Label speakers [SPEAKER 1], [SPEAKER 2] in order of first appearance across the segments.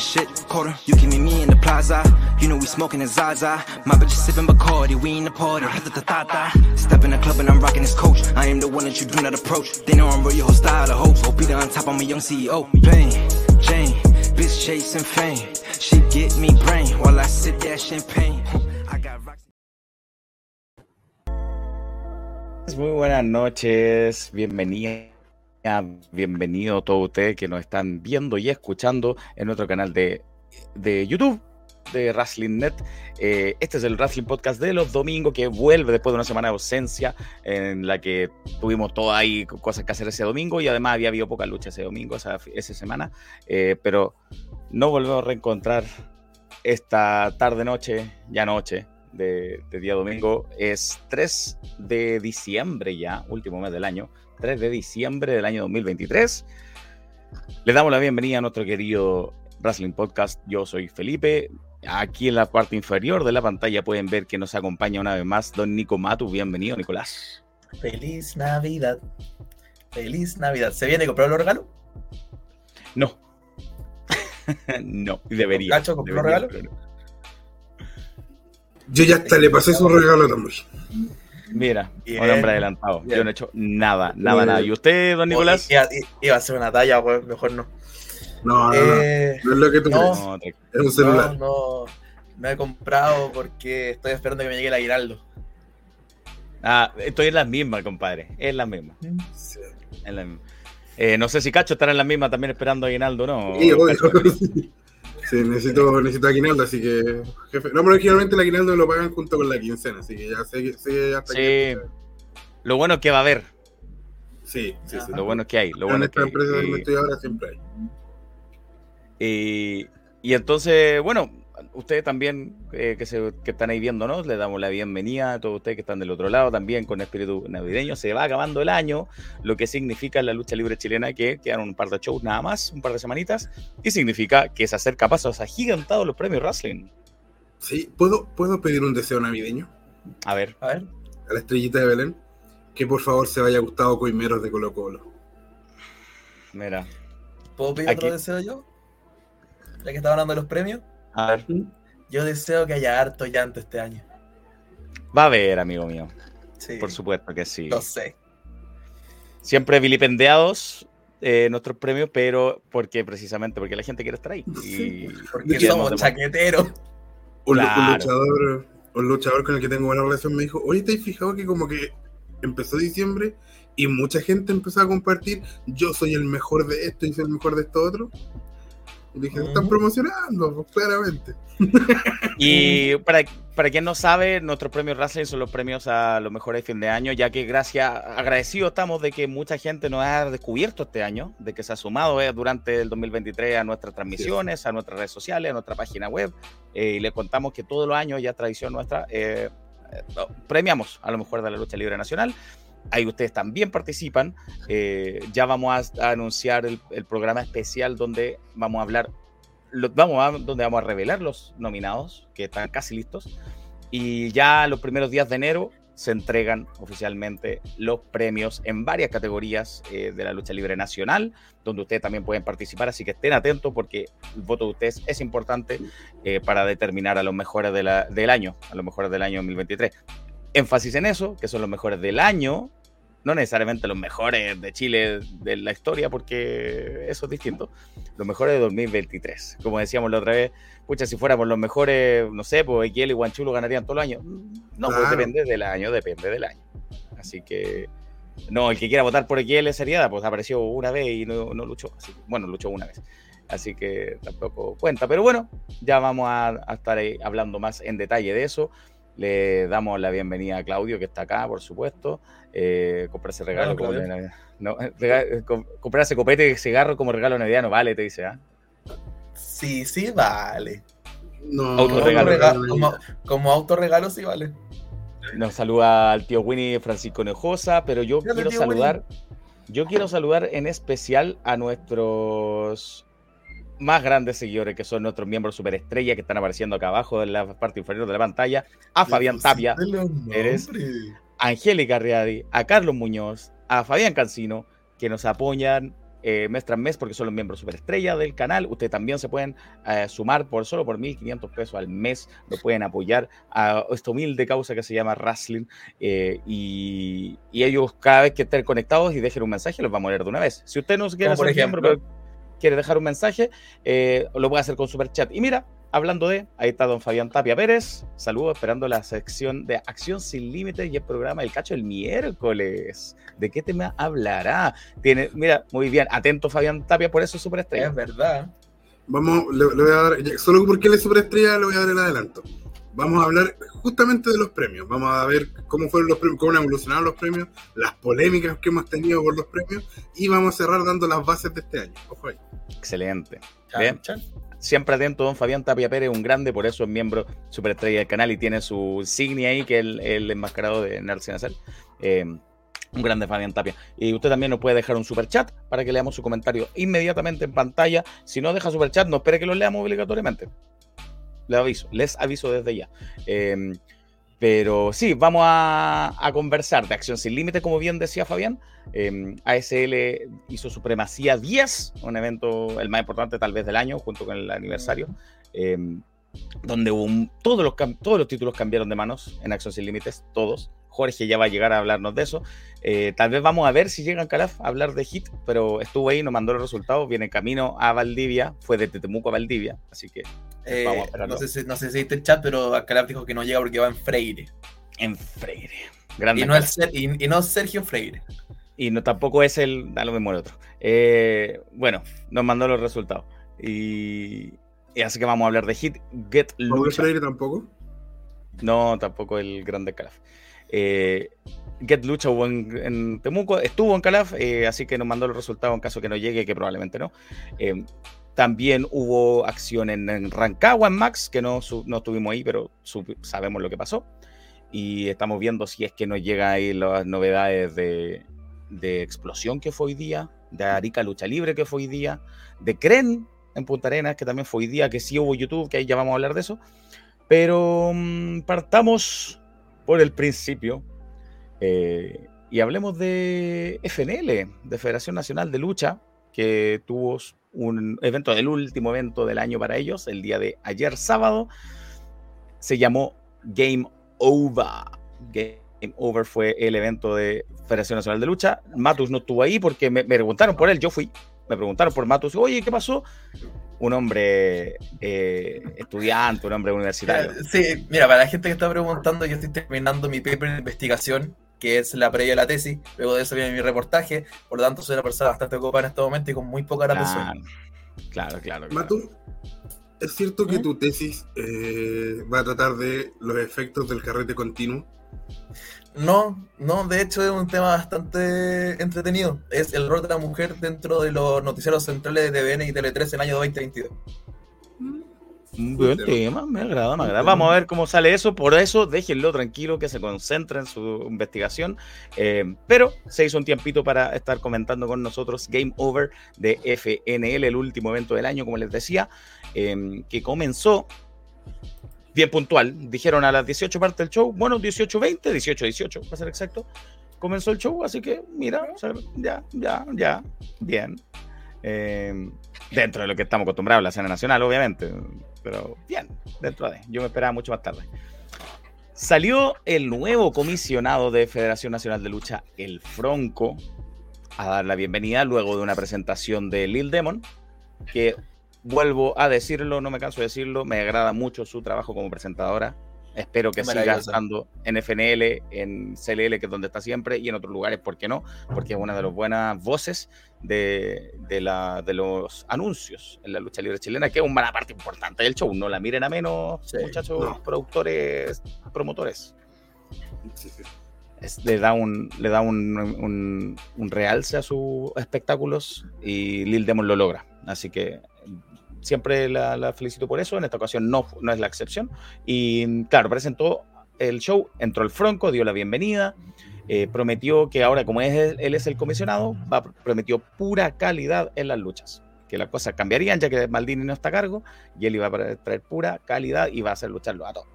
[SPEAKER 1] that shit, quarter. You keep me me in the plaza. You know we smoking a Zaza. My bitch is sipping Bacardi, we in the party. Step in the club and I'm rocking this coach. I am the one that you do not approach. They know I'm whole style of hopes. Hope be on top, I'm a young CEO. Pain, Jane, bitch chasing fame. She get me brain while I sip that champagne. I.
[SPEAKER 2] Muy buenas noches, bienvenida, bienvenido a todos ustedes que nos están viendo y escuchando en nuestro canal de, de YouTube de Wrestling Net. Eh, este es el Wrestling Podcast de los domingos que vuelve después de una semana de ausencia en la que tuvimos todo ahí cosas que hacer ese domingo y además había habido poca lucha ese domingo, esa, esa semana, eh, pero no volvemos a reencontrar esta tarde noche, ya noche, de, de, día domingo. Es 3 de diciembre ya, último mes del año, 3 de diciembre del año 2023. Le damos la bienvenida a nuestro querido Wrestling Podcast. Yo soy Felipe. Aquí en la parte inferior de la pantalla pueden ver que nos acompaña una vez más don Nico Matu. Bienvenido, Nicolás.
[SPEAKER 3] Feliz Navidad. Feliz Navidad. ¿Se viene a comprar los regalos?
[SPEAKER 2] No. no, debería.
[SPEAKER 3] ¿Cacho compró los regalos?
[SPEAKER 4] Yo ya hasta le pasé su regalo también.
[SPEAKER 2] Mira, bien, un hombre adelantado. Bien. Yo no he hecho nada, nada, nada. ¿Y usted, don Nicolás?
[SPEAKER 3] Iba, iba a hacer una talla, pues mejor no.
[SPEAKER 4] No, no, eh, no, no es lo que tú
[SPEAKER 3] no,
[SPEAKER 4] crees. Es un celular.
[SPEAKER 3] No, no, no he comprado porque estoy esperando que me llegue el aguinaldo.
[SPEAKER 2] Ah, estoy en las mismas, compadre. Es la misma. Sí. En la misma. Eh, no sé si Cacho estará en la misma también esperando aguinaldo, ¿no?
[SPEAKER 4] Sí, obvio. Sí, necesito, necesito aguinaldo, así que. Jefe. No, pero generalmente el aguinaldo lo pagan junto con la quincena, así que ya sé que sé hasta
[SPEAKER 2] Sí. Que... Lo bueno es que va a haber.
[SPEAKER 4] Sí, sí, sí.
[SPEAKER 2] Lo bueno es que hay. Lo
[SPEAKER 4] en
[SPEAKER 2] bueno
[SPEAKER 4] esta
[SPEAKER 2] es que,
[SPEAKER 4] empresa
[SPEAKER 2] eh,
[SPEAKER 4] donde estoy ahora siempre hay.
[SPEAKER 2] Y entonces, bueno, ustedes también eh, que, se, que están ahí viéndonos, les damos la bienvenida a todos ustedes que están del otro lado también con espíritu navideño. Se va acabando el año, lo que significa la lucha libre chilena que quedan un par de shows nada más, un par de semanitas, y significa que se acerca a pasos agigantados los premios wrestling.
[SPEAKER 4] Sí, ¿puedo, ¿puedo pedir un deseo navideño?
[SPEAKER 2] A ver.
[SPEAKER 3] A ver.
[SPEAKER 4] A la estrellita de Belén, que por favor se vaya Gustavo Coimeros de Colo Colo.
[SPEAKER 2] Mira.
[SPEAKER 3] ¿Puedo pedir Aquí. otro deseo yo? Ya que estaba hablando de los premios.
[SPEAKER 2] A ver.
[SPEAKER 3] Yo deseo que haya harto llanto este año.
[SPEAKER 2] Va a haber, amigo mío.
[SPEAKER 3] Sí.
[SPEAKER 2] Por supuesto que sí.
[SPEAKER 3] Lo sé.
[SPEAKER 2] Siempre vilipendiados eh, nuestros premios, pero porque precisamente porque la gente quiere estar ahí. Y
[SPEAKER 3] porque somos chaqueteros.
[SPEAKER 4] Un, claro. un, luchador, un luchador con el que tengo buena relación me dijo, oye, ¿te has fijado que como que empezó diciembre y mucha gente empezó a compartir, yo soy el mejor de esto y soy el mejor de esto otro? Y dije, están promocionando, pues, claramente.
[SPEAKER 2] Y para, para quien no sabe, nuestros premios Wrestling son los premios a los mejores de fin de año, ya que gracias, agradecidos estamos de que mucha gente nos ha descubierto este año, de que se ha sumado eh, durante el 2023 a nuestras transmisiones, sí. a nuestras redes sociales, a nuestra página web, eh, y les contamos que todos los años, ya tradición nuestra, eh, premiamos a lo mejor de la lucha libre nacional ahí ustedes también participan. Eh, ya vamos a, a anunciar el, el, programa especial donde vamos a hablar, lo, vamos a, donde vamos a revelar los nominados, que están casi listos. Y ya los primeros días de enero se entregan oficialmente los premios en varias categorías eh, de la lucha libre nacional, donde ustedes también pueden participar, así que estén atentos porque el voto de ustedes es importante eh, para determinar a los mejores de la, del año, a los mejores del año 2023 énfasis en eso, que son los mejores del año, no necesariamente los mejores de Chile de la historia, porque eso es distinto, los mejores de 2023. Como decíamos la otra vez, pucha, si fuéramos los mejores, no sé, pues Equiel y Guanchulo ganarían todo el año. No, claro. pues depende del año, depende del año. Así que, no, el que quiera votar por Equiel es seriedad, pues apareció una vez y no, no luchó. Así, bueno, luchó una vez. Así que tampoco cuenta. Pero bueno, ya vamos a, a estar hablando más en detalle de eso. Le damos la bienvenida a Claudio, que está acá, por supuesto. Eh, comprarse regalo como de no, regalo, comprarse copete de cigarro como regalo navideano, vale, te dice, ¿ah?
[SPEAKER 3] ¿eh? Sí, sí, vale.
[SPEAKER 4] No,
[SPEAKER 3] autorregalo. Como, como, como autorregalo, sí, vale.
[SPEAKER 2] Nos saluda al tío Winnie Francisco Nejosa, pero yo quiero saludar. Winnie. Yo quiero saludar en especial a nuestros más grandes seguidores que son nuestros miembros superestrella que están apareciendo acá abajo en la parte inferior de la pantalla, a Fabián Tapia, eres Angélica Riadi, a Carlos Muñoz, a Fabián Cancino, que nos apoyan eh, mes tras mes porque son los miembros superestrella del canal. Ustedes también se pueden eh, sumar por solo por 1.500 pesos al mes. Lo pueden apoyar a esta humilde causa que se llama Wrestling. Eh, y, ellos cada vez que estén conectados y dejen un mensaje los vamos a leer de una vez. Si usted no quiere ser miembro, pero quiere dejar un mensaje, lo puede hacer con super chat. Y mira, Hablando de, ahí está don Fabián Tapia Pérez. Saludos, esperando la sección de Acción Sin Límites y el programa El Cacho el miércoles. ¿De qué tema hablará? Tiene, mira, muy bien, atento Fabián Tapia, por eso es superestrella.
[SPEAKER 3] Es verdad.
[SPEAKER 4] Vamos, le, voy a dar, solo porque él es superestrella, le voy a dar el adelanto. Vamos a hablar justamente de los premios. Vamos a ver cómo fueron los premios, cómo han evolucionado los premios, las polémicas que hemos tenido por los premios y vamos a cerrar dando las bases de este año. Ojo ahí.
[SPEAKER 2] Excelente. Bien siempre atento, don Fabián Tapia Pérez, un grande, por eso es miembro superestrella del canal y tiene su insignia ahí, que es el, enmascarado de Nelson eh, un grande Fabián Tapia. Y usted también nos puede dejar un super chat para que leamos su comentario inmediatamente en pantalla. Si no deja super chat, no espere que lo leamos obligatoriamente. Les aviso, les aviso desde ya. Eh, pero sí, vamos a, conversar de Acción Sin Límite, como bien decía Fabián. Em, ASL hizo Supremacía 10, un evento el más importante tal vez del año, junto con el aniversario, em, donde todos, los, todos los títulos cambiaron de manos en Acción Sin Límites, todos. Jorge ya va a llegar a hablarnos de eso. Eh, tal vez vamos a ver si llega Calaf a hablar de Hit, pero estuvo ahí, nos mandó los resultados, viene camino a Valdivia, fue de Temuco a Valdivia, así que
[SPEAKER 3] eh, no, sé si, no sé si viste el chat, pero Calaf dijo que no llega porque va en Freire.
[SPEAKER 2] En Freire.
[SPEAKER 3] Grande y, no es, y, no Sergio Freire.
[SPEAKER 2] Y no tampoco es el. A lo el otro. Eh, bueno, nos mandó los resultados. Y, así que vamos a hablar de Hit. Get
[SPEAKER 4] Lucha. Freire tampoco?
[SPEAKER 2] No, tampoco el grande Calaf. Eh, Get Lucha hubo en, Temuco, estuvo en Calaf, eh, así que nos mandó los resultados en caso que no llegue, que probablemente no. Eh, también hubo acción en, Rancagua, en Max, que no, no estuvimos ahí, pero sabemos lo que pasó. Y estamos viendo si es que nos llega ahí las novedades de, de Explosión, que fue hoy día, de Arica Lucha Libre, que fue hoy día, de Cren en Punta Arenas, que también fue hoy día, que sí hubo YouTube, que ahí ya vamos a hablar de eso. Pero mm, partamos por el principio. Eh, y hablemos de FNL, de Federación Nacional de Lucha, que tuvo un evento, el último evento del año para ellos, el día de ayer sábado. Se llamó Game Over. Game Over fue el evento de Federación Nacional de Lucha. Matus no estuvo ahí porque me, me preguntaron por él, yo fui. Me preguntaron por Matus, oye, ¿qué pasó? un hombre eh, estudiante, un hombre universitario.
[SPEAKER 3] Sí, mira, para la gente que está preguntando, yo estoy terminando mi paper de investigación, que es la previa de la tesis, luego de eso viene mi reportaje, por lo tanto soy una persona bastante ocupada en este momento y con muy poca
[SPEAKER 2] claro, Claro, claro,
[SPEAKER 4] Matu, ¿es cierto que ¿Mm? tu tesis eh, va a tratar de los efectos del carrete continuo?
[SPEAKER 3] No, no, de hecho es un tema bastante entretenido. Es el rol de la mujer dentro de los noticieros centrales de TVN y Tele3 en el año 2022.
[SPEAKER 2] Un buen tema, me agrada, me agrada. Vamos a ver cómo sale eso. Por eso, déjenlo tranquilo, que se concentre en su investigación. Eh, pero se hizo un tiempito para estar comentando con nosotros Game Over de FNL, el último evento del año, como les decía, eh, que comenzó bien puntual. Dijeron a las 18 partes del show, bueno, 18.20, 18.18 para ser exacto, comenzó el show, así que mira, ya, ya, ya, bien. Eh, dentro de lo que estamos acostumbrados la escena nacional, obviamente, pero bien, dentro de. Yo me esperaba mucho más tarde. Salió el nuevo comisionado de Federación Nacional de Lucha, el Fronco, a dar la bienvenida luego de una presentación de Lil Demon, que vuelvo a decirlo, no me canso de decirlo, me agrada mucho su trabajo como presentadora. Espero que siga estando en FNL, en CLL, que es donde está siempre, y en otros lugares, ¿por qué no? Porque es una de las buenas voces de, la, de los anuncios en la lucha libre chilena, que es una parte importante del show. No la miren a menos, muchachos, productores, promotores. le da un le da un, un, realce a sus espectáculos y Lil Demon lo logra. Así que siempre la, felicito por eso, en esta ocasión no, es la excepción. Y claro, presentó el show, entró el Franco, dio la bienvenida, eh, prometió que ahora, como es, él es el comisionado, va, prometió pura calidad en las luchas. que las cosas cambiarían ya que Maldini no está a cargo y él iba a traer pura calidad y va a hacer lucharlo a todos.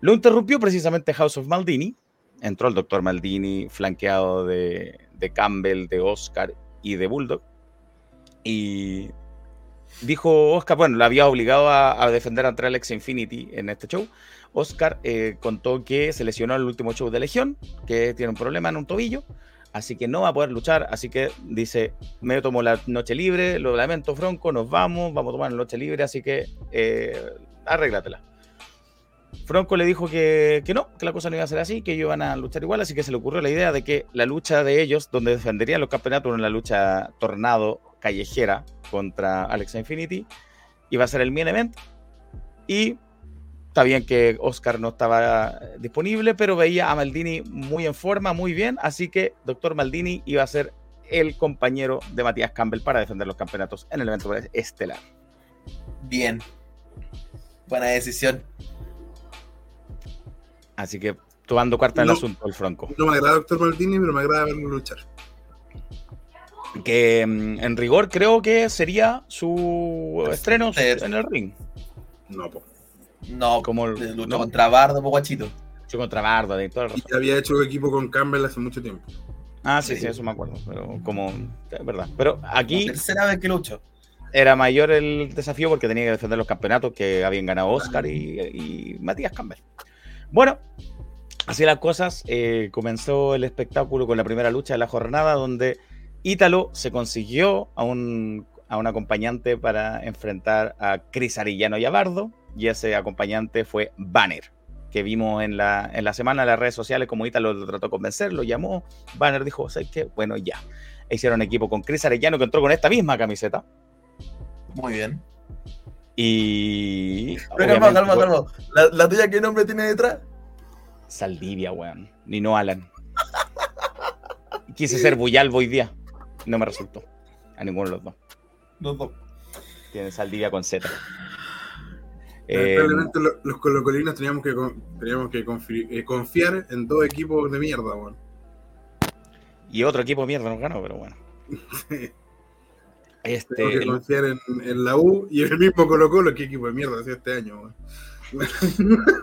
[SPEAKER 2] Lo interrumpió precisamente House of Maldini. Entró el doctor Maldini flanqueado de, de Campbell, de Oscar y de Bulldog. Y dijo Oscar, bueno, lo había obligado a, defender ante Alex Infinity en este show. Oscar eh, contó que se lesionó en el último show de Legión, que tiene un problema en un tobillo, así que no va a poder luchar. Así que dice: Me tomo la noche libre, lo lamento, Fronco, nos vamos, vamos a tomar la noche libre, así que eh, arréglatela. Fronco le dijo que, que, no, que la cosa no iba a ser así, que ellos iban a luchar igual, así que se le ocurrió la idea de que la lucha de ellos, donde defenderían los campeonatos en la lucha tornado callejera contra Alex Infinity, iba a ser el main event. Y está bien que Oscar no estaba disponible, pero veía a Maldini muy en forma, muy bien, así que Doctor Maldini iba a ser el compañero de Matías Campbell para defender los campeonatos en el evento estelar.
[SPEAKER 3] Bien. Buena decisión.
[SPEAKER 2] Así que tomando carta en el asunto, el Franco.
[SPEAKER 4] No me agrada Doctor Maldini, pero me agrada verlo luchar.
[SPEAKER 2] Que mm, en rigor creo que sería su estreno en el ring.
[SPEAKER 3] No, po. No, como luchó contra Bardo, po guachito.
[SPEAKER 2] Luchó contra Bardo, de todo el
[SPEAKER 4] Y había hecho equipo con Campbell hace mucho tiempo.
[SPEAKER 2] Ah, sí, sí, eso me acuerdo. Pero como, es verdad. Pero aquí.
[SPEAKER 3] La tercera vez que luchó.
[SPEAKER 2] Era mayor el desafío porque tenía que defender los campeonatos que habían ganado Oscar y, y Matías Campbell. Bueno, así las cosas. Eh, comenzó el espectáculo con la primera lucha de la jornada, donde Ítalo se consiguió a un, acompañante para enfrentar a Cris Arillano y a Bardo, y ese acompañante fue Banner, que vimos en la, en la semana en las redes sociales como Ítalo lo trató de convencer, lo llamó. Banner dijo: ¿Sabes qué? Bueno, ya. hicieron equipo con Cris Arellano, que entró con esta misma camiseta.
[SPEAKER 3] Muy bien.
[SPEAKER 2] Y.
[SPEAKER 3] Pero calma, calma, calma. ¿La, ¿La, tuya qué nombre tiene detrás?
[SPEAKER 2] Saldivia, weón. Ni no Alan. Quise ser Buyalbo hoy día. No me resultó. A ninguno de los dos.
[SPEAKER 3] Los dos.
[SPEAKER 2] Tiene Saldivia con Z.
[SPEAKER 4] Lamentablemente eh, los colocolinos teníamos que, teníamos que eh, confiar en dos equipos de mierda, weón.
[SPEAKER 2] Y otro equipo de mierda nos ganó, pero bueno.
[SPEAKER 4] Este, Tengo que confiar en, la U y en el mismo Colo Colo que equipo de mierda hacía este año.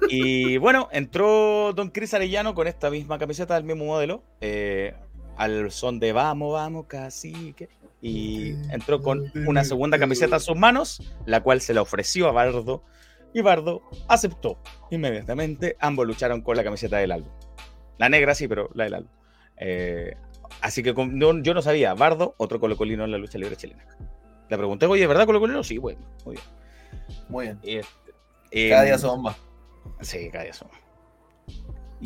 [SPEAKER 2] y bueno, entró Don Cris Arellano con esta misma camiseta del mismo modelo, eh, al son de vamos, vamos, cacique. Y entró con una segunda camiseta en sus manos, la cual se la ofreció a Bardo. Y Bardo aceptó inmediatamente. Ambos lucharon con la camiseta del álbum. La negra sí, pero la del álbum. Eh, Así que yo no sabía, Bardo, otro colocolino en la lucha libre chilena. Le pregunté, oye, ¿verdad colocolino? Sí, bueno, muy bien.
[SPEAKER 3] Muy bien. Este, cada día em, somos más.
[SPEAKER 2] Sí, cada día más.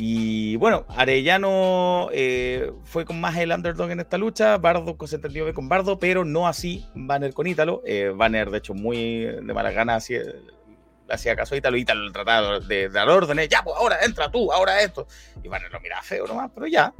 [SPEAKER 2] Y bueno, Arellano eh, fue con más el underdog en esta lucha. Bardo se entendió bien con Bardo, pero no así Banner con Ítalo. Eh, Banner, de hecho, muy de mala gana hacía, hacía caso a Ítalo. Ítalo trataba de, dar órdenes. Ya, pues ahora entra tú, ahora esto. Y Banner lo miraba feo nomás, pero ya.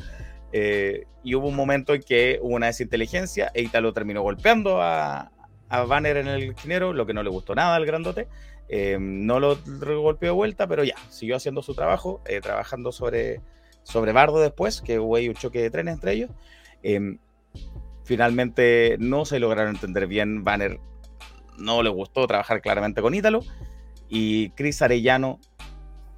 [SPEAKER 2] Eh, y hubo un momento en que hubo una desinteligencia e Italo terminó golpeando a, a Banner en el esquinero, lo que no le gustó nada al grandote. Eh, no lo golpeó de vuelta, pero ya, siguió haciendo su trabajo, eh, trabajando sobre, sobre Bardo después, que hubo ahí un choque de trenes entre ellos. finalmente no se lograron entender bien. Banner no le gustó trabajar claramente con Ítalo. Y Chris Arellano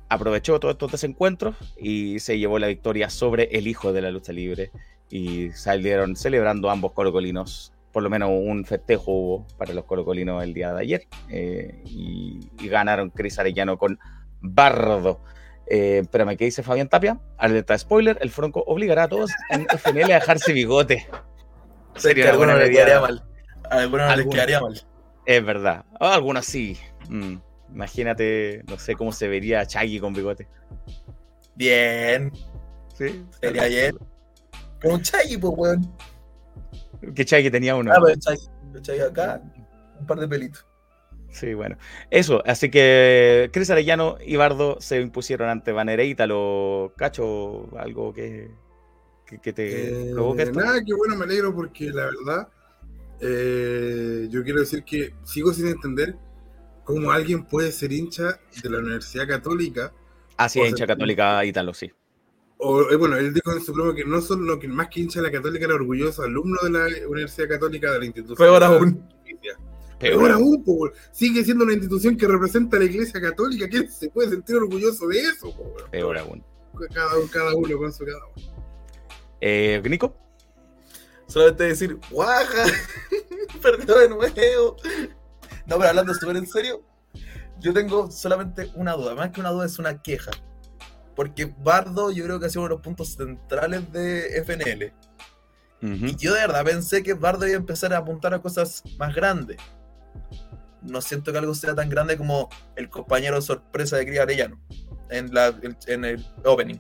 [SPEAKER 2] aprovechó todos estos desencuentros y se llevó la victoria sobre el hijo de la lucha libre y salieron celebrando ambos colocolinos. Por lo menos un festejo hubo para los colocolinos el día de ayer eh, y, ganaron Cris Arellano con Bardo. Eh, espérame, ¿qué dice Fabián Tapia? Alerta spoiler, el Franco obligará a todos en FNL a dejarse bigote.
[SPEAKER 3] Sería alguna le quedaría mal. A algunos les quedaría mal.
[SPEAKER 2] Es verdad. algunos sí. Mm. Imagínate, no sé cómo se vería Chaggy con bigote.
[SPEAKER 3] Bien.
[SPEAKER 2] Sí.
[SPEAKER 3] Sería bien. Con un Chaggy, pues, weón.
[SPEAKER 2] Que Chaggy tenía uno.
[SPEAKER 3] Ah, pero Chaggy, acá, un par de pelitos.
[SPEAKER 2] Sí, bueno. Eso, así que Cris Arellano y Bardo se impusieron ante Vanereita, lo cacho, algo que, que, te
[SPEAKER 4] eh, provoque Nada, qué bueno, me alegro porque la verdad, eh, yo quiero decir que sigo sin entender cómo alguien puede ser hincha de la Universidad Católica.
[SPEAKER 2] Ah, sí, hincha católica Ítalo, sí.
[SPEAKER 4] O, eh, bueno, él dijo en su programa que no solo lo que más que hincha de la Católica era orgulloso alumno de la Universidad Católica de la institución.
[SPEAKER 3] Fue ahora aún.
[SPEAKER 4] Peor aún, po, sigue siendo una institución que representa a la Iglesia Católica. ¿Quién se puede sentir orgulloso de eso? Po,
[SPEAKER 2] Peor aún.
[SPEAKER 4] Cada, cada, uno con su cada uno.
[SPEAKER 2] Eh, Nico.
[SPEAKER 3] Solamente decir, ¡guaja! Perdió de nuevo. No, pero hablando súper en serio, yo tengo solamente una duda. Más que una duda, es una queja. Porque Bardo, yo creo que ha sido uno de los puntos centrales de FNL. Y yo de verdad pensé que Bardo iba a empezar a apuntar a cosas más grandes. No siento que algo sea tan grande como el compañero sorpresa de Cris Arellano en, la, en el opening.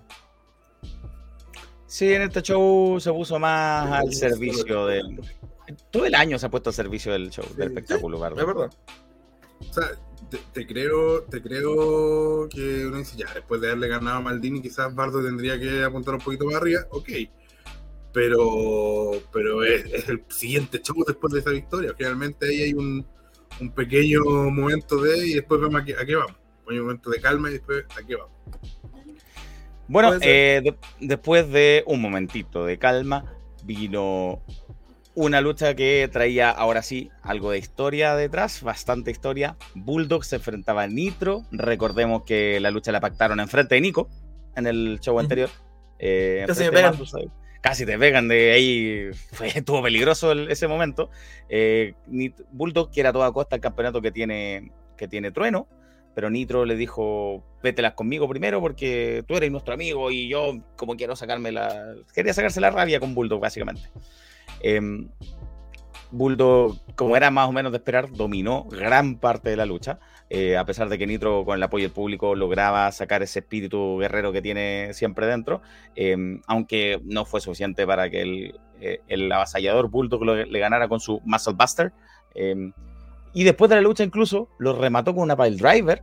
[SPEAKER 2] Sí, en este show se puso más al servicio del. Todo el año se ha puesto al servicio del show, del espectáculo,
[SPEAKER 3] Bardo. Es verdad.
[SPEAKER 4] O sea, te, creo, te creo que uno dice, ya, después de haberle ganado a Maldini, quizás Bardo tendría que apuntar un poquito más arriba. Ok pero, pero es, el siguiente show después de esa victoria. Finalmente ahí hay un, un pequeño momento de y después vemos a qué, a qué vamos. Un momento de calma y después a qué vamos.
[SPEAKER 2] Bueno, eh, después de un momentito de calma, vino una lucha que traía ahora sí algo de historia detrás, bastante historia. Bulldog se enfrentaba a Nitro. Recordemos que la lucha la pactaron enfrente de Nico en el show anterior.
[SPEAKER 3] Eh,
[SPEAKER 2] casi te pegan de ahí. Fue, estuvo peligroso ese momento. Eh, Bulldog quiere a toda costa el campeonato que tiene, que tiene Trueno, pero Nitro le dijo, vételas conmigo primero porque tú eres nuestro amigo y yo como quiero sacarme la... Quería sacarse la rabia con Bulldog, básicamente. Eh, como era más o menos de esperar, dominó gran parte de la lucha. Eh, a pesar de que Nitro, con el apoyo del público, lograba sacar ese espíritu guerrero que tiene siempre dentro, em, aunque no fue suficiente para que el, eh, avasallador Bulldog le ganara con su Muscle Buster. Em, y después de la lucha, incluso lo remató con una pile driver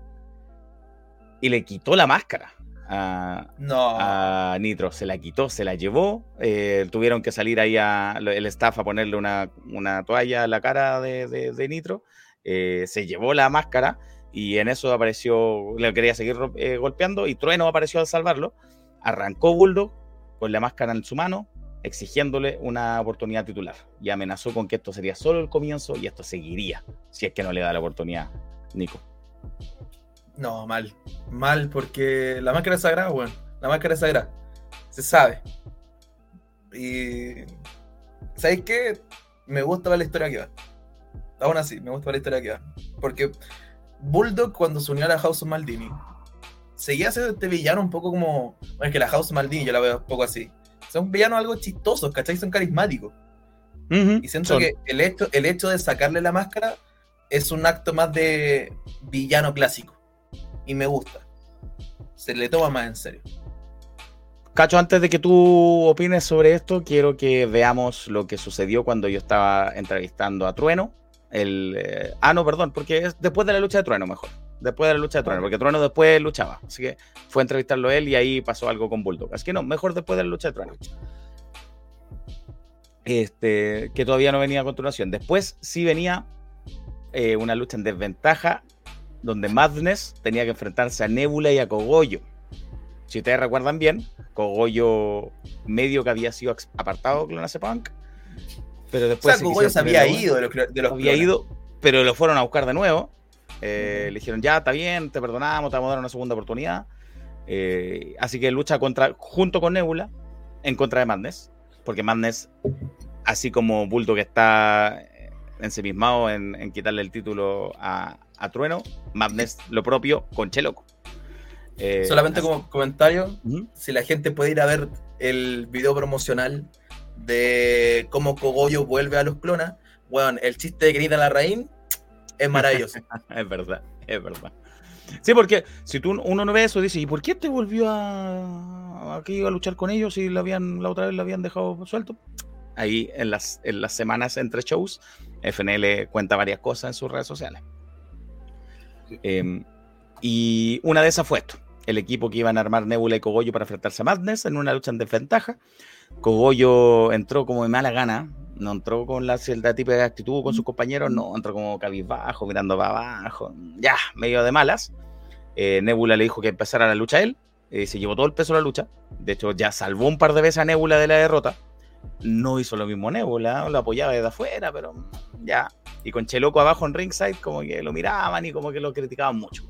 [SPEAKER 2] y le quitó la máscara. A,
[SPEAKER 3] no.
[SPEAKER 2] a, Nitro. Se la quitó, se la llevó. Eh, tuvieron que salir ahí a, el staff a ponerle una, una toalla a la cara de, de, Nitro. se llevó la máscara y en eso apareció, le quería seguir eh, golpeando y Trueno apareció al salvarlo. Arrancó Bulldog con la máscara en su mano, exigiéndole una oportunidad titular y amenazó con que esto sería solo el comienzo y esto seguiría si es que no le da la oportunidad, Nico.
[SPEAKER 3] No, mal, mal, porque la máscara es sagrada, bueno, la máscara es sagrada, se sabe. Y, ¿sabéis qué? Me gusta ver la historia que va. Aún así, me gusta ver la historia que va. Porque Bulldog cuando se unió a la House of Maldini, seguía siendo este villano un poco como. Bueno, es que la House of Maldini yo la veo un poco así. Son villanos algo chistosos, ¿cachai? Son carismáticos. y siento que el hecho, el hecho de sacarle la máscara es un acto más de villano clásico. Y me gusta. Se le toma más en serio.
[SPEAKER 2] Cacho, antes de que tú opines sobre esto, quiero que veamos lo que sucedió cuando yo estaba entrevistando a Trueno el, eh, ah, no, perdón, porque es después de la lucha de Trueno, mejor. Después de la lucha de Trueno, porque Trueno después luchaba. Así que fue a entrevistarlo él y ahí pasó algo con Bulldog. Así que no, mejor después de la lucha de Trueno. Este, que todavía no venía a continuación. Después sí venía eh, una lucha en desventaja, donde Madness tenía que enfrentarse a Nebula y a Cogollo. Si ustedes recuerdan bien, Cogollo medio que había sido apartado con la Punk pero después.
[SPEAKER 3] O sea, se había ido de los, de
[SPEAKER 2] Había ido, pero lo fueron a buscar de nuevo. Eh, le dijeron, ya, está bien, te perdonamos, te vamos a dar una segunda oportunidad. Eh, así que lucha contra, junto con Nebula en contra de Madness. Porque Madness, así como Bulto que está ensemismado en, en quitarle el título a, a Trueno, Madness lo propio con Cheloco.
[SPEAKER 3] Eh, Solamente como comentario, si la gente puede ir a ver el video promocional de cómo Cogollo vuelve a los clonas, bueno, el chiste de Grita la raíz es maravilloso.
[SPEAKER 2] es verdad, es verdad. Sí, porque si tú uno no ve eso, dice, ¿y por qué te volvió a aquí a luchar con ellos si la habían la otra vez la habían dejado suelto? Ahí en las, en las semanas entre shows, FNL cuenta varias cosas en sus redes sociales. Em, y una de esas fue esto: el equipo que iban a armar Nebula y Cogollo para enfrentarse a Madness en una lucha en desventaja. Cogollo entró como de mala gana, no entró con la cierta tipo de actitud con sus compañeros, no, entró como cabizbajo, mirando para abajo, ya, medio de malas. Eh, Nebula le dijo que empezara la lucha él, eh, se llevó todo el peso de la lucha, de hecho ya salvó un par de veces a Nebula de la derrota, no hizo lo mismo Nebula, lo apoyaba desde afuera, pero ya, Y con Cheloco abajo en ringside, como que lo miraban y como que lo criticaban mucho.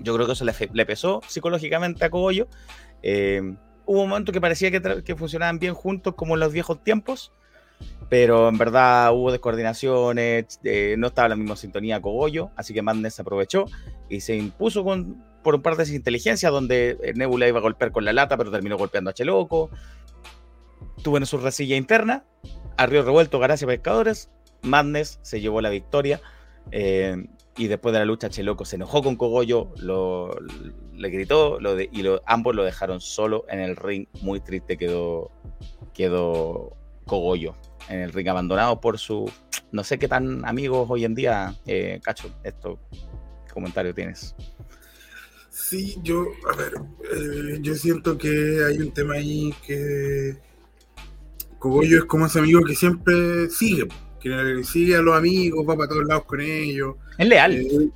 [SPEAKER 2] Yo creo que eso le, pesó psicológicamente a Cogollo. Eh, hubo un momento que parecía que, funcionaban bien juntos, como en los viejos tiempos, pero en verdad hubo descoordinaciones, eh, no estaba en la misma sintonía Cogollo, así que Madness aprovechó y se impuso con, por un par de inteligencias, donde eh, Nebula iba a golpear con la lata, pero terminó golpeando a Cheloco. Tuvo en su resilla interna, a Río Revuelto, Garacia Pescadores, Madness se llevó la victoria. Eh, y después de la lucha, Cheloco se enojó con Cogollo, lo, le gritó lo y ambos lo dejaron solo en el ring. Muy triste quedó, quedó Cogollo en el ring, abandonado por su. No sé qué tan amigos hoy en día, eh, Cacho, esto, ¿qué comentario tienes?
[SPEAKER 4] Sí, yo, a ver, eh, yo siento que hay un tema ahí que Cogollo es como ese amigo que siempre sigue, que sigue a los amigos, va para todos lados con ellos.
[SPEAKER 2] Es leal. Eh,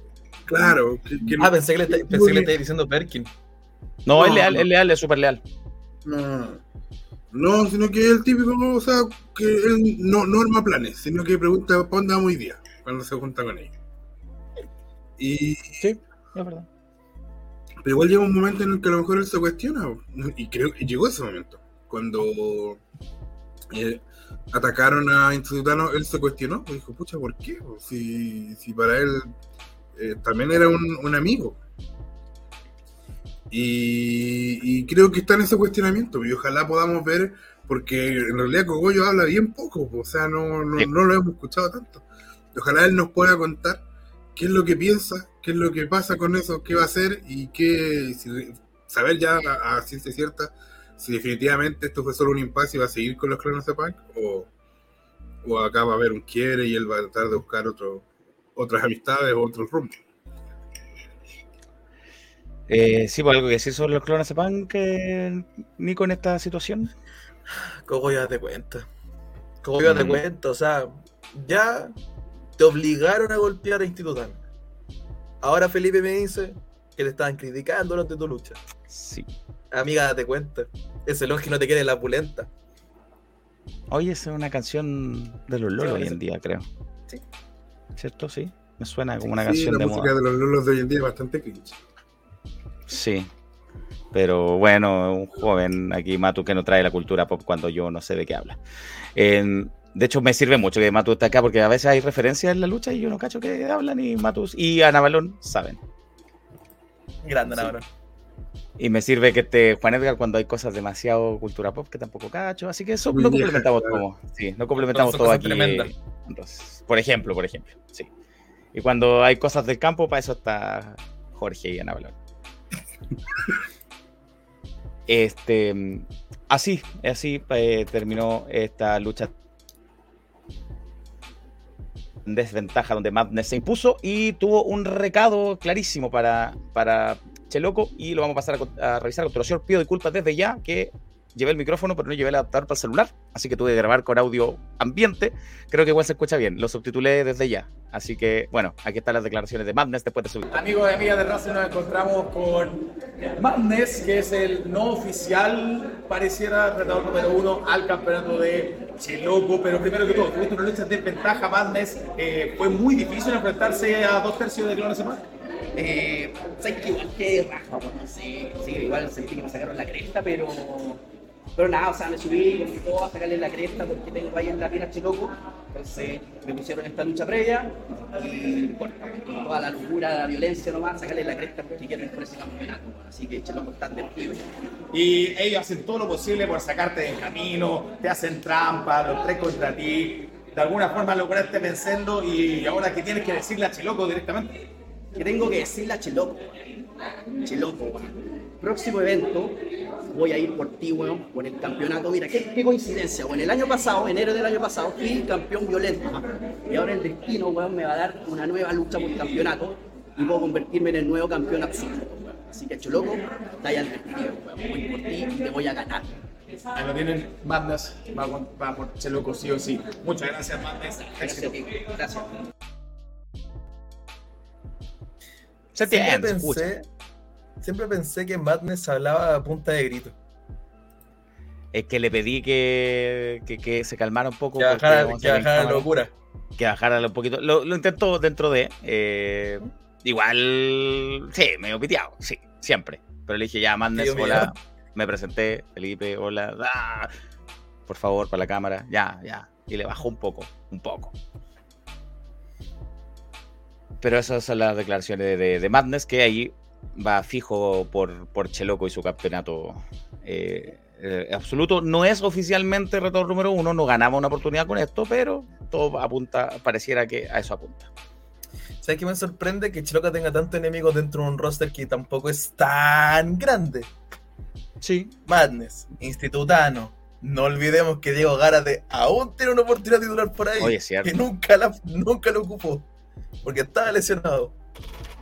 [SPEAKER 4] claro.
[SPEAKER 3] ah, pensé que le, pensé que le estaba diciendo Perkin.
[SPEAKER 2] No, es leal, es leal, es súper leal.
[SPEAKER 4] No, no, sino que es el típico, o sea, que él no, no arma planes, sino que pregunta para dónde vamos hoy día, cuando se junta con ellos. Y.
[SPEAKER 2] Sí, es verdad.
[SPEAKER 4] Pero igual llega un momento en el que a lo mejor él se cuestiona, y creo que llegó ese momento, cuando eh, atacaron a Institutano, él se cuestionó, dijo, pucha, ¿por qué? Si, si para él eh, también era un, amigo. Y, creo que está en ese cuestionamiento, y ojalá podamos ver, porque en realidad Cogollo habla bien poco, o sea, no, no, no lo hemos escuchado tanto. ojalá él nos pueda contar qué es lo que piensa, qué es lo que pasa con eso, qué va a hacer y qué, saber ya a, ciencia cierta si definitivamente esto fue solo un impasse y va a seguir con los clones de Punk o, o acá va a haber un quiere y él va a tratar de buscar otro, otras amistades o otros rumbos.
[SPEAKER 2] Eh, sí, por pues, algo que decir sobre los clones de Punk, que Nico, en esta situación.
[SPEAKER 3] ¿Cómo ya te cuenta? ¿Cómo ya te mm. cuenta? O sea, ya te obligaron a golpear a Institután. Ahora Felipe me dice que te estaban criticando durante tu lucha.
[SPEAKER 2] Sí.
[SPEAKER 3] Amiga, date cuenta. Ese que no te quiere la pulenta.
[SPEAKER 2] Oye, es una canción de los Lolos hoy en día, creo. Sí. ¿Cierto? Sí. Me suena como una canción
[SPEAKER 4] de música de los Lolos de hoy en día es bastante cringe.
[SPEAKER 2] Sí. Pero bueno, un joven aquí, Matu, que no trae la cultura pop cuando yo no sé de qué habla. de hecho, me sirve mucho que Matu esté acá porque a veces hay referencias en la lucha y yo no cacho que hablan y Matus y Ana Balón saben.
[SPEAKER 3] Grande Ana Balón.
[SPEAKER 2] Y me sirve que esté Juan Edgar cuando hay cosas demasiado cultura pop que tampoco cacho. Así que eso no complementamos todo. Sí, no complementamos todo aquí. por ejemplo, por ejemplo. Sí. Y cuando hay cosas del campo, para eso está Jorge y Ana este. Así, así eh, terminó esta lucha desventaja donde Madness se impuso y tuvo un recado clarísimo para, para loco y lo vamos a pasar a, revisar con señor Pido disculpas desde ya que llevé el micrófono, pero no llevé el adaptador para el celular, así que tuve que grabar con audio ambiente. Creo que igual se escucha bien, lo subtitulé desde ya. Así que, bueno, aquí están las declaraciones de Madness después de subir.
[SPEAKER 5] Amigos y amigas de Raza, nos encontramos con Madness, que es el no oficial, pareciera retador número uno al campeonato de Cheloco. Pero primero que todo, tuviste una lucha de ventaja, Madness. Eh, fue muy difícil enfrentarse a dos tercios de Clones Semana.
[SPEAKER 6] Eh, sé que igual que raja, bueno, igual sentí que me sacaron la cresta, pero pero nada, o sea, me subí, me todo a sacarle la cresta porque tengo ahí en la pierna Cheloco. Entonces me pusieron esta lucha previa y bueno, toda la locura, la violencia nomás, sacarle la cresta porque quiero ir por ese campeonato. Así que Cheloco está tranquilo.
[SPEAKER 5] Y ellos hacen todo lo posible por sacarte del camino, te hacen trampa, los tres contra ti. De alguna forma lograste vencerlo y ahora que tienes que decirle a Cheloco directamente
[SPEAKER 6] que tengo que decirle a Cheloco. Cheloco, próximo evento, voy a ir por ti, weón, por el campeonato. Mira, qué, coincidencia, weón. El año pasado, enero del año pasado, fui campeón violento. Y ahora el destino, weón, me va a dar una nueva lucha por el campeonato y puedo convertirme en el nuevo campeón absoluto, Así que, Cheloco, está ahí al destino, weón. Voy por ti y te voy a ganar.
[SPEAKER 5] Ahí lo tienen, Madness va, por Cheloco sí o sí. Muchas gracias, Madness.
[SPEAKER 6] Gracias, gracias.
[SPEAKER 3] Siempre pensé, siempre pensé que Madness hablaba a punta de grito.
[SPEAKER 2] Es que le pedí que, que, se calmara un poco.
[SPEAKER 3] Que bajara, la locura.
[SPEAKER 2] que bajara un poquito. Lo, lo intentó dentro de. eh, igual. Sí, medio piteado, sí, siempre. Pero le dije, ya, Madness,
[SPEAKER 3] Dios mío.
[SPEAKER 2] hola. Me presenté, Felipe, hola. ah, por favor, para la cámara. Ya, ya. Y le bajó un poco, un poco. Pero esas son las declaraciones de, de- de Madness, que ahí va fijo por, por Cheloco y su campeonato eh, eh, absoluto. No es oficialmente retador número uno, no ganamos una oportunidad con esto, pero todo apunta, pareciera que a eso apunta.
[SPEAKER 3] ¿Sabes qué me sorprende? Que Chiloca tenga tantos enemigos dentro de un roster que tampoco es tan grande.
[SPEAKER 2] Sí.
[SPEAKER 3] Madness, Institutano. No olvidemos que Diego Gárate aún tiene una oportunidad titular por ahí.
[SPEAKER 2] Oye, es cierto.
[SPEAKER 3] que nunca, la, nunca lo ocupó. Porque estaba lesionado.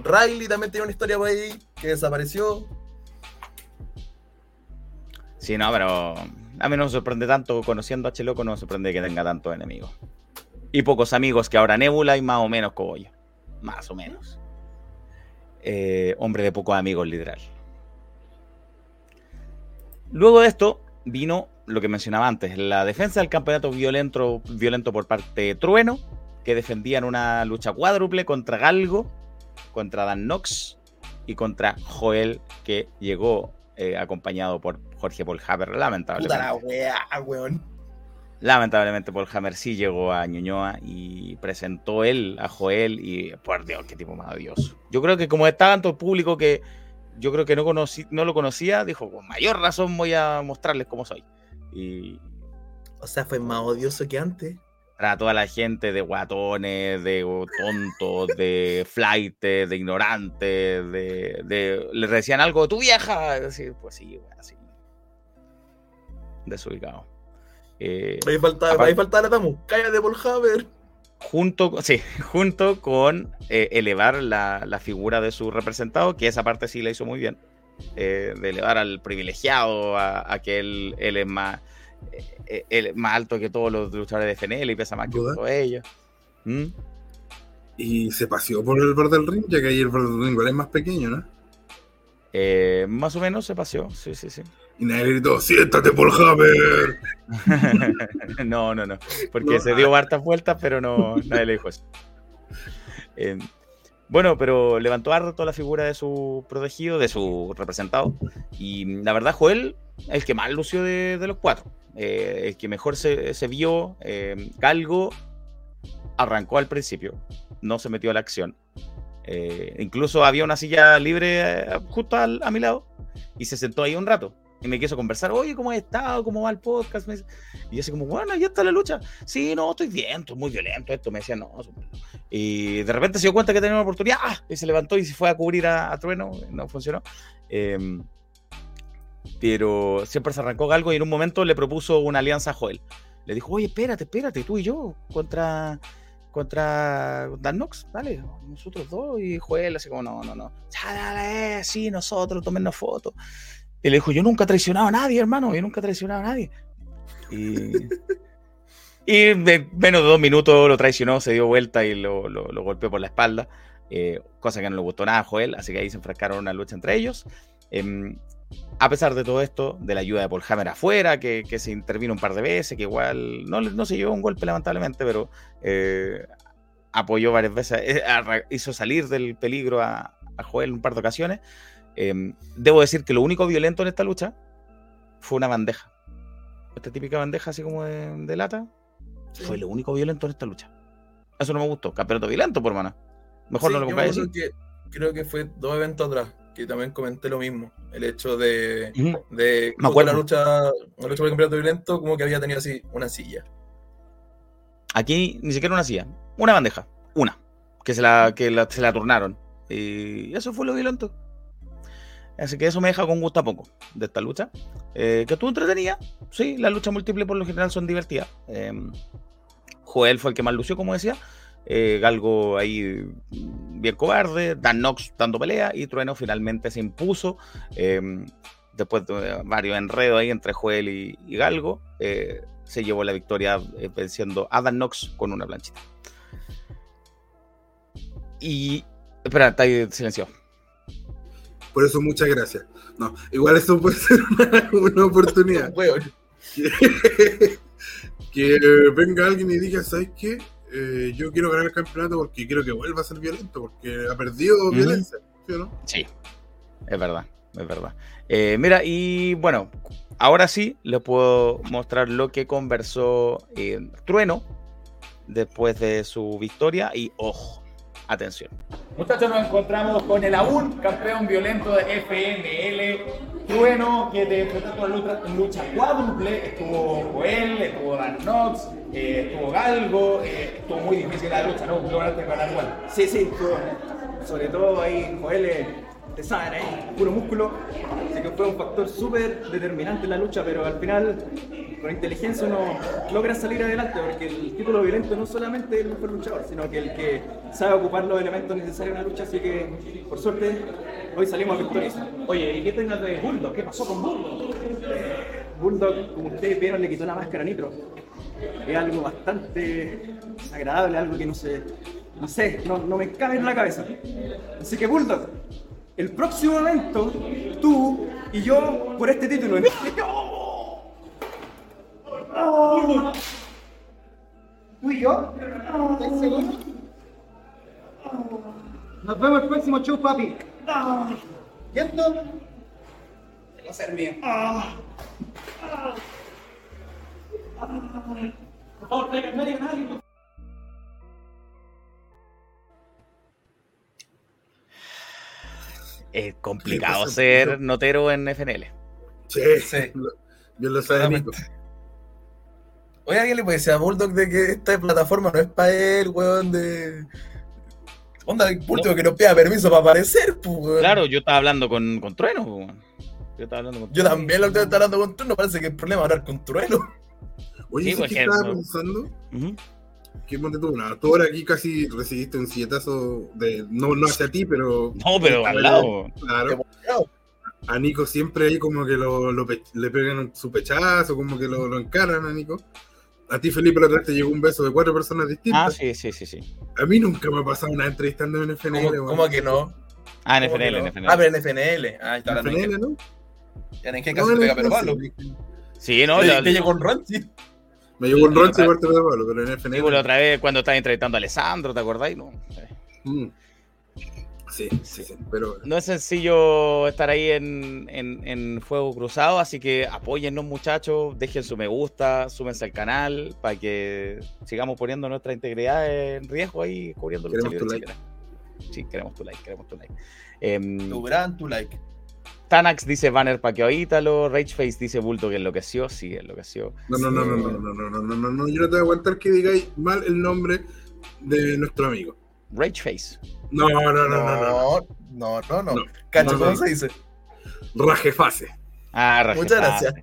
[SPEAKER 3] Riley también tiene una historia por ahí que desapareció.
[SPEAKER 2] Sí, no, pero a mí no me sorprende tanto, conociendo a Cheloco, no me sorprende que tenga tantos enemigos. Y pocos amigos, que ahora Nebula y más o menos Cogollo. Más o menos. Eh, hombre de pocos amigos, literal. Luego de esto vino lo que mencionaba antes, la defensa del campeonato violento, violento por parte de Trueno, que defendían una lucha cuádruple contra Galgo, contra Dan Nox y contra Joel, que llegó eh, acompañado por Jorge Paul
[SPEAKER 3] Puta la
[SPEAKER 2] lamentablemente.
[SPEAKER 3] weón.
[SPEAKER 2] Lamentablemente Paul Hammer sí llegó a Ñuñoa y presentó él a Joel y por Dios, qué tipo más odioso. Yo creo que como está tanto el público que yo creo que no, conocí, no lo conocía, dijo, con mayor razón voy a mostrarles cómo soy. Y
[SPEAKER 3] O sea, fue más odioso que antes.
[SPEAKER 2] Para toda la gente de guatones, de tontos, de flightes, de ignorantes, de, de- les decían algo, tu vieja, decir, pues sí, así. Desubicado. Eh,
[SPEAKER 3] Ahí faltaba, ahí faltaba la Tamu. Cállate, Paul Haber.
[SPEAKER 2] junto, sí, junto con eh, elevar la, la figura de su representado, que esa parte sí la hizo muy bien, eh, de elevar al privilegiado, a, a que él, él es más, eh, él más alto que todos los luchadores de FNL y pesa más que
[SPEAKER 4] ¿Duda?
[SPEAKER 2] todos ellos. ¿Mm?
[SPEAKER 4] Y se paseó por el borde del ring, ya que ahí el borde del ring es más pequeño, ¿no?
[SPEAKER 2] Eh, más o menos se paseó, sí, sí, sí.
[SPEAKER 4] Y nadie gritó, siéntate por Haber.
[SPEAKER 2] no, no, no. Porque
[SPEAKER 4] No.
[SPEAKER 2] se dio hartas vueltas, pero no, nadie le dijo eso. Eh, bueno, pero levantó harto la figura de su protegido, de su representado. Y la verdad, Joel, el que más lució de, de los cuatro. Eh, el que mejor se, se vio. eh, Galgo arrancó al principio, no se metió a la acción. Eh, incluso había una silla libre eh, justo al- a mi lado y se sentó ahí un rato y me quiso conversar, oye, ¿cómo has estado? ¿Cómo va el podcast? Me y yo así como, bueno, ya está la lucha. Sí, no, estoy bien, estoy muy violento esto. Me decía, no. súper". Y de repente se dio cuenta que tenía una oportunidad, ¡ah! y se levantó y se fue a cubrir a, a Trueno, no funcionó. Em, pero siempre se arrancó algo y en un momento le propuso una alianza a Joel. Le dijo, oye, espérate, espérate, tú y yo contra contra Dan Nox, dale, nosotros dos y Joel así como, no, no, no, ya, dale, eh, sí, nosotros, tomennos fotos. Y le dijo, yo nunca he traicionado a nadie, hermano, yo nunca he traicionado a nadie. Y, y en menos de dos minutos lo traicionó, se dio vuelta y lo, golpeó por la espalda, eh, cosa que no le gustó nada a Joel, así que ahí se enfrascaron en una lucha entre ellos. Em, a pesar de todo esto, de la ayuda de Paul Hammer afuera, que, que se intervino un par de veces, que igual no, no se llevó un golpe lamentablemente, pero eh, apoyó varias veces, eh, hizo salir del peligro a, a Joel un par de ocasiones. Em, debo decir que lo único violento en esta lucha fue una bandeja. Esta típica bandeja así como de, de lata. Fue lo único violento en esta lucha. Eso no me gustó. Campeonato violento, por mano. Mejor
[SPEAKER 3] Sí,
[SPEAKER 2] no lo pongáis
[SPEAKER 3] creo que fue dos eventos atrás que también comenté lo mismo. El hecho de, de
[SPEAKER 2] Me acuerdo.
[SPEAKER 3] la lucha, la lucha por el campeonato violento, como que había tenido así una silla.
[SPEAKER 2] Aquí ni siquiera una silla. Una bandeja. Una. Que se la, que la- se la turnaron. Y eso fue lo violento. Así que eso me deja con gusto a poco de esta lucha. Eh, que estuvo entretenida. Sí, las luchas múltiples por lo general son divertidas. Eh, Joel fue el que más lució, como decía. Eh, Galgo ahí mm, bien cobarde. Dan Nox dando pelea. Y Trueno finalmente se impuso. eh, después de varios enredos ahí entre Joel y, y Galgo. eh, se llevó la victoria eh, venciendo a Dan Nox con una planchita. Y. Espera, está ahí silencio.
[SPEAKER 4] Por eso, muchas gracias. No, igual eso puede ser una, una oportunidad. Que venga alguien y diga, ¿sabes qué? Eh, yo quiero ganar el campeonato porque quiero que vuelva a ser violento, porque ha perdido violencia, ¿sí o no?
[SPEAKER 2] Sí, es verdad, es verdad. Eh, mira, y bueno, ahora sí les puedo mostrar lo que conversó eh, Trueno después de su victoria y ojo, atención.
[SPEAKER 5] Muchachos, nos encontramos con el aún campeón violento de FML, Trueno, que te enfrentó en lucha, lucha cuádruple. Estuvo Joel, estuvo Dan Knox, eh, estuvo Galgo. eh, estuvo muy difícil la lucha, ¿no? Yo ahora te ganar igual.
[SPEAKER 6] Sí, sí, estuvo- sobre todo ahí, Joel, te saben, ahí, puro músculo. Así que fue un factor súper determinante en la lucha, pero al final, con inteligencia uno logra salir adelante, porque el título violento no solamente es el mejor luchador, sino que el que sabe ocupar los elementos necesarios en una lucha, así que, por suerte, hoy salimos victoriosos.
[SPEAKER 5] Oye, ¿y qué tengas de Bulldog? ¿Qué pasó con Bulldog?
[SPEAKER 6] Bulldog, como ustedes vieron, le quitó la máscara a Nitro. Es algo bastante desagradable, algo que no sé, no sé, no, no me cabe en la cabeza. Así que Bulldog, el próximo evento, tú y yo por este título. ¿Tú y yo? ¿Estás seguro? Nos vemos el próximo show, papi. ¿Cierto? Va a ser mío.
[SPEAKER 5] Por favor, traigan.
[SPEAKER 2] Es complicado
[SPEAKER 4] pasa,
[SPEAKER 2] ser notero en FNL.
[SPEAKER 4] Sí,
[SPEAKER 3] Sí.
[SPEAKER 4] Bien lo Nico.
[SPEAKER 3] Oye, ¿alguien le puede decir a Bulldog de que esta plataforma no es para él, weón? De. Onda, el último que nos pida permiso para aparecer, pues, weón.
[SPEAKER 2] Claro, yo estaba hablando con, con Trueno. po, weón. Yo estaba hablando con
[SPEAKER 3] Yo también lo estoy hablando con Trueno, parece que el problema es hablar con Trueno.
[SPEAKER 4] Oye,
[SPEAKER 2] Sí,
[SPEAKER 4] sí, que estaba pensando
[SPEAKER 2] Ujú.
[SPEAKER 4] Que ponte tú, una, tú ahora aquí casi recibiste un silletazo de, no, no hacia ti, pero
[SPEAKER 2] No, pero al lado.
[SPEAKER 4] claro. A Nico siempre ahí como que lo, lo pe- le pegan su pechazo, como que lo, lo encaran a Nico. A ti, Felipe, la otra vez te llegó un beso de cuatro personas
[SPEAKER 2] Ah,
[SPEAKER 4] distintas.
[SPEAKER 2] sí, sí, sí, sí.
[SPEAKER 4] A mí nunca me ha pasado nada entrevistando en FNL.
[SPEAKER 3] ¿Cómo, cómo que no?
[SPEAKER 2] Ah, en
[SPEAKER 3] ¿Cómo que
[SPEAKER 2] FNL,
[SPEAKER 3] no?
[SPEAKER 2] en FNL.
[SPEAKER 3] Ah, pero en FNL. Ah, está
[SPEAKER 4] En FNL, ¿no?
[SPEAKER 3] qué- en qué
[SPEAKER 4] No,
[SPEAKER 3] caso te
[SPEAKER 4] en
[SPEAKER 3] pega pero Pablo.
[SPEAKER 4] sí.
[SPEAKER 2] Sí, no,
[SPEAKER 3] Te, te llegó un Ronchi.
[SPEAKER 4] Me llegó un
[SPEAKER 2] Sí,
[SPEAKER 4] ronche
[SPEAKER 2] otra-
[SPEAKER 4] aparte de Pablo, pero en
[SPEAKER 2] sí,
[SPEAKER 4] FNL.
[SPEAKER 2] la otra vez cuando estaba entrevistando a Alessandro, ¿te acordáis? No.
[SPEAKER 4] Mm. Sí, sí, sí, pero
[SPEAKER 2] No es sencillo estar ahí en, en- en Fuego Cruzado, así que apóyennos muchachos, dejen su me gusta, súmense al canal para que sigamos poniendo nuestra integridad en riesgo ahí cubriendo lucha
[SPEAKER 4] Queremos tu
[SPEAKER 2] libre chilena. Sí, queremos tu like, queremos tu like. Em,
[SPEAKER 3] Tu gran, tu like.
[SPEAKER 2] Tanax dice banner pa' que Ítalo, Rageface dice Bulto que enloqueció, sí, enloqueció.
[SPEAKER 4] No, no, no, no, no, no, no, no, no, no, no, yo no te voy a aguantar que digáis mal el nombre de nuestro amigo.
[SPEAKER 2] Rageface.
[SPEAKER 4] No, no, no, no, no, no.
[SPEAKER 3] No, no, no, no.
[SPEAKER 4] No.
[SPEAKER 3] Cacho,
[SPEAKER 4] No, no.
[SPEAKER 3] ¿cómo se dice?
[SPEAKER 4] Rajefase.
[SPEAKER 2] Ah, Raje
[SPEAKER 3] Muchas gracias.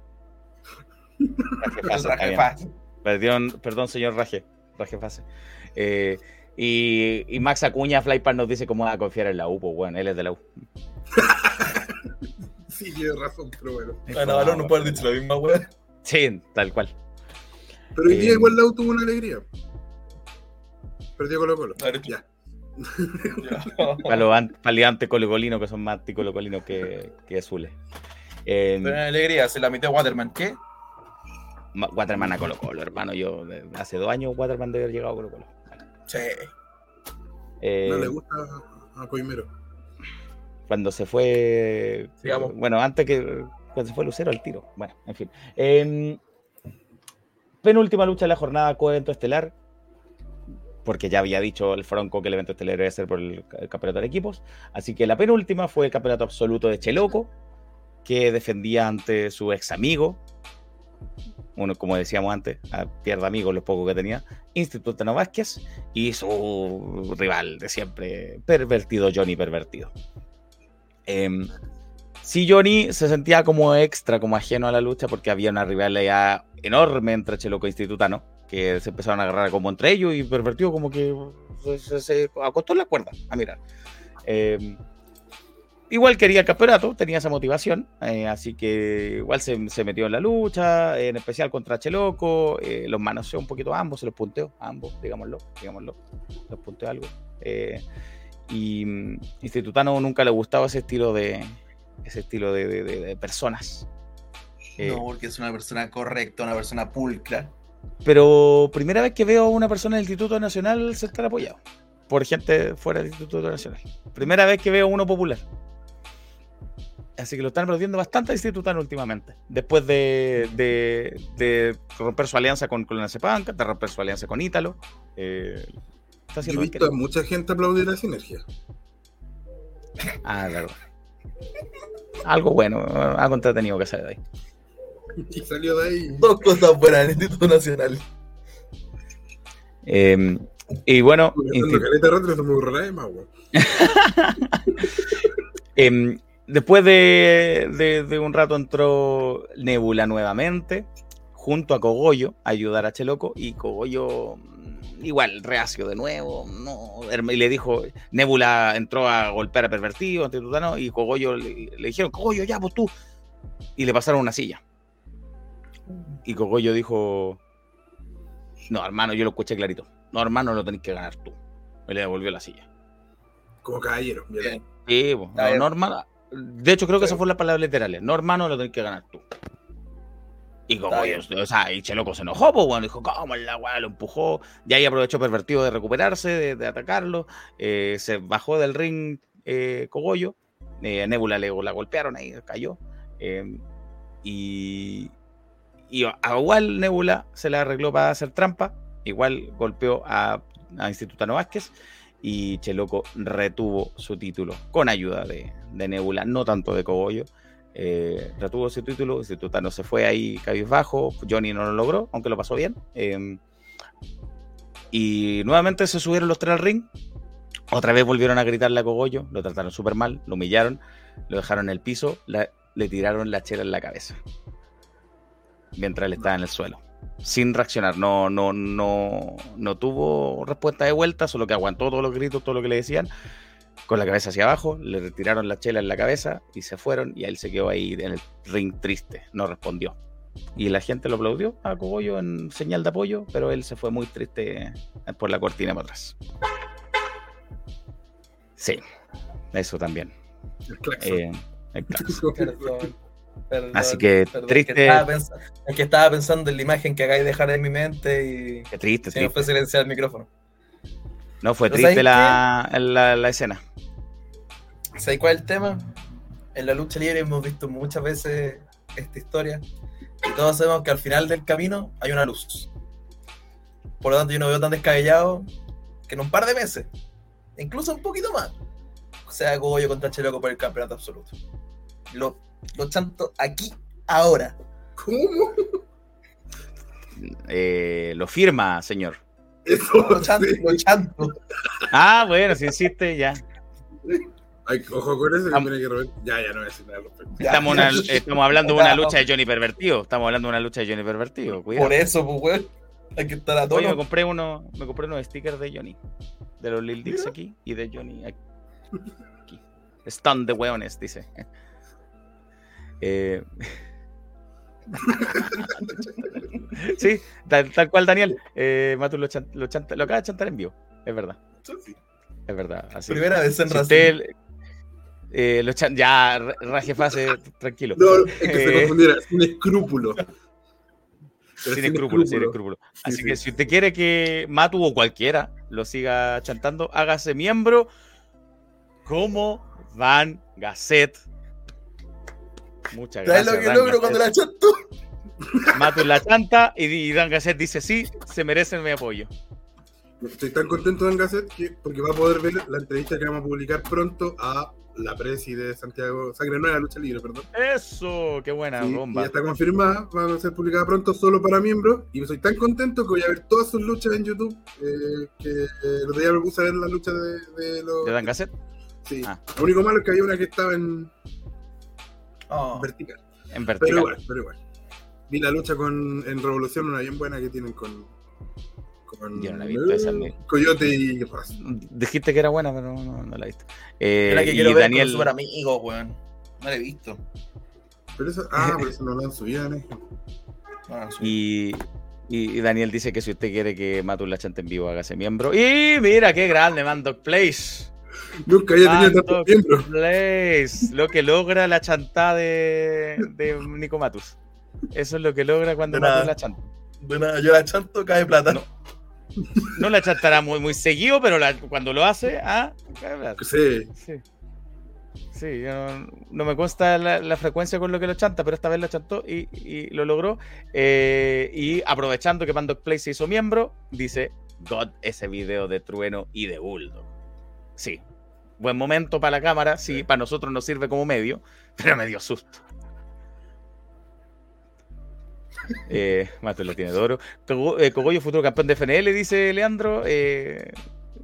[SPEAKER 2] Raje Fase,
[SPEAKER 3] El
[SPEAKER 2] está
[SPEAKER 3] traje
[SPEAKER 2] bien.
[SPEAKER 3] fácil.
[SPEAKER 2] Perdón, perdón, señor Raje. Raje Fase. Eh, y, y Max Acuña, Flypad nos dice cómo va a confiar en la U, pues bueno, él es de la U.
[SPEAKER 4] Sí, tiene razón, pero bueno.
[SPEAKER 3] Bueno, Balón no puede haber dicho la misma, weón.
[SPEAKER 2] Sí, tal cual.
[SPEAKER 4] Pero hoy día
[SPEAKER 2] Eh,
[SPEAKER 4] igual la U tuvo una alegría. Perdió Colo Colo.
[SPEAKER 3] A ver,
[SPEAKER 4] Ya.
[SPEAKER 2] Para los an- paliantes colocolino que son más anticolocolinos que, que azules. Eh,
[SPEAKER 3] Pero en alegría, se la metió Waterman. ¿Qué?
[SPEAKER 2] Ma- Waterman a Colo Colo, hermano. Yo hace dos años Waterman debe haber llegado a Colo Colo.
[SPEAKER 3] Sí.
[SPEAKER 2] Eh,
[SPEAKER 4] No le gusta a Coimero.
[SPEAKER 2] Cuando se fue.
[SPEAKER 3] Sigamos.
[SPEAKER 2] Bueno, antes que. Cuando se fue Lucero al tiro. Bueno, en fin. Em, penúltima lucha de la jornada, coevento estelar. Porque ya había dicho el Franco que el evento estelar iba a ser por el, el campeonato de equipos. Así que la penúltima fue el campeonato absoluto de Cheloco, que defendía ante su ex amigo. Uno, como decíamos antes, pierde amigos los pocos que tenía. Instituto Vázquez y su rival de siempre, pervertido Johnny Pervertido. Em, sí, Johnny se sentía como extra, como ajeno a la lucha, porque había una rivalidad enorme entre Cheloco e Institutano, que se empezaron a agarrar como entre ellos y Pervertido como que se, se- se acostó en la cuerda a mirar. Em, igual quería el campeonato, tenía esa motivación, eh, así que igual se, se metió en la lucha, en especial contra Cheloco, eh, los manoseó un poquito a ambos, se los punteó a ambos, digámoslo, digámoslo, los punteó algo. eh, y Institutano nunca le gustaba ese estilo de ese estilo de, de- de- de personas. Eh,
[SPEAKER 3] No, porque es una persona correcta, una persona pulcra.
[SPEAKER 2] Pero primera vez que veo a una persona del Instituto Nacional ser tan apoyado por gente fuera del Instituto Nacional. Primera vez que veo uno popular. Así que lo están aplaudiendo bastante al Instituto últimamente. Después de, de, de, romper su alianza con, con la CEPANCA, de romper su alianza con Ítalo. Eh,
[SPEAKER 4] está Yo he visto a mucha gente aplaudir la sinergia.
[SPEAKER 2] Ah, claro. Algo bueno, algo entretenido que sale de ahí.
[SPEAKER 4] Y salió de ahí.
[SPEAKER 3] Dos cosas buenas del Instituto Nacional.
[SPEAKER 2] Eh, y bueno. eh, después de, de, de, un rato entró Nebula nuevamente, junto a Cogollo, a ayudar a Cheloco, y Cogollo igual, reacio de nuevo, no, y le dijo, Nebula entró a golpear a Pervertido, Antitutano, y Cogollo le, le, dijeron, Cogollo, ya, pues tú, y le pasaron una silla. Y Cogollo dijo, no, hermano, yo lo escuché clarito. No, hermano, lo tenés que ganar tú. Me le devolvió la silla.
[SPEAKER 4] Como caballero.
[SPEAKER 2] Bien. Sí, no, no, hermano. De hecho, creo que sí. esas fueron las palabras literales. No, hermano, lo tenés que ganar tú. Y como o sea, y Cheloco se enojó, pues bueno, dijo, ¿cómo el agua? Lo empujó. Y ahí aprovechó pervertido de recuperarse, de, de atacarlo. Eh, se bajó del ring eh, Cogollo. Eh, Nebula le la golpearon ahí, cayó. Eh, y, y a igual Nebula se la arregló para hacer trampa igual golpeó a, a Institutano Vázquez y Cheloco retuvo su título con ayuda de, de Nebula, no tanto de Cogollo. Eh, retuvo su título, Institutano se fue ahí cabizbajo, Johnny no lo logró, aunque lo pasó bien. Eh, y nuevamente se subieron los tres al ring. Otra vez volvieron a gritarle a Cogollo, lo trataron súper mal, lo humillaron, lo dejaron en el piso, la, le tiraron la chela en la cabeza mientras él estaba en el suelo sin reaccionar, no, no, no, no tuvo respuesta de vuelta, solo que aguantó todos los gritos, todo lo que le decían, con la cabeza hacia abajo, le retiraron la chela en la cabeza y se fueron y él se quedó ahí en el ring triste, no respondió. Y la gente lo aplaudió a Cogollo en señal de apoyo, pero él se fue muy triste por la cortina para atrás. Sí, eso también.
[SPEAKER 4] El claxon.
[SPEAKER 2] Eh, el claxon.
[SPEAKER 3] Perdón. Perdón,
[SPEAKER 2] Así que
[SPEAKER 3] perdón,
[SPEAKER 2] triste.
[SPEAKER 3] Que estaba, pensando, es que estaba pensando en la imagen que acabáis de dejar en mi mente y
[SPEAKER 2] Qué triste,
[SPEAKER 3] se me fue silenciar el micrófono.
[SPEAKER 2] No, fue
[SPEAKER 3] ¿Pero
[SPEAKER 2] triste la, la, escena.
[SPEAKER 3] ¿Sabéis cuál es el tema? En la lucha libre hemos visto muchas veces esta historia y todos sabemos que al final del camino hay una luz. Por lo tanto, yo no veo tan descabellado que en un par de meses, incluso un poquito más, sea Goyo contra Cheloco por el campeonato absoluto. Lo, lo chanto aquí, ahora.
[SPEAKER 4] ¿Cómo?
[SPEAKER 2] Eh, lo firma, señor.
[SPEAKER 4] Eso,
[SPEAKER 3] Lo chanto,
[SPEAKER 4] sí.
[SPEAKER 3] lo chanto.
[SPEAKER 2] Ah, bueno, si insiste, ya.
[SPEAKER 4] Ay, ojo con eso que tiene que Ya, ya no voy a decir nada al respecto.
[SPEAKER 2] Estamos, una- estamos hablando de una lucha de Johnny Pervertido. Estamos hablando de una lucha de Johnny Pervertido. Cuidado.
[SPEAKER 3] Por eso, pues, weón. Hay que estar a
[SPEAKER 2] Oye, me
[SPEAKER 3] tono.
[SPEAKER 2] compré uno, me compré unos stickers de Johnny. De los Lil Dicks aquí y de Johnny aquí. Stand de hueones, dice. Eh, sí, tal, tal cual Daniel. Eh, Matu lo, chan- lo, chanta- lo acaba de chantar en vivo. Es verdad,
[SPEAKER 4] Sí.
[SPEAKER 2] es verdad. Así.
[SPEAKER 3] Primera vez en
[SPEAKER 2] Si
[SPEAKER 3] Racing.
[SPEAKER 2] eh, lo chan- ya, ra- raje fase, tranquilo.
[SPEAKER 4] No, es que se
[SPEAKER 2] Eh,
[SPEAKER 4] confundiera, sin escrúpulo.
[SPEAKER 2] Sin escrúpulos, sin escrúpulos. Así
[SPEAKER 4] Sí,
[SPEAKER 2] que
[SPEAKER 4] sí.
[SPEAKER 2] si usted quiere que Matu o cualquiera lo siga chantando, hágase miembro como Van Gasset. Muchas
[SPEAKER 3] ¿Sabes
[SPEAKER 2] gracias.
[SPEAKER 3] lo que
[SPEAKER 2] Dan
[SPEAKER 3] logro cuando la chanto?
[SPEAKER 2] Matu la chanta y, Dan Gasset dice sí, se merecen mi apoyo.
[SPEAKER 4] Estoy tan contento de Gasset que porque va a poder ver la entrevista que vamos a publicar pronto a la presi de Santiago, Sangre Nueva, Lucha Libre, perdón.
[SPEAKER 2] Eso, qué buena
[SPEAKER 4] Sí, y
[SPEAKER 2] bomba.
[SPEAKER 4] ya está confirmada, va a ser publicada pronto solo para miembros. Y soy tan contento que voy a ver todas sus luchas en YouTube. eh, que eh, el otro día me puse a ver las luchas de, de los.
[SPEAKER 2] ¿De Dan Gasset?
[SPEAKER 4] Sí.
[SPEAKER 2] Ah.
[SPEAKER 4] Lo único malo es que había una que estaba en
[SPEAKER 3] Oh,
[SPEAKER 4] vertical.
[SPEAKER 2] En
[SPEAKER 4] Pero
[SPEAKER 2] vertical.
[SPEAKER 4] igual, pero igual. Vi la lucha con en Revolución, una bien buena que tienen con. con
[SPEAKER 2] Yo no la he visto, esa me-
[SPEAKER 4] Coyote y Raz.
[SPEAKER 2] Dijiste que era buena, pero no, no la he visto. Eh,
[SPEAKER 3] es la que
[SPEAKER 2] y
[SPEAKER 3] quiero ver
[SPEAKER 2] Daniel,
[SPEAKER 3] con super amigo, weón. No la he visto.
[SPEAKER 4] Pero eso, ah, pero eso no lo han subido
[SPEAKER 3] sí.
[SPEAKER 2] Y, y- y Daniel dice que si usted quiere que Matu la chante en vivo, hágase miembro. Y mira qué grande, Mandoc Place.
[SPEAKER 4] Nunca había tenido tantos
[SPEAKER 2] Mandoc
[SPEAKER 4] miembros.
[SPEAKER 2] Place. Lo que logra la chantada de, de Nico Matus. Eso es lo que logra cuando. Matus la chanta.
[SPEAKER 3] De nada, yo la chanto, cae plata.
[SPEAKER 2] No. No la chantará muy, muy seguido, pero la- cuando lo hace, ah, cae plata.
[SPEAKER 4] Sí.
[SPEAKER 2] Sí. Sí, yo no, no me consta la, la frecuencia con lo que lo chanta, pero esta vez la chantó y, y lo logró. Eh, y aprovechando que Pandoc Play se hizo miembro, dice God ese video de Trueno y de Bulldog. Sí, buen momento para la cámara, sí, para nosotros nos sirve como medio, pero me dio susto. Eh, Mato lo tiene de oro. Eh, Cogollo, futuro campeón de FNL, dice Leandro. Eh,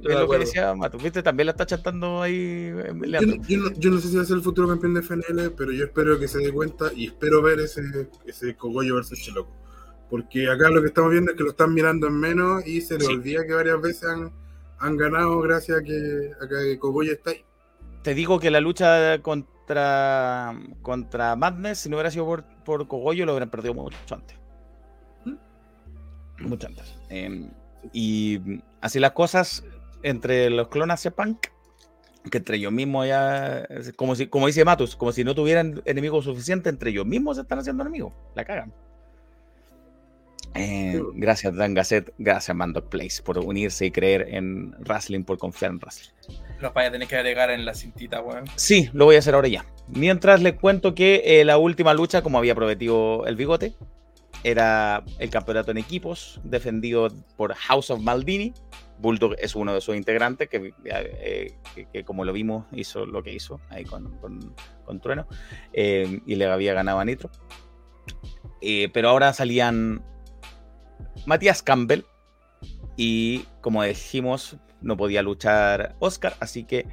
[SPEAKER 2] es lo que decía Mato. ¿Viste? También la está chantando ahí eh,
[SPEAKER 4] Yo,
[SPEAKER 2] Leandro.
[SPEAKER 4] yo no, yo no sé si va a ser el futuro campeón de FNL, pero yo espero que se dé cuenta y espero ver ese, ese Cogollo versus Cheloco. Porque acá lo que estamos viendo es que lo están mirando en menos y se les
[SPEAKER 2] Sí.
[SPEAKER 4] olvida que varias veces han, han ganado gracias a que, a que Cogollo está ahí.
[SPEAKER 2] te digo que la lucha contra, contra Madness, si no hubiera sido por, por Cogollo, lo hubieran perdido mucho antes. Mucho antes. Eh, y así las cosas entre los clones de Punk, que entre ellos mismos ya, como, si, como dice Matus, como si no tuvieran enemigos suficientes, entre ellos mismos se están haciendo enemigos. La cagan. Eh, gracias, Dan Gasset. Gracias, Mandoc Place, por unirse y creer en wrestling, por confiar en wrestling.
[SPEAKER 3] Los vaya a tener que agregar en la cintita, weón.
[SPEAKER 2] Sí, lo voy a hacer ahora ya. Mientras les cuento que eh, la última lucha, como había prometido el bigote, era el campeonato en equipos, defendido por House of Maldini. Bulldog es uno de sus integrantes, que, eh, que- que como lo vimos, hizo lo que hizo ahí con, con- con Trueno, eh, y le había ganado a Nitro. Eh, pero ahora salían Matías Campbell, y como dijimos, no podía luchar Oscar, así que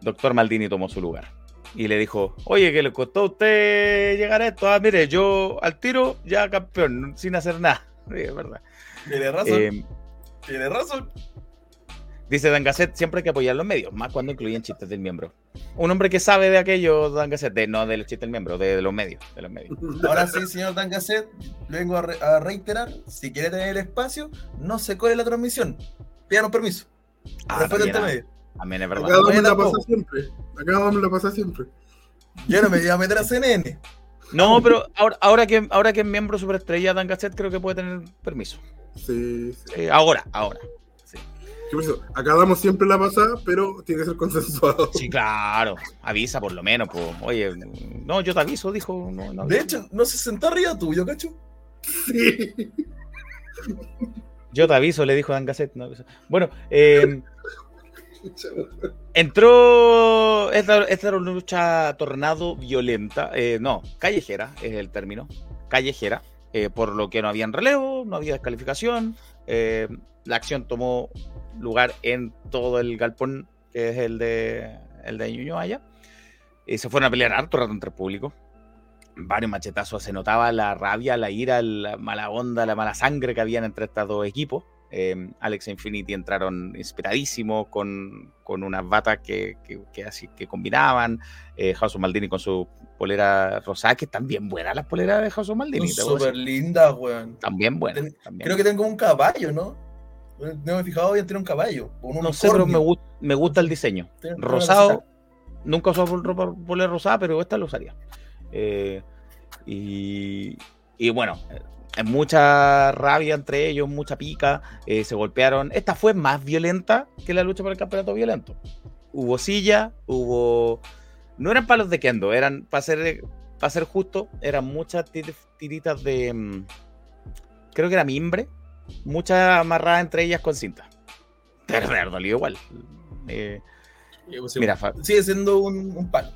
[SPEAKER 2] Doctor Maldini tomó su lugar. Y le dijo, oye, ¿qué le costó a usted llegar a esto? Ah, mire, yo al tiro ya campeón, sin hacer nada. Sí, es verdad.
[SPEAKER 3] Tiene razón,
[SPEAKER 2] Eh,
[SPEAKER 3] tiene razón.
[SPEAKER 2] Dice Dan Gasset, siempre hay que apoyar los medios, más cuando incluyen chistes del miembro. Un hombre que sabe de aquello, Dan Gasset, de, no del chiste del miembro, de, de los medios. De los medios.
[SPEAKER 3] Ahora sí, señor Dangaset, vengo a, re- a reiterar, si quiere tener el espacio, no se cole la transmisión. Pídanos permiso.
[SPEAKER 2] Ah,
[SPEAKER 3] Respeto
[SPEAKER 2] también,
[SPEAKER 3] entre
[SPEAKER 2] ah,
[SPEAKER 3] medio.
[SPEAKER 2] también es
[SPEAKER 4] Acá
[SPEAKER 2] verdad.
[SPEAKER 4] vamos
[SPEAKER 3] Oye,
[SPEAKER 4] la pasa siempre. Acá vamos la pasa siempre.
[SPEAKER 3] Yo no me iba a meter a CNN.
[SPEAKER 2] No, pero ahora, ahora, que, ahora que es miembro superestrella, Dan Gasset creo que puede tener permiso.
[SPEAKER 4] Sí, sí.
[SPEAKER 2] Eh, ahora, ahora.
[SPEAKER 4] Por eso, acá damos siempre la pasada, pero tiene que ser consensuado.
[SPEAKER 2] Sí, claro. Avisa por lo menos. Pues. Oye, no, yo te aviso, dijo. No, no,
[SPEAKER 3] De hecho, no se sentó arriba tuyo, cacho.
[SPEAKER 4] Sí.
[SPEAKER 2] Yo te aviso, le dijo Dan Gasset. no. Bueno, eh, entró. Esta, esta era una lucha tornado violenta. eh, no, callejera es el término. Callejera. eh, por lo que no había relevo, no había descalificación. eh, la acción tomó lugar en todo el galpón, que es el de, el de Ñuñoa allá. Y se fueron a pelear harto rato entre el público. Varios machetazos. Se notaba la rabia, la ira, la mala onda, la mala sangre que habían entre estos dos equipos. Eh, Alex e Infinity entraron inspiradísimos con, con unas batas que, que, que así que combinaban. Eh, House of Maldini con su polera rosada, que también buenas las poleras de House of Maldini.
[SPEAKER 3] Súper lindas, weón.
[SPEAKER 2] También buenas.
[SPEAKER 3] Ten-
[SPEAKER 2] también
[SPEAKER 3] Creo que tengo un caballo, ¿no? No me he fijado bien, tiene un caballo. Un
[SPEAKER 2] No sé, pero me,
[SPEAKER 3] unicornio.
[SPEAKER 2] gu- me gusta el diseño. Rosado, nunca usado ropa polera rosada, pero esta lo usaría. Eh, y, y bueno, eh, mucha rabia entre ellos, mucha pica, eh, se golpearon. Esta fue más violenta que la lucha por el campeonato violento. Hubo silla, hubo... No eran palos de kendo, eran, para ser, para ser justo, eran muchas tir- tiritas de... mm, Creo que era mimbre, muchas amarradas entre ellas con cinta. Pero me dolido igual. Eh,
[SPEAKER 3] Sí,
[SPEAKER 2] mira,
[SPEAKER 3] Sigue siendo un, un palo.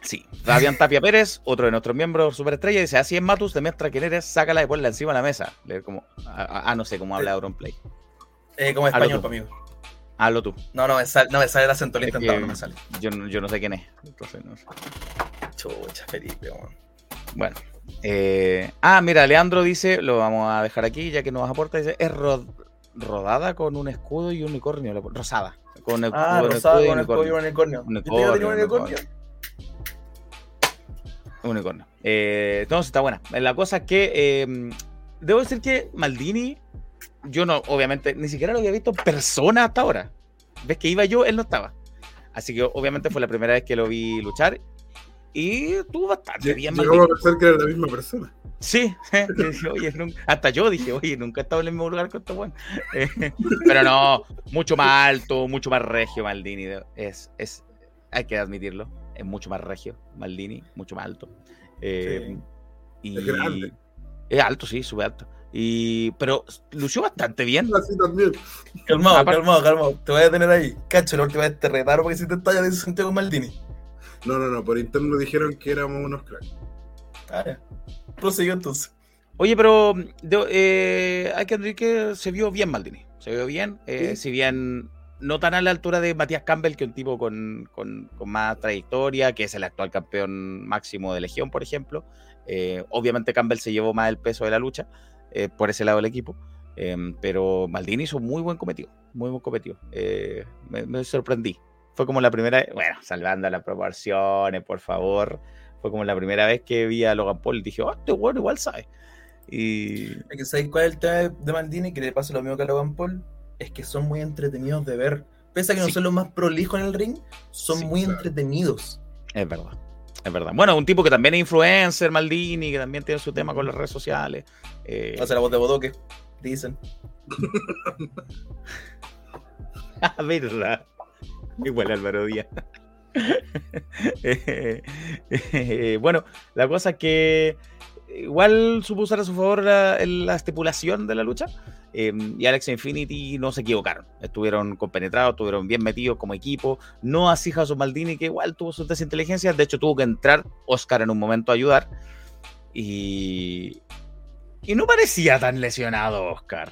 [SPEAKER 2] Sí, Fabián Tapia Pérez, otro de nuestros miembros superestrella, dice: Así es, Matus, demuestra quién eres, sácala y ponla encima de la mesa. Le- Como, ah, ah, no sé cómo habla Auronplay.
[SPEAKER 3] Eh, como español mí.
[SPEAKER 2] Hazlo tú.
[SPEAKER 3] No, no me sale, no me sale el acento, lo he intentado, no me sale.
[SPEAKER 2] Yo, no- yo no sé quién es. Entonces, no sé.
[SPEAKER 3] Chucha, Felipe.
[SPEAKER 2] Bueno. Eh, ah, mira, Leandro dice: Lo vamos a dejar aquí ya que nos aporta. Dice: Es ro- rodada con un escudo y un unicornio. la- Rosada. Con el,
[SPEAKER 3] Ah,
[SPEAKER 2] con el escudo y
[SPEAKER 3] con
[SPEAKER 2] unicornio.
[SPEAKER 3] cuello unicornio.
[SPEAKER 2] Unicornio,
[SPEAKER 3] ¿Viste que tenía un
[SPEAKER 2] unicornio.
[SPEAKER 3] unicornio?
[SPEAKER 2] Unicornio. Eh, entonces está buena. La cosa es que eh, debo decir que Maldini, yo no, obviamente, ni siquiera lo había visto en persona hasta ahora. Ves que iba yo, él no estaba. Así que obviamente fue la primera vez que lo vi luchar. Y estuvo bastante bien.
[SPEAKER 4] Llegamos a pensar que era la misma persona.
[SPEAKER 2] Sí, dije, oye, nunca- hasta yo dije, oye, nunca he estado en el mismo lugar con este weón. Eh, pero no, mucho más alto, mucho más regio Maldini. Es, es, hay que admitirlo, es mucho más regio Maldini, mucho más alto. Eh, y,
[SPEAKER 4] Es grande.
[SPEAKER 2] Es alto, sí, sube alto. Y, pero lució bastante bien.
[SPEAKER 4] Así también.
[SPEAKER 3] Calmado,
[SPEAKER 2] Aparte-
[SPEAKER 3] calmado, calmado. Te voy a tener ahí. Cacho, la última vez te retaron porque si te talla de Santiago Maldini.
[SPEAKER 4] No, no, no, por interno dijeron que éramos unos cracks.
[SPEAKER 3] Ah, ya. Prosiguió entonces.
[SPEAKER 2] Oye, pero de- eh, hay que admitir que se vio bien Maldini. Se vio bien. eh,
[SPEAKER 3] Sí.
[SPEAKER 2] Si bien no tan a la altura de Matías Campbell, que es un tipo con, con- con más trayectoria, que es el actual campeón máximo de Legión, por ejemplo. Eh, obviamente Campbell se llevó más el peso de la lucha eh, por ese lado del equipo. eh, pero Maldini hizo muy buen cometido. Muy buen cometido. Eh, me, me sorprendí. Fue como la primera, bueno, salvando las proporciones, por favor. Fue como la primera vez que vi a Logan Paul y dije, oh, este bueno igual sabe. Y
[SPEAKER 3] Es que ¿sabéis cuál es el tema de Maldini? Que le pasa lo mismo que a Logan Paul. Es que son muy entretenidos de ver. Pese a que no son los más prolijos en el ring, son
[SPEAKER 2] Sí,
[SPEAKER 3] muy
[SPEAKER 4] claro.
[SPEAKER 3] entretenidos.
[SPEAKER 2] es verdad. Es verdad. Bueno, un tipo que también es influencer, Maldini, que también tiene su tema con las redes sociales. Eh,
[SPEAKER 3] Hace la voz de Bodoque, dicen.
[SPEAKER 2] Ah, verdad. Igual Álvaro Díaz. Eh, bueno, la cosa es que igual supo usar a su favor la, la estipulación de la lucha. eh, y Alex Infinity no se equivocaron. Estuvieron compenetrados, estuvieron bien metidos como equipo. No así Jason Maldini, que igual tuvo sus desinteligencias. De hecho, tuvo que entrar Oscar en un momento a ayudar. Y, y no parecía tan lesionado Oscar.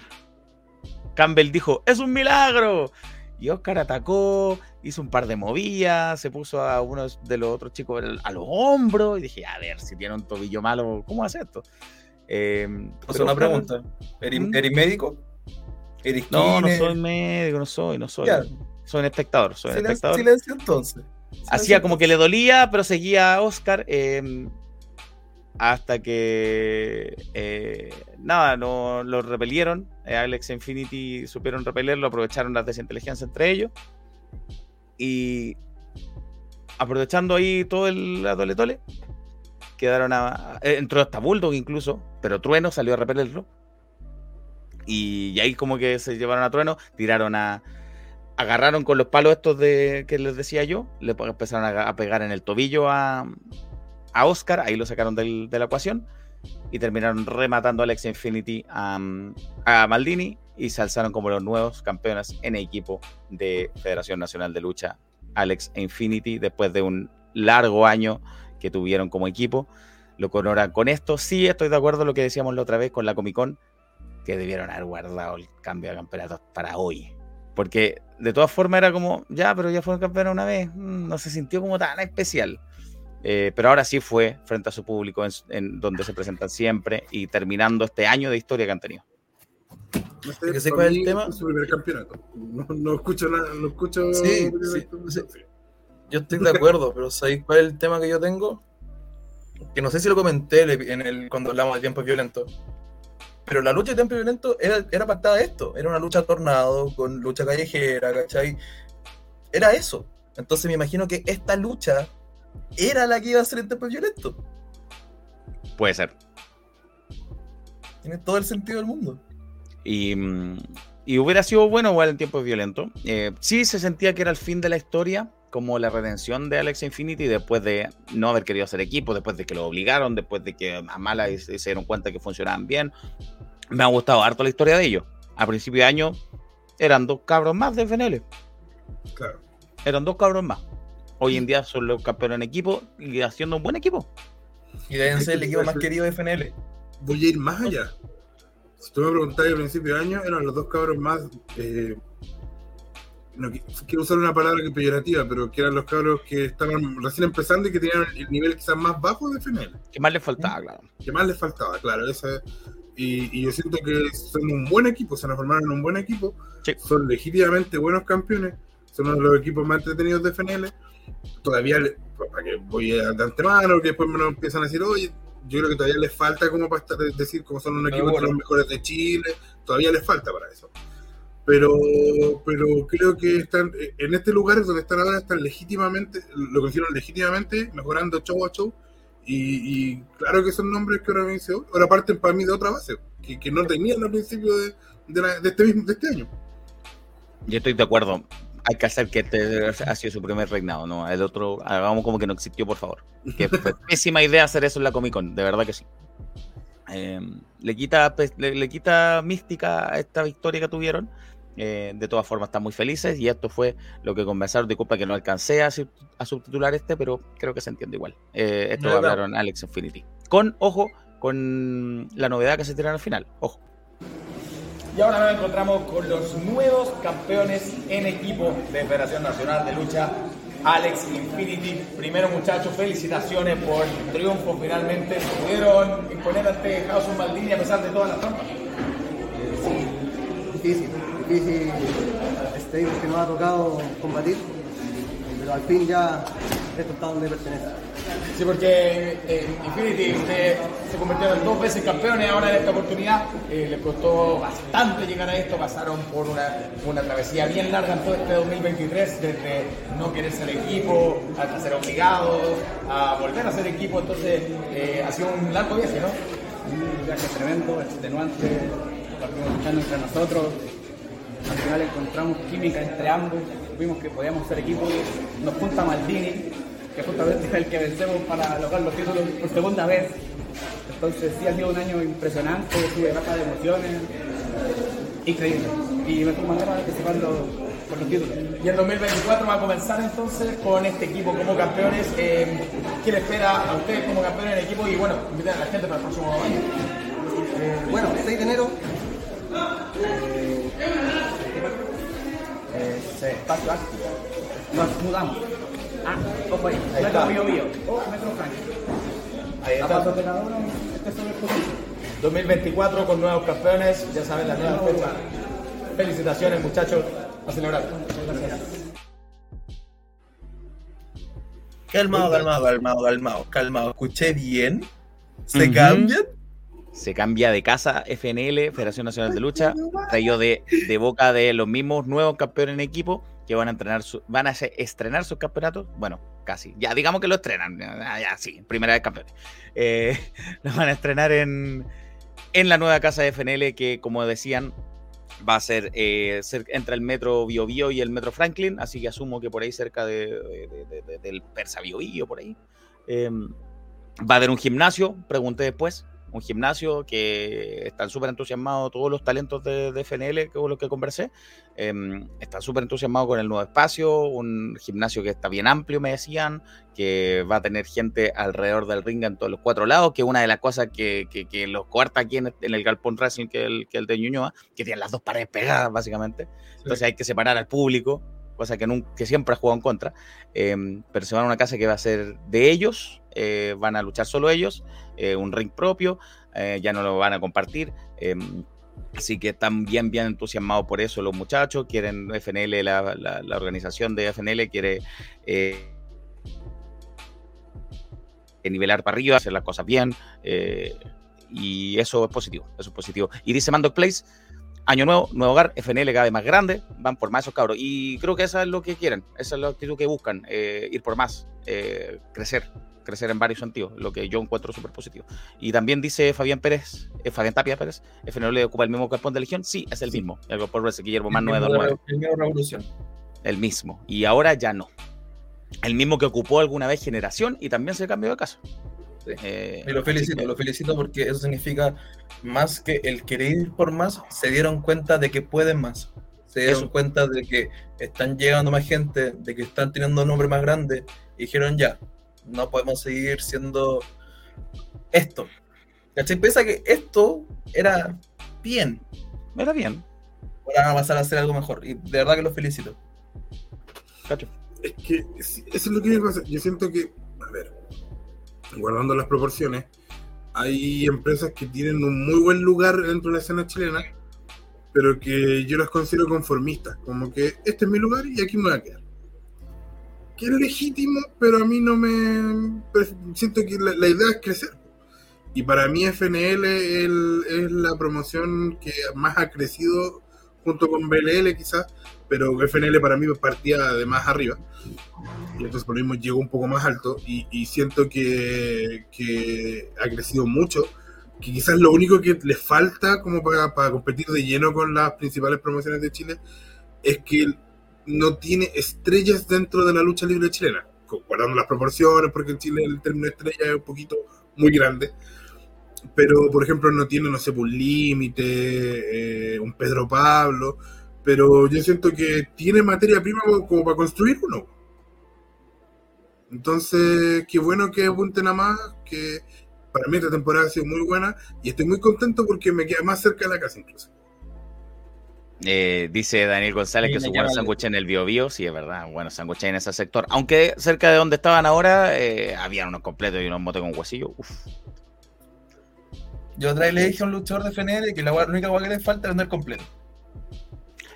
[SPEAKER 2] Campbell dijo, es un milagro. Y Oscar atacó, hizo un par de movidas, se puso a uno de los otros chicos a los hombros y dije, a ver, si tiene un tobillo malo, ¿cómo hace esto? Eh,
[SPEAKER 3] una pregunta. ¿Eres, eres médico? ¿Eres
[SPEAKER 2] No, no soy médico, no soy, no soy. Soy un espectador, soy un
[SPEAKER 3] Silencio,
[SPEAKER 2] espectador.
[SPEAKER 3] silencio entonces.
[SPEAKER 2] Hacía como que le dolía, pero seguía a Oscar. eh, hasta que eh, nada, no lo repelieron. Eh, Alex Infinity supieron repelerlo, aprovecharon las desinteligencias entre ellos. Y aprovechando ahí todo el la tole quedaron a. eh, entró hasta Bulldog incluso, pero Trueno salió a repelerlo. Y, ahí como que se llevaron a Trueno, tiraron a. Agarraron con los palos estos de que les decía yo, le pe- empezaron a, a pegar en el tobillo a, a Oscar, ahí lo sacaron del- de la ecuación y terminaron rematando a Alex Infinity a, a Maldini y se alzaron como los nuevos campeones en equipo de Federación Nacional de Lucha, Alex e Infinity, después de un largo año que tuvieron como equipo. Lo coronan con esto. Sí, estoy de acuerdo con lo que decíamos la otra vez con la Comic Con, que debieron haber guardado el cambio de campeonatos para hoy. Porque de todas formas era como, ya, pero ya fueron campeones una vez, mm, no se sintió como tan especial. Eh, pero ahora sí fue frente a su público en, en donde se presentan siempre y terminando este año de historia que han tenido.
[SPEAKER 4] No sé,
[SPEAKER 3] que sé
[SPEAKER 4] para
[SPEAKER 3] cuál es el tema.
[SPEAKER 4] Es su primer campeonato. No, no escucho nada, no escucho.
[SPEAKER 3] Sí, sí, sí. Yo estoy de acuerdo, pero ¿sabéis cuál es el tema que yo tengo? Que no sé si lo comenté en el, cuando hablamos de tiempos violentos. Pero la lucha de tiempos violentos era, era pactada de esto. Era una lucha tornado, con lucha callejera, ¿cachai? Era eso. Entonces me imagino que esta lucha era la que iba a ser en tiempos violentos.
[SPEAKER 2] Puede ser.
[SPEAKER 3] Tiene todo el sentido del mundo.
[SPEAKER 2] Y, mm, y hubiera sido bueno igual en tiempos violentos. Eh, sí se sentía que era el fin de la historia, como la redención de Alex Infinity después de no haber querido hacer equipo, después de que lo obligaron, después de que a mala y se se dieron cuenta que funcionaban bien. Me ha gustado harto la historia de ellos. A principio de año eran dos cabros más de FNL.
[SPEAKER 4] Claro.
[SPEAKER 2] Eran dos cabros más. Hoy en día son los campeones en equipo y haciendo un buen equipo.
[SPEAKER 3] Y deben ser el equipo más querido de FNL.
[SPEAKER 4] Voy a ir más allá. Si tú me preguntabas al principio de año, eran los dos cabros más. eh, no qui- quiero usar una palabra que peyorativa, pero que eran los cabros que estaban recién empezando y que tenían el nivel quizás más bajo de FNL.
[SPEAKER 2] ¿Qué más les faltaba, claro?
[SPEAKER 4] que más les faltaba, claro. Esa, y, y yo siento que son un buen equipo, se transformaron en un buen equipo,
[SPEAKER 2] Sí.
[SPEAKER 4] son legítimamente buenos campeones, son uno de los equipos más entretenidos de FNL. Todavía, para que voy de antemano, que después me lo empiezan a decir, oye, yo creo que todavía les falta como para estar- decir como son un equipo de
[SPEAKER 3] bueno.
[SPEAKER 4] los mejores de Chile, todavía les falta para eso. pero, pero creo que están en este lugar donde están ahora, están legítimamente, lo consideran legítimamente, mejorando show a show. Y, claro que son nombres que ahora me dice, ahora parten para mí de otra base, que, que no tenían al principio de, de, este mismo, de este año.
[SPEAKER 2] Yo estoy de acuerdo. Hay que hacer que este ha sido su primer reinado, ¿no? El otro, hagamos como que no existió, por favor. Que fue pésima idea hacer eso en la Comic Con, de verdad que sí. Em, le, quita, le, quita mística a esta victoria que tuvieron. Eh, de todas formas, están muy felices y esto fue lo que conversaron. Disculpa que no alcancé a, a subtitular este, pero creo que se entiende igual. Eh, esto lo hablaron Alex Infinity. Con, ojo, con la novedad que se tiran al final. Ojo.
[SPEAKER 5] Y ahora nos encontramos con los nuevos campeones en equipo de Federación Nacional de Lucha, Alex Infinity. Primero, muchachos, felicitaciones por el triunfo finalmente. ¿Pudieron imponer ante House Maldini a pesar de todas las trampas?
[SPEAKER 7] Sí, difícil, difícil este que nos ha tocado combatir, pero al fin ya esto está donde pertenece.
[SPEAKER 5] Sí, porque eh, Infinity usted se convirtió en dos veces campeones ahora en esta oportunidad. Eh, le costó bastante llegar a esto, pasaron por una, una travesía bien larga en todo este 2023, desde no querer ser equipo hasta ser obligados a volver a ser equipo. Entonces eh, ha sido un largo viaje, ¿no?
[SPEAKER 7] Un viaje tremendo, extenuante, partimos luchando entre nosotros. Al final encontramos química entre ambos, vimos que podíamos ser equipo, nos junta Maldini, que justamente es el que vencemos para lograr los títulos por segunda vez. Entonces sí ha sido un año impresionante, de raza de emociones, increíble. Y me fue manera participando por los títulos.
[SPEAKER 5] Y el 2024 va a comenzar entonces con este equipo como campeones. Eh, ¿Qué le espera a ustedes como campeones en equipo? Y bueno, inviten a la gente para el próximo año.
[SPEAKER 7] Eh, bueno, 6 de enero. Eh, eh, nos mudamos Ah, ojo ahí. Ahí está. Mío, mío. Oh, Metro Frank.
[SPEAKER 5] Ahí está. Este es el 2024 con nuevos campeones. Ya saben la nueva fecha. Felicitaciones, muchachos. A celebrar. Gracias. Calmado, calmado, calmado, calmado, calmado. ¿Escuché bien? ¿Se cambian?
[SPEAKER 2] Se cambia de casa FNL, Federación Nacional de Lucha, traído de, de boca de los mismos nuevos campeones en equipo que van a entrenar su, van a estrenar sus campeonatos. Bueno, casi. Ya, digamos que lo estrenan. Ya, sí, primera vez campeones. Eh, lo van a estrenar en, en la nueva casa de FNL, que como decían, va a ser, eh, entre el metro Bio, Bio y el metro Franklin. Así que asumo que por ahí cerca de, del Persa Bio, Bio por ahí. Em, va a haber un gimnasio, pregunté después un gimnasio que están súper entusiasmados todos los talentos de, FNL con los que conversé. Em, están súper entusiasmados con el nuevo espacio, un gimnasio que está bien amplio, me decían, que va a tener gente alrededor del ring en todos los cuatro lados, que una de las cosas que, que, los cuarta aquí en, el Galpón Wrestling, que el, que el de Ñuñoa, que tienen las dos paredes pegadas, básicamente. Entonces hay que separar al público, cosa que, nunca, que siempre ha jugado en contra. Em, pero se van a una casa que va a ser de ellos, eh, van a luchar solo ellos, eh, un ring propio, eh, ya no lo van a compartir. Em, así que están bien, bien entusiasmados por eso los muchachos, quieren FNL, la, la, organización de FNL quiere nivelar para arriba, hacer las cosas bien, y eso es positivo, eso es positivo. Y dice Mando Place, año nuevo, nuevo hogar, FNL cada vez más grande, van por más esos cabros. Y creo que eso es lo que quieren, eso es lo que buscan, ir por más, crecer crecer en varios sentidos, lo que yo encuentro súper positivo. Y también dice Fabián Pérez, eh, Fabián Tapia Pérez, FNL ocupa el mismo galpón de Legión, sí, es el mismo, el ese Guillermo más 929.
[SPEAKER 3] El mismo Revolución.
[SPEAKER 2] El mismo, y ahora ya no. El mismo que ocupó alguna vez Generación y también se cambió de casa.
[SPEAKER 3] Eh, lo felicito, lo felicito porque eso significa más que el querer ir por más, se dieron cuenta de que pueden más. Se dieron cuenta de que están llegando más gente, de que están teniendo un nombre más grande, y dijeron ya, no podemos seguir siendo esto. ¿Cachai? Piensa que esto era bien.
[SPEAKER 2] Era bien.
[SPEAKER 3] Ahora van a pasar a hacer algo mejor. Y de verdad que los felicito.
[SPEAKER 4] Cacho. Es que eso es lo que me pasa. Yo siento que, a ver, guardando las proporciones, hay empresas que tienen un muy buen lugar dentro de la escena chilena, pero que yo las considero conformistas. Como que este es mi lugar y aquí me voy a quedar que es legítimo, pero a mí no me. Siento que la, idea es crecer. Y para mí, FNL es la promoción que más ha crecido junto con BLL quizás, pero FNL para mí partía de más arriba. Y entonces por lo mismo llegó un poco más alto y, y siento que, que, ha crecido mucho. Que quizás lo único que le falta como para, para competir de lleno con las principales promociones de Chile es que no tiene estrellas dentro de la lucha libre chilena, guardando las proporciones, porque en Chile el término estrella es un poquito muy grande. Pero, por ejemplo, no tiene, no sé, un límite, eh, un Pedro Pablo, pero yo siento que tiene materia prima como para construir uno. Entonces, qué bueno que apunten a más, que para mí esta temporada ha sido muy buena y estoy muy contento porque me queda más cerca de la casa incluso.
[SPEAKER 2] Eh, dice Daniel González que su buen sándwich en el Bio Bio, sí, es verdad, bueno sándwich en ese sector. Aunque cerca de donde estaban ahora, eh, había unos completos y unos motes con huesillo. Uf.
[SPEAKER 3] Yo otra vez le dije a un luchador de FNL que la, única cosa que le falta es vender completo.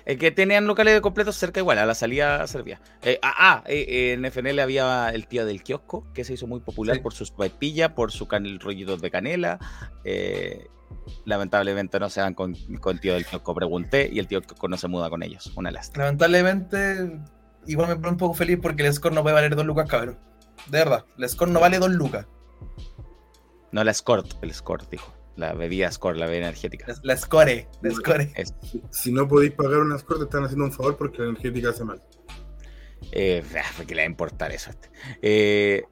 [SPEAKER 2] Es que tenían locales de completos cerca igual, a la salida servía. Eh, ah, ah eh, en FNL había el tío del kiosco, que se hizo muy popular sí. por sus vaipillas, por su can rollitos de canela. Eh, lamentablemente no se van con, con el tío del kiosco, pregunté, y el tío del kiosco no se muda con ellos. Una lástima.
[SPEAKER 3] Lamentablemente, igual me pone un poco feliz porque el score no puede valer dos lucas, cabrón. De verdad, el score no vale dos lucas.
[SPEAKER 2] No la Escort, el Escort, dijo. La bebida Score, la bebida energética.
[SPEAKER 3] La, la Score, la Score.
[SPEAKER 2] Es,
[SPEAKER 4] Si no podéis pagar una score, te están haciendo un favor porque la energética hace mal.
[SPEAKER 2] eh, ah, ¿Qué le va a importar eso? Eh,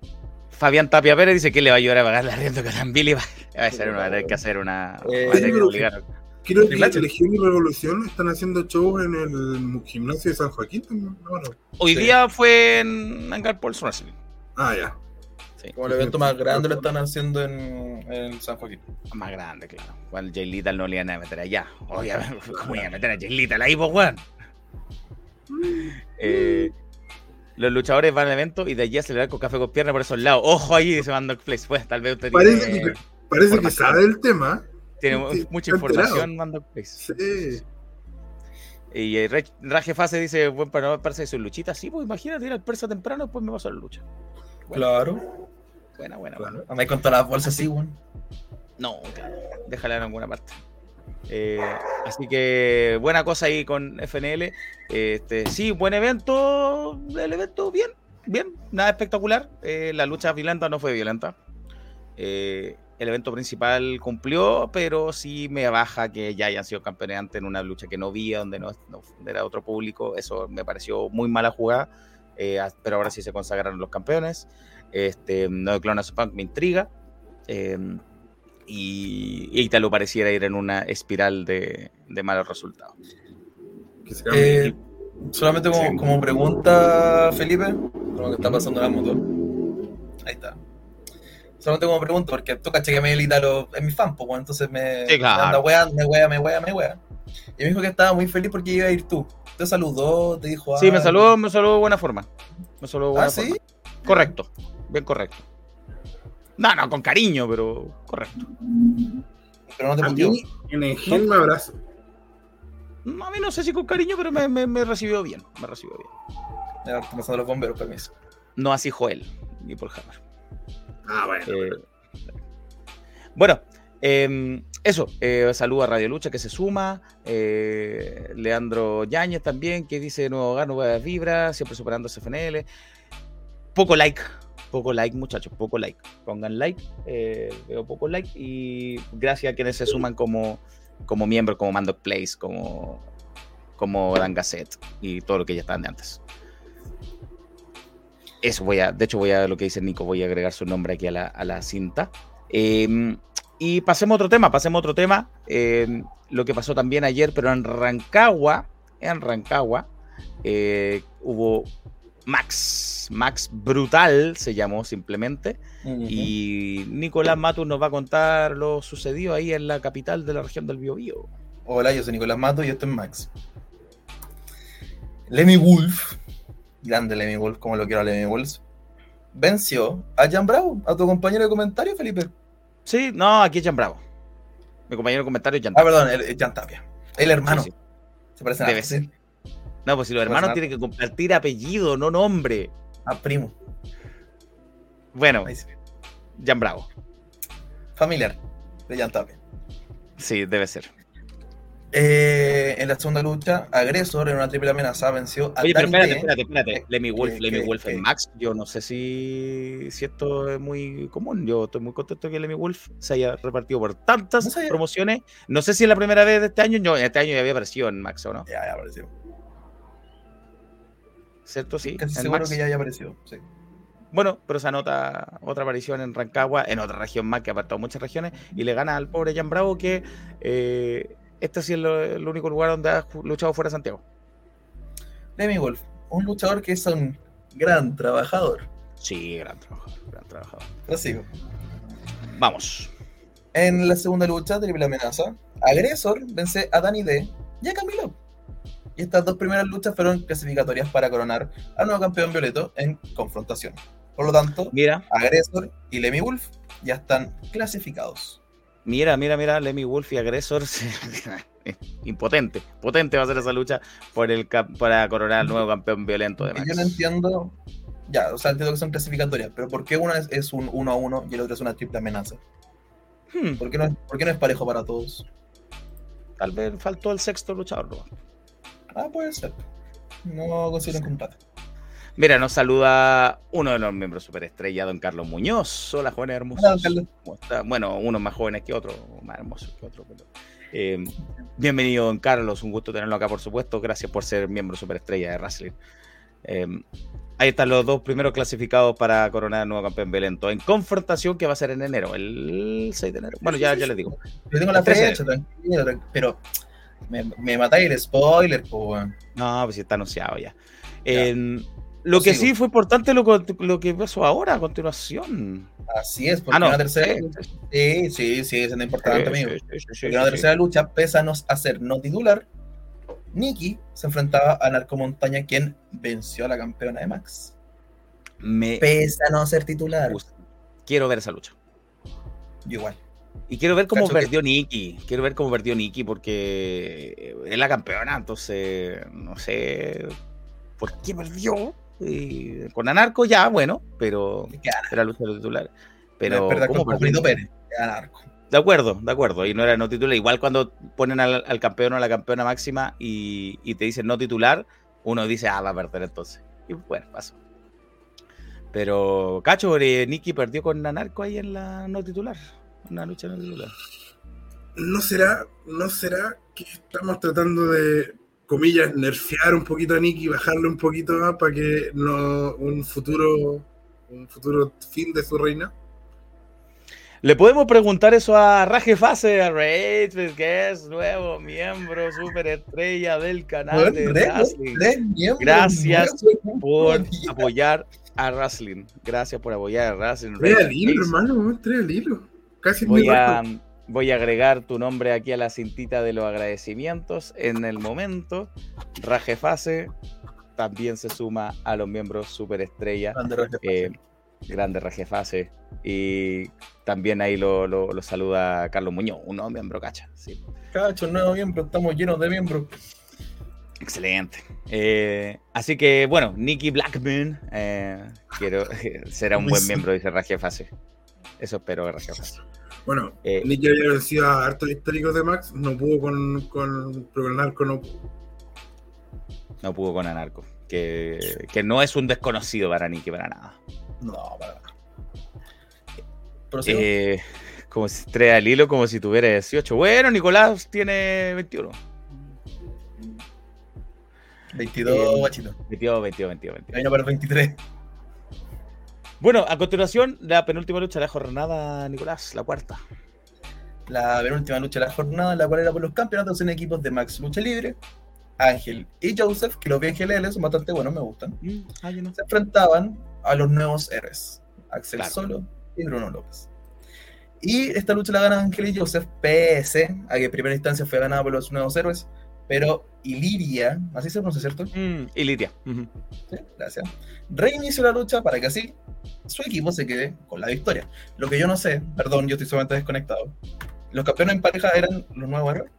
[SPEAKER 2] Fabián Tapia Pérez dice que le va a ayudar a pagar la rienda que Billy va, va a, hacer una, va a tener que hacer una.
[SPEAKER 3] Eh,
[SPEAKER 2] va a tener que.
[SPEAKER 4] Creo que. Legión y Revolución están haciendo shows en el gimnasio de San Joaquín. también, ¿no? no.
[SPEAKER 2] Hoy
[SPEAKER 3] Sí.
[SPEAKER 2] día fue en Angar Paul's Wrestling.
[SPEAKER 4] Ah, ya.
[SPEAKER 2] Sí,
[SPEAKER 3] Como el evento más grande lo están haciendo en, en San Joaquín.
[SPEAKER 2] más grande, claro. Igual Jay Little no le iban a meter allá. Obviamente, ¿cómo iban a meter a Jay Little ahí, pues, weón? Eh, los luchadores van al evento y de allí a celebrar con café con pierna por esos lados. Ojo ahí, dice Mando Place. Pues tal vez usted
[SPEAKER 4] Parece
[SPEAKER 2] tiene,
[SPEAKER 4] que, parece que sabe el tema.
[SPEAKER 2] tiene
[SPEAKER 4] Sí,
[SPEAKER 2] mucha información, Mando Place.
[SPEAKER 4] Sí.
[SPEAKER 2] Y eh, Raje Fase dice, buen panorama parece de sus luchitas. Sí, pues imagínate ir al persa temprano, después me paso a la lucha.
[SPEAKER 3] Claro.
[SPEAKER 2] Buena, buena, buena.
[SPEAKER 3] A mí con todas las bolsas así, weón.
[SPEAKER 2] No, claro. Déjala en alguna parte. Eh, así que buena cosa ahí con FNL. Este, sí, buen evento. El evento bien, bien, nada espectacular. Eh, la lucha violenta no fue violenta. Eh, el evento principal cumplió, pero sí me baja que ya hayan sido campeones antes en una lucha que no vi, donde no, no- era otro público. Eso me pareció muy mala jugada. Eh, pero ahora sí se consagraron los campeones. Este, no de Clonas Punk me intriga. Eh, y, Ítalo pareciera ir en una espiral de, de malos resultados.
[SPEAKER 3] Eh, solamente como, como pregunta, Felipe, con lo que está pasando en la moto. Ahí está. Solamente como pregunta, porque tú caché que Miguel Italo es mi fan, pues, entonces me,
[SPEAKER 2] Sí, claro.
[SPEAKER 3] me anda weando, me wea, me wea, me wea. Y me dijo que estaba muy feliz porque iba a ir tú. Te saludó, te dijo
[SPEAKER 2] Sí, me
[SPEAKER 3] algo.
[SPEAKER 2] saludó, me saludó de buena forma. Me saludó de buena
[SPEAKER 3] ¿Ah, sí?
[SPEAKER 2] forma. Correcto, bien correcto. No, no, con cariño, pero correcto.
[SPEAKER 3] Pero no te
[SPEAKER 4] A mí, en el gen me abrazo.
[SPEAKER 2] No, A mí no sé si con cariño, pero me, me- me recibió bien. Me recibió bien.
[SPEAKER 3] Ya, están pasando los bomberos, permiso.
[SPEAKER 2] No así Joel, ni por Hammer.
[SPEAKER 4] Ah, bueno.
[SPEAKER 2] Eh, bueno, eh, eso. Eh, saludo a Radio Lucha que se suma. eh, Leandro Yáñez también, que dice nuevo hogar, nuevas vibras, siempre superando FNL. Poco like, poco like, muchachos, poco like. Pongan like, eh, veo poco like. Y gracias a quienes se suman como, como miembros, como Mando Place, como, como Dan Gasset y todo lo que ya estaban de antes. Eso voy a, de hecho voy a lo que dice Nico, voy a agregar su nombre aquí a la, a la cinta. Eh, y pasemos a otro tema, pasemos a otro tema. eh, lo que pasó también ayer, pero en Rancagua, en Rancagua, eh, hubo Max, Max Brutal se llamó simplemente. Y Nicolás Matus nos va a contar lo sucedido ahí en la capital de la región del Biobío.
[SPEAKER 3] Hola, yo soy Nicolás Mato y esto es Max. Lemmy Wolf, grande Lemmy Wolf, como lo quiero a Lemmy Wolf, venció a Jan Bravo, a tu compañero de comentario, Felipe.
[SPEAKER 2] Sí, no, aquí es Jan Bravo. Mi compañero de comentario es Jan
[SPEAKER 3] Ah, perdón, el, el Jan Tapia. El hermano.
[SPEAKER 2] Sí, sí.
[SPEAKER 3] Se parece a
[SPEAKER 2] Debe ser. No, pues si los hermanos
[SPEAKER 3] Personal.
[SPEAKER 2] tienen que compartir apellido, no nombre.
[SPEAKER 3] A primo.
[SPEAKER 2] Bueno. Jan Bravo.
[SPEAKER 3] Familiar de Jan Tapia.
[SPEAKER 2] Sí, debe ser.
[SPEAKER 3] Eh, en la segunda lucha, Agresor en una triple amenaza venció a
[SPEAKER 2] Oye, pero espérate, espérate, espérate. Lemmy Wolf, Lemmy Wolf en Max. Yo no sé si, si esto es muy común. Yo estoy muy contento que Lemmy Wolf se haya repartido por tantas
[SPEAKER 3] No
[SPEAKER 2] promociones. No sé si es la primera vez de este año. Yo, este año ya había aparecido en Max, ¿o no?
[SPEAKER 3] Ya, ya apareció.
[SPEAKER 2] ¿Cierto? Sí.
[SPEAKER 3] Casi seguro
[SPEAKER 2] Max.
[SPEAKER 3] que ya haya aparecido. Sí.
[SPEAKER 2] Bueno, pero se anota otra aparición en Rancagua, en otra región más que ha apartado muchas regiones, y le gana al pobre Jan Bravo, que eh, este sí es lo- el único lugar donde ha luchado fuera de Santiago.
[SPEAKER 3] Lemmy Wolf, un luchador que es un gran trabajador.
[SPEAKER 2] Sí, gran trabajador, gran trabajador. Vamos.
[SPEAKER 3] En la segunda lucha, triple amenaza, Agresor vence a Danny D y a Camilo. Y estas dos primeras luchas fueron clasificatorias para coronar al nuevo campeón violeto en confrontación. Por lo tanto,
[SPEAKER 2] Mira,
[SPEAKER 3] Agresor y Lemmy Wolf ya están clasificados.
[SPEAKER 2] mira, mira, mira, Lemmy Wolf y Agresor. Impotente, potente va a ser esa lucha por el cap- para coronar al nuevo campeón violento de Max.
[SPEAKER 3] yo no entiendo, ya, o sea, entiendo que son clasificatorias, pero ¿por qué una es, es un 1 a 1 y el otro es una triple amenaza?
[SPEAKER 2] Hmm,
[SPEAKER 3] ¿Por qué no es, por qué no es parejo para todos?
[SPEAKER 2] tal vez faltó el sexto luchador. ¿no?
[SPEAKER 3] Ah, puede ser. No considero un combate.
[SPEAKER 2] Mira, nos saluda uno de los miembros superestrella, don Carlos Muñoz. Hola, jóvenes hermosos.
[SPEAKER 3] Hola, Carlos.
[SPEAKER 2] ¿Cómo está? Bueno, unos más jóvenes que otros, más hermosos que otros. pero, eh, bienvenido, don Carlos. Un gusto tenerlo acá, por supuesto. Gracias por ser miembro superestrella de Wrestling. Eh, ahí están los dos primeros clasificados para coronar el nuevo campeón violento en confrontación que va a ser en enero, el 6 de enero. Bueno, ya, ya les digo.
[SPEAKER 3] Yo tengo la
[SPEAKER 2] El 13.
[SPEAKER 3] fecha, tranquilo, pero me, me matáis el spoiler, pues, weón.
[SPEAKER 2] No, pues está anunciado ya. Eh, lo que sí fue importante lo, lo que pasó ahora, a continuación.
[SPEAKER 3] Así es, porque
[SPEAKER 2] Ah, no.
[SPEAKER 3] una tercera
[SPEAKER 2] sí,
[SPEAKER 3] lucha.
[SPEAKER 2] sí, sí.
[SPEAKER 3] Sí, siendo importante,
[SPEAKER 2] Sí,
[SPEAKER 3] amigo.
[SPEAKER 2] sí, sí.
[SPEAKER 3] tercera lucha, pese a ser no titular, Nikki se enfrentaba a Narco Montaña, quien venció a la campeona de Max.
[SPEAKER 2] Me
[SPEAKER 3] Pese a no ser titular.
[SPEAKER 2] gusta. Quiero ver esa lucha.
[SPEAKER 3] Yo igual.
[SPEAKER 2] Y quiero ver cómo
[SPEAKER 3] Cacho que-
[SPEAKER 2] perdió Nikki. Quiero ver cómo perdió Nikki porque es la campeona, entonces no sé por qué perdió. Y con Anarco ya, bueno, pero era lucha de titular.
[SPEAKER 3] No
[SPEAKER 2] Pero
[SPEAKER 3] es verdad
[SPEAKER 2] ¿cómo
[SPEAKER 3] con
[SPEAKER 2] perdió?
[SPEAKER 3] Pérez. que gana Narco.
[SPEAKER 2] De acuerdo, de acuerdo. Y no era no titular. Igual cuando ponen al, al campeón o a la campeona máxima y, y te dicen no titular, uno dice, ah, va a perder entonces. Y bueno, pasó. Pero, cacho, eh, Nikki perdió con Anarco ahí en la no titular. Una lucha no titular.
[SPEAKER 4] ¿No será, ¿No será que estamos tratando de, comillas, nerfear un poquito a Nicky, bajarle un poquito más para que no un futuro un futuro fin de su reina?
[SPEAKER 2] Le podemos preguntar eso a Raje Fase, a Rage, que es nuevo miembro, super estrella del canal de
[SPEAKER 3] Weón, re-
[SPEAKER 2] Wrestling.
[SPEAKER 3] re miembro
[SPEAKER 2] Gracias por apoyar a Wrestling. Gracias por apoyar a Wrestling.
[SPEAKER 4] Trae
[SPEAKER 2] Rage
[SPEAKER 4] al hilo, hermano, trae al hilo. Casi
[SPEAKER 2] Voy a,
[SPEAKER 4] récord.
[SPEAKER 2] voy a agregar tu nombre aquí a la cintita de los agradecimientos. En el momento, Rajefase también se suma a los miembros superestrella.
[SPEAKER 3] Grande Rafa.
[SPEAKER 2] Eh, grande Rajefase. Y también ahí lo, lo- lo saluda Carlos Muñoz, un nuevo miembro cacha. Sí.
[SPEAKER 3] Cacho, nuevo miembro, estamos llenos de miembros.
[SPEAKER 2] Excelente. Eh, así que, bueno, Nicky Blackman eh, quiero, será un buen miembro, dice Rajefase. Eso espero Rajefase.
[SPEAKER 4] Bueno,
[SPEAKER 2] Eh,
[SPEAKER 4] Nicky había vencido a hartos históricos de Max, no pudo con, con con Narco no pudo.
[SPEAKER 2] No pudo con Anarco. Que, que no es un desconocido para Nicky para nada.
[SPEAKER 3] No, para nada.
[SPEAKER 2] Eh, como si tres al hilo, como si tuviera 18. Bueno, Nicolás tiene 21.
[SPEAKER 3] 22,
[SPEAKER 2] eh,
[SPEAKER 3] guachito.
[SPEAKER 2] 22, 22, 22, 22.
[SPEAKER 3] Camino para el 23.
[SPEAKER 2] Bueno, a continuación, la penúltima lucha de la jornada, Nicolás, la cuarta.
[SPEAKER 3] La penúltima lucha de la jornada, la cual era por los campeonatos en equipos de Max Lucha Libre. Ángel y Joseph, que los vi en son bastante buenos, me gustan.
[SPEAKER 2] Mm, ah, no.
[SPEAKER 3] Se enfrentaban a los nuevos héroes, Axel
[SPEAKER 2] Claro.
[SPEAKER 3] Solo y Bruno López. Y esta lucha la ganan Ángel y Joseph, pese a que en primera instancia fue ganada por los nuevos héroes, pero Iliria, así se pronuncia, ¿cierto?
[SPEAKER 2] Mm. Ujú.
[SPEAKER 3] Sí, gracias. Reinició la lucha para que así su equipo se quede con la victoria. Lo que yo no sé, perdón, yo estoy solamente desconectado. Los campeones en pareja eran los nuevos héroes.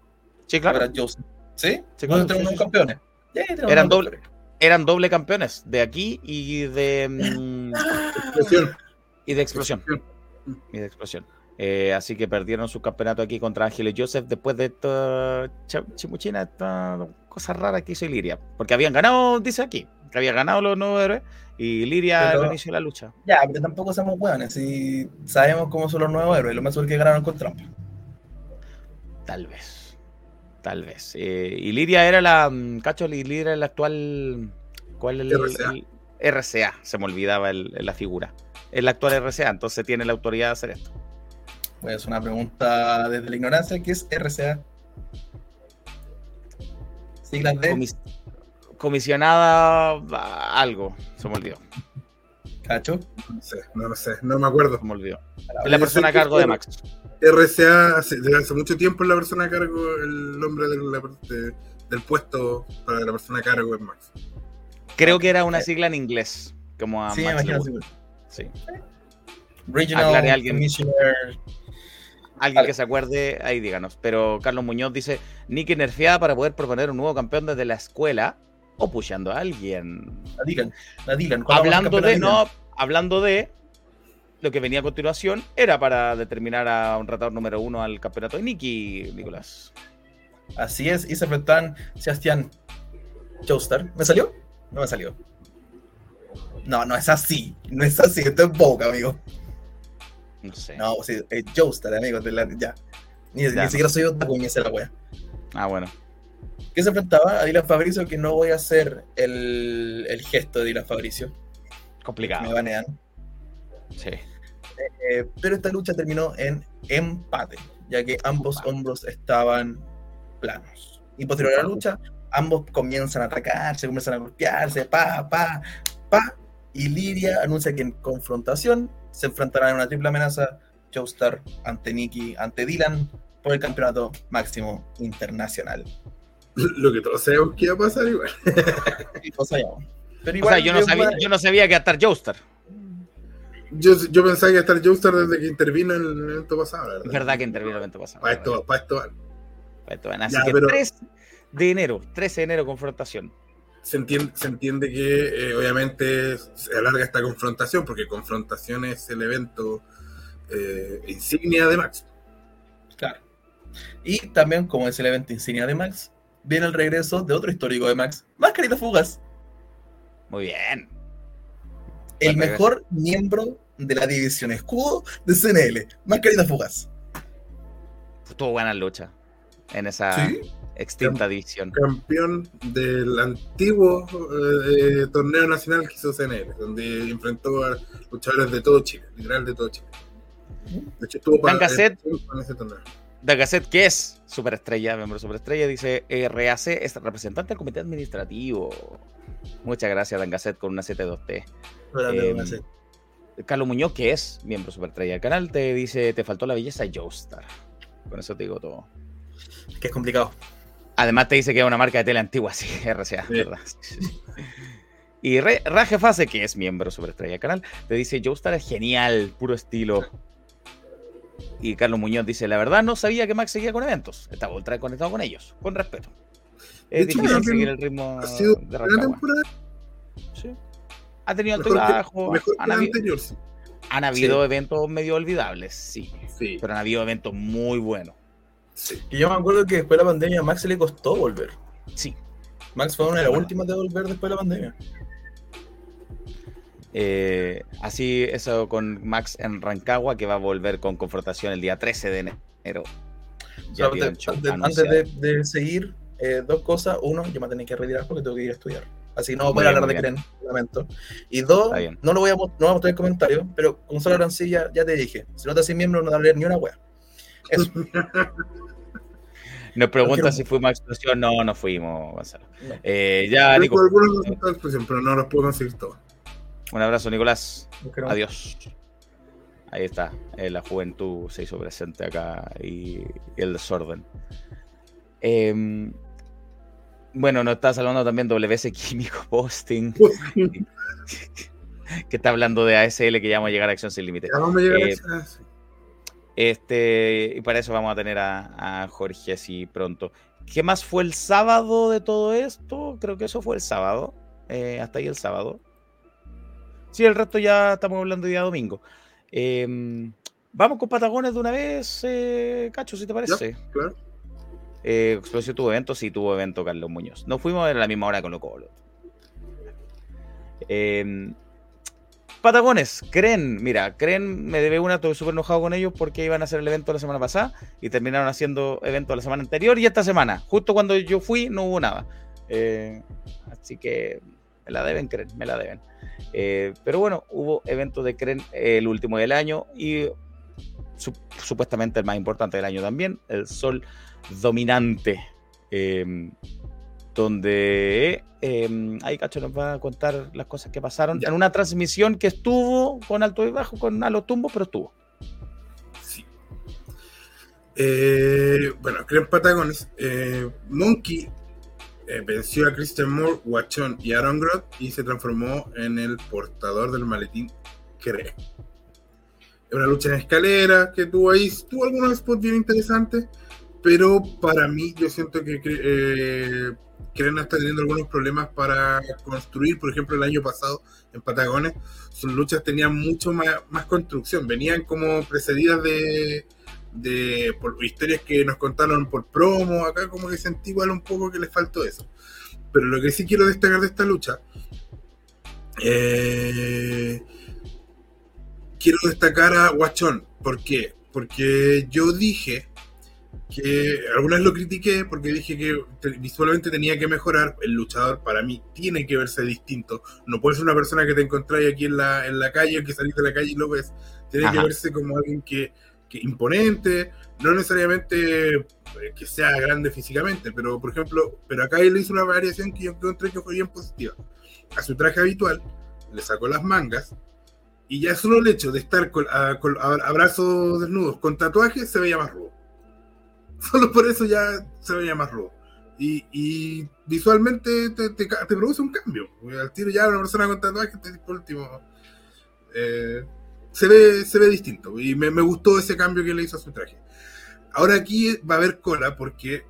[SPEAKER 2] Sí, claro.
[SPEAKER 3] Era Joseph. ¿Sí?
[SPEAKER 2] Sí,
[SPEAKER 3] ¿Dónde
[SPEAKER 2] claro,
[SPEAKER 3] tenemos
[SPEAKER 2] sí,
[SPEAKER 3] nuevos
[SPEAKER 2] sí.
[SPEAKER 3] campeones? Tenemos
[SPEAKER 2] Eran doble-
[SPEAKER 3] campeones.
[SPEAKER 2] Eran doble campeones de aquí y de, mm,
[SPEAKER 4] Explosión.
[SPEAKER 2] y de explosión. Y de explosión. Eh, así que perdieron su campeonato aquí contra Ángeles Joseph después de esta chimuchina, esta cosa rara que hizo Iliria. Porque habían ganado, dice aquí, que habían ganado los nuevos héroes y Iliria
[SPEAKER 3] Pero-
[SPEAKER 2] al inicio de la lucha.
[SPEAKER 3] Ya, pero tampoco somos hueones. Si sabemos cómo son los nuevos héroes, lo más es que ganaron con trampa.
[SPEAKER 2] Tal vez. Tal vez. Eh, Iliria era la. mm, Cacho, Iliria era el actual. ¿Cuál es el,
[SPEAKER 4] RCA.
[SPEAKER 2] el- RCA? Se me olvidaba el- la figura. Es la actual RCA, entonces tiene la autoridad de hacer esto.
[SPEAKER 3] Pues una pregunta desde la ignorancia, ¿qué es RCA? Siglas de
[SPEAKER 2] Comis- comisionada a- algo. Se me olvidó.
[SPEAKER 3] Cacho.
[SPEAKER 4] No sé, no lo sé, no me acuerdo.
[SPEAKER 2] Se me olvidó. Es
[SPEAKER 4] Yo
[SPEAKER 2] la persona a
[SPEAKER 4] que
[SPEAKER 2] cargo de Max.
[SPEAKER 4] RCA hace, desde hace mucho tiempo es la persona a cargo, el nombre de la- de- del puesto para la persona a cargo es Max.
[SPEAKER 2] Creo que era una sigla en inglés. Como a
[SPEAKER 3] Sí, me
[SPEAKER 2] Max
[SPEAKER 3] sí.
[SPEAKER 2] Sí.
[SPEAKER 3] Regional. Commissioner.
[SPEAKER 2] Alguien que se acuerde, ahí díganos. Pero Carlos Muñoz dice: Nicky nerfeada para poder proponer un nuevo campeón desde la escuela o pushando a alguien.
[SPEAKER 3] La Dylan. La Dylan. ¿cuándo vamos a
[SPEAKER 2] Hablando de, no, hablando de lo que venía a continuación, era para determinar a un ratador número uno al campeonato de Nicky, Nicolás.
[SPEAKER 3] Así es, y se enfrentan Sebastián Joestar. ¿Me salió? No me salió. No, no es así. No es así. Esto es boca, amigo.
[SPEAKER 2] No sé.
[SPEAKER 3] No, sí, es Joestar, amigo. de la- ya. Ni,
[SPEAKER 2] Ya,
[SPEAKER 3] ni siquiera soy otaku me sé la wea.
[SPEAKER 2] Ah, bueno.
[SPEAKER 3] ¿Qué se enfrentaba? A Dylan Fabricio, que no voy a hacer el, el gesto de Dylan Fabricio. Me
[SPEAKER 2] Complicado.
[SPEAKER 3] banean.
[SPEAKER 2] Sí.
[SPEAKER 3] Eh, pero esta lucha terminó en empate, ya que ambos hombros estaban planos. Y posterior a la lucha, ambos comienzan a atacarse, comienzan a golpearse, pa, pa, pa. Y Liria anuncia que en confrontación se enfrentarán en una triple amenaza Joestar ante Nikki, ante Dylan, por el campeonato máximo internacional.
[SPEAKER 4] Lo que todos sabemos que iba a pasar igual.
[SPEAKER 3] Pero
[SPEAKER 2] O sea, yo no sabía, yo no sabía que iba a estar Joestar.
[SPEAKER 4] Yo, yo pensaba que iba a estar Joestar desde que intervino en el evento pasado,
[SPEAKER 2] Es
[SPEAKER 4] verdad.
[SPEAKER 2] que intervino el evento pasado.
[SPEAKER 4] Para esto, para esto vale.
[SPEAKER 2] Esto, bueno, Así
[SPEAKER 4] Ya,
[SPEAKER 2] que
[SPEAKER 4] pero-
[SPEAKER 2] 3 de enero, 13 de enero, confrontación.
[SPEAKER 4] Se entiende, se entiende que eh, obviamente se alarga esta confrontación, porque confrontación es el evento eh, insignia de Max.
[SPEAKER 3] Claro. Y también, como es el evento insignia de Max, viene el regreso de otro histórico de Max, Mascarita Fugas,
[SPEAKER 2] Muy bien.
[SPEAKER 3] el
[SPEAKER 2] Buen
[SPEAKER 3] mejor miembro de la división escudo de CNL, Mascarita Fugas.
[SPEAKER 2] Estuvo buena lucha en esa
[SPEAKER 3] Sí.
[SPEAKER 2] Extinta división.
[SPEAKER 4] Campeón del antiguo eh, torneo nacional que hizo CNL, donde enfrentó a luchadores de todo Chile, literal de todo Chile. De hecho, estuvo
[SPEAKER 2] Gasset.
[SPEAKER 4] en ese torneo.
[SPEAKER 2] Dagaset, que es superestrella, miembro superestrella, dice RAC es representante del comité administrativo. Muchas gracias, Dan Gasset, con una 7-2T.
[SPEAKER 3] Espérate,
[SPEAKER 2] Eh,
[SPEAKER 3] no sé.
[SPEAKER 2] Carlos Muñoz, que es miembro superestrella del canal, te dice: Te faltó la belleza Joestar. Con eso te digo todo.
[SPEAKER 3] que es complicado.
[SPEAKER 2] Además te dice que es una marca de tele antigua, sí, RCA,
[SPEAKER 4] Sí.
[SPEAKER 2] ¿verdad? Sí, sí, sí. Y Re- Raje Fase, que es miembro superestrella del canal, te dice, Joestar es genial, puro estilo. Y Carlos Muñoz dice, la verdad no sabía que Max seguía con eventos. Estaba ultra conectado con ellos, con respeto. Es
[SPEAKER 4] hecho,
[SPEAKER 2] difícil seguir el ritmo
[SPEAKER 4] Ha sido
[SPEAKER 2] de
[SPEAKER 4] temporada
[SPEAKER 2] Sí. Ha tenido alto y
[SPEAKER 4] mejor que,
[SPEAKER 2] bajo.
[SPEAKER 4] mejor que
[SPEAKER 2] Han,
[SPEAKER 4] la
[SPEAKER 2] habi-
[SPEAKER 4] anterior, sí.
[SPEAKER 2] han habido eventos medio olvidables, sí.
[SPEAKER 4] Sí,
[SPEAKER 2] Pero han habido eventos muy buenos.
[SPEAKER 4] Sí.
[SPEAKER 3] Y yo me acuerdo que después de la pandemia a Max le costó volver.
[SPEAKER 2] Sí.
[SPEAKER 3] Max fue una de las últimas de volver después de la pandemia.
[SPEAKER 2] Eh, así eso con Max en Rancagua, que va a volver con confrontación el día 13 de enero. Ya
[SPEAKER 3] O sea,
[SPEAKER 2] tienen
[SPEAKER 3] antes, de, de seguir, eh, dos cosas. Uno, yo me voy a tener que retirar porque tengo que ir a estudiar. Así que no voy a hablar de Kren, lamento. Y dos, no lo voy a, no voy a mostrar en comentarios, pero Gonzalo Arancilla, ya te dije, si no te haces miembro no te hablar ni una wea. Eso.
[SPEAKER 2] Nos pregunta si fuimos a explosión. No, no fuimos, Gonzalo.
[SPEAKER 3] No.
[SPEAKER 2] Eh, ya, Nico.
[SPEAKER 4] algunos pero no los puedo conseguir todos.
[SPEAKER 2] Un abrazo, Nicolás. Adiós. Ahí está. eh, la juventud se hizo presente acá y, y el desorden. Em, bueno, nos está saludando también WS Químico Posting, que está hablando de ASL que ya vamos a llegar a Acción Sin Límite.
[SPEAKER 4] Ya vamos a llegar
[SPEAKER 2] Eh,
[SPEAKER 4] a esa- sí.
[SPEAKER 2] Este, y para eso vamos a tener a, a Jorge así pronto. ¿Qué más fue el sábado de todo esto? Creo que eso fue el sábado. eh, hasta ahí el sábado. Sí, el resto ya estamos hablando día domingo. Em, Vamos con Patagones de una vez, eh, Cacho, si te parece.
[SPEAKER 4] Claro.
[SPEAKER 2] Eh, Explosio tuvo evento, sí tuvo evento Carlos Muñoz. No fuimos a la misma hora con lo Colo. Patagones, creen, mira, creen, me debe una, estoy súper enojado con ellos porque iban a hacer el evento la semana pasada y terminaron haciendo evento la semana anterior y esta semana. Justo cuando yo fui no hubo nada. Eh, así que me la deben, creen, me la deben. Eh, pero bueno, hubo evento de creen el último del año y su- supuestamente el más importante del año también, el Sol Dominante. eh, donde eh, ahí Cacho nos va a contar las cosas que pasaron
[SPEAKER 4] Ya.
[SPEAKER 2] en una transmisión que estuvo con alto y bajo, con a los tumbos, pero estuvo.
[SPEAKER 4] Sí. Eh, bueno, creen Patagones. Eh, Monkey eh, venció a Christian Moore, Guachón y Aaron Groth y se transformó en el portador del maletín Cree. Es una lucha en escalera que tuvo ahí, tuvo algunos spots bien interesantes, pero para mí yo siento que Creen está teniendo algunos problemas para construir, por ejemplo, el año pasado en Patagones, sus luchas tenían mucho más, construcción, venían como precedidas de, historias que nos contaron por promo, acá como que sentí igual un poco que les faltó eso. Pero lo que sí quiero destacar de esta lucha, eh, quiero destacar a Guachón. ¿Por qué? Porque yo dije que alguna vez lo critiqué porque dije que te- visualmente tenía que mejorar. El luchador para mí tiene que verse distinto. No puede ser una persona que te encontráis aquí en la, en la calle, que salís de la calle y lo ves. Tiene que
[SPEAKER 2] Ajá.
[SPEAKER 4] verse como alguien que, que imponente, no necesariamente eh, que sea grande físicamente, pero por ejemplo, pero acá él hizo una variación que yo encontré que fue bien positiva. A su traje habitual le sacó las mangas y ya solo el hecho de estar con, a, con a- a brazos desnudos con tatuajes se veía más rudo. Solo por eso ya se veía más rudo. Y, y visualmente te, te te produce un cambio. Al tiro ya una persona con tatuajes, te- por último, eh, se, ve, se ve distinto. Y me, me gustó ese cambio que le hizo a su traje. Ahora aquí va a haber cola porque